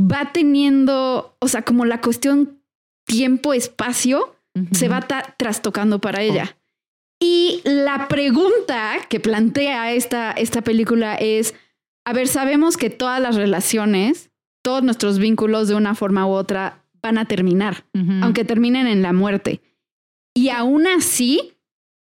va teniendo, o sea, como la cuestión tiempo-espacio se va trastocando para ella. Y la pregunta que plantea esta, esta película es, a ver, sabemos que todas las relaciones, todos nuestros vínculos de una forma u otra van a terminar, aunque terminen en la muerte. Y aún así,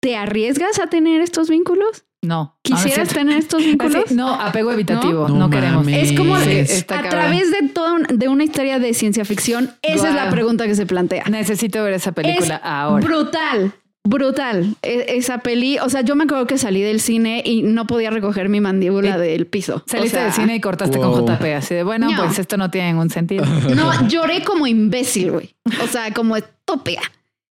¿te arriesgas a tener estos vínculos? No. ¿Quisieras tener estos vínculos? No, apego evitativo, no, queremos. Es como a través de todo de una historia de ciencia ficción, esa es la pregunta que se plantea. Necesito ver esa película ahora. Brutal. Brutal, e, esa peli. O sea, yo me acuerdo que salí del cine y no podía recoger mi mandíbula del piso. Saliste del cine y cortaste con JP, así de bueno, pues esto no tiene ningún sentido. No, lloré como imbécil, güey. O sea, como estúpida.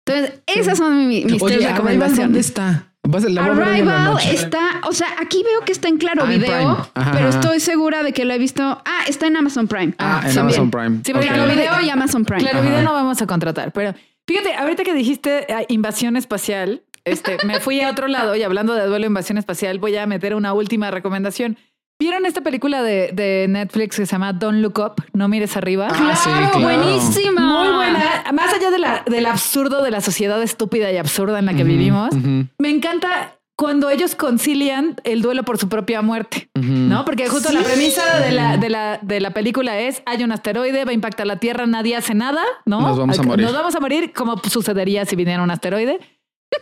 Entonces, esas son mis, tres recomendaciones. ¿Dónde está? Arrival está, o sea, aquí veo que está en claro ah, video, pero estoy segura de que lo he visto. Ah, está en Amazon Prime. Ah, en Amazon Prime. Sí, pero claro video y Amazon Prime. Claro video no vamos a contratar, pero fíjate, ahorita que dijiste ah, invasión espacial, este, me fui a otro lado y hablando de duelo invasión espacial, voy a meter una última recomendación. ¿Vieron esta película de, de, Netflix que se llama Don't Look Up? No mires arriba. Ah, sí, claro. buenísima. Muy buena. Más allá de la, del absurdo de la sociedad estúpida y absurda en la que vivimos, me encanta cuando ellos concilian el duelo por su propia muerte, ¿no? Porque justo la premisa de la, de, la, de la película es, hay un asteroide, va a impactar la Tierra, nadie hace nada, ¿no? Nos vamos a morir. Nos vamos a morir, como sucedería si viniera un asteroide.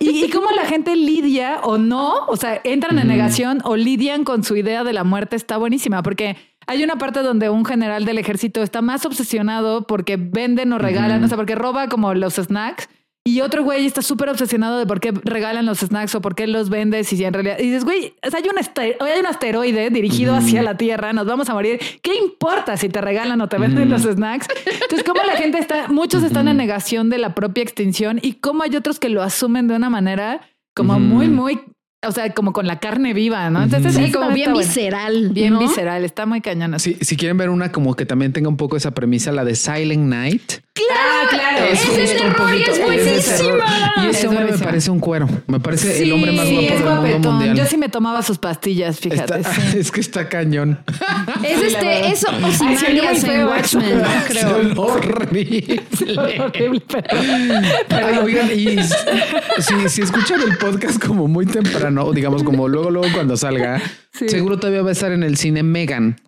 Y, cómo la gente lidia o no, o sea, entran en negación o lidian con su idea de la muerte está buenísima, porque hay una parte donde un general del ejército está más obsesionado porque venden o regalan, o sea, porque roba como los snacks y otro güey está súper obsesionado de por qué regalan los snacks o por qué los vendes y en realidad y dices, güey, hay, un hay un asteroide dirigido hacia la Tierra, nos vamos a morir. ¿Qué importa si te regalan o te venden los snacks? Entonces, cómo la gente está, muchos están en negación de la propia extinción y cómo hay otros que lo asumen de una manera como muy, muy o sea, como con la carne viva, ¿no? Entonces, sí, como bien visceral. Bien visceral, está muy cañona. Sí, si quieren ver una como que también tenga un poco esa premisa, la de Silent Night. ¡Claro! Ah, claro. Es ese terror es buenísima. Y ese hombre me parece un cuero. Me parece el hombre más guapo del mundo mundial. Yo sí me tomaba sus pastillas, fíjate. Es que está cañón. Es este, eso, o si en Watchmen, creo. horrible. horrible, pero... oigan, y si, si escuchan el podcast como muy temprano, no, digamos como luego, luego cuando salga, seguro todavía va a estar en el cine Megan,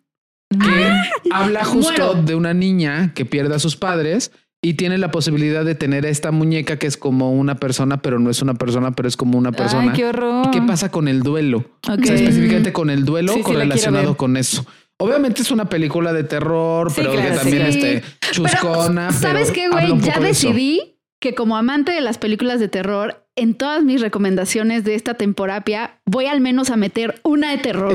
que ah, habla justo de una niña que pierde a sus padres y tiene la posibilidad de tener esta muñeca que es como una persona, pero no es una persona, pero es como una persona. qué horror. ¿Qué pasa con el duelo? específicamente con el duelo relacionado con eso. Obviamente es una película de terror, pero que también este chuscona. ¿Sabes qué, güey? Ya decidí que como amante de las películas de terror, en todas mis recomendaciones de esta temporada voy al menos a meter una de terror.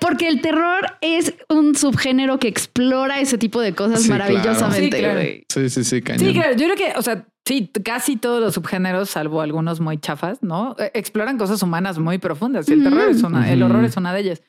porque el terror es un subgénero que explora ese tipo de cosas maravillosamente. Sí, sí, sí, Sí, claro. Yo creo que, o sea, sí, casi todos los subgéneros, salvo algunos muy chafas, ¿no? E, exploran cosas humanas muy profundas. Y el terror es una, el horror es una de ellas.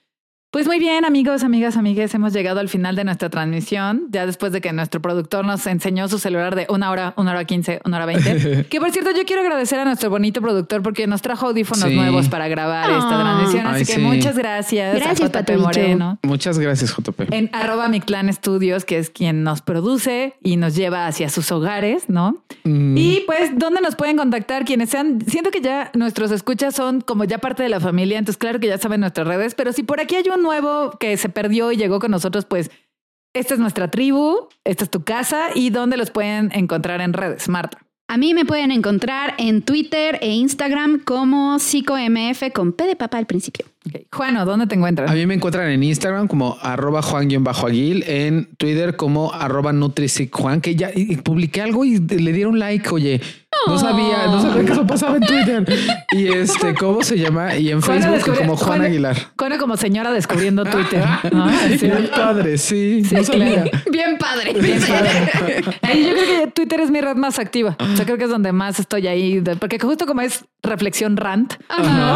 Pues muy bien, amigos, amigas, amigues, hemos llegado al final de nuestra transmisión, ya después de que nuestro productor nos enseñó su celular de una hora, una hora quince, una hora veinte. que por cierto, yo quiero agradecer a nuestro bonito productor porque nos trajo audífonos nuevos para grabar esta transmisión. Así que muchas gracias, gracias a JP Moreno. Muchas gracias, JP. En arroba mi clan estudios, que es quien nos produce y nos lleva hacia sus hogares, ¿no? Mm. Y pues, ¿dónde nos pueden contactar? Quienes sean, siento que ya nuestros escuchas son como ya parte de la familia, entonces claro que ya saben nuestras redes, pero si por aquí hay un uno nuevo que se perdió y llegó con nosotros, pues esta es nuestra tribu, esta es tu casa y dónde los pueden encontrar en redes, Marta. A mí me pueden encontrar en Twitter e Instagram como PsicoMF con P de papa al principio. Okay. Juano, ¿dónde te encuentras? A mí me encuentran en Instagram como arroba Juan-Aguil, en Twitter como arroba Juan, que ya publiqué algo y le dieron like, oye. No sabía, no sabía que eso pasaba en Twitter. Y este, ¿cómo se llama? Y en Facebook como Juan Aguilar. Juan como señora descubriendo Twitter. Bien padre, sí. no sabía. Bien padre. Bien padre. yo creo que Twitter es mi red más activa. O sea, creo que es donde más estoy ahí. Porque justo como es reflexión rant,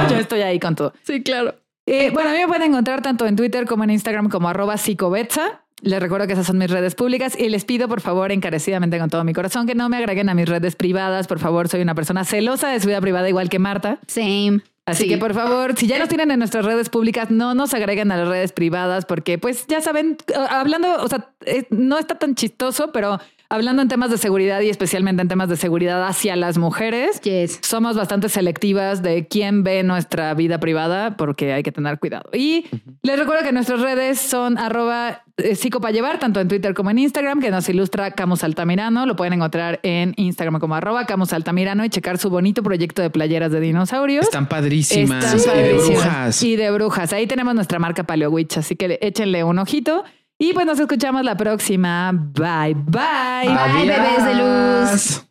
yo estoy ahí con todo. Sí, claro. Eh, bueno, a mí me pueden encontrar tanto en Twitter como en Instagram como arroba psicobetza. Les recuerdo que esas son mis redes públicas y les pido, por favor, encarecidamente con todo mi corazón, que no me agreguen a mis redes privadas. Por favor, soy una persona celosa de su vida privada, igual que Marta. Same. Así que por favor, si ya nos tienen en nuestras redes públicas, no nos agreguen a las redes privadas porque pues ya saben, hablando, o sea, eh, no está tan chistoso, pero hablando en temas de seguridad y especialmente en temas de seguridad hacia las mujeres, somos bastante selectivas de quién ve nuestra vida privada porque hay que tener cuidado. Y les recuerdo que nuestras redes son arroba eh, llevar, tanto en Twitter como en Instagram, que nos ilustra Camus Altamirano. Lo pueden encontrar en Instagram como arroba Camus Altamirano y checar su bonito proyecto de playeras de dinosaurios. Están padrísimas. y de brujas. Y de brujas. Ahí tenemos nuestra marca Paleowitch, así que échenle un ojito. Y pues nos escuchamos la próxima. Bye, bye. Bye, bebés de luz.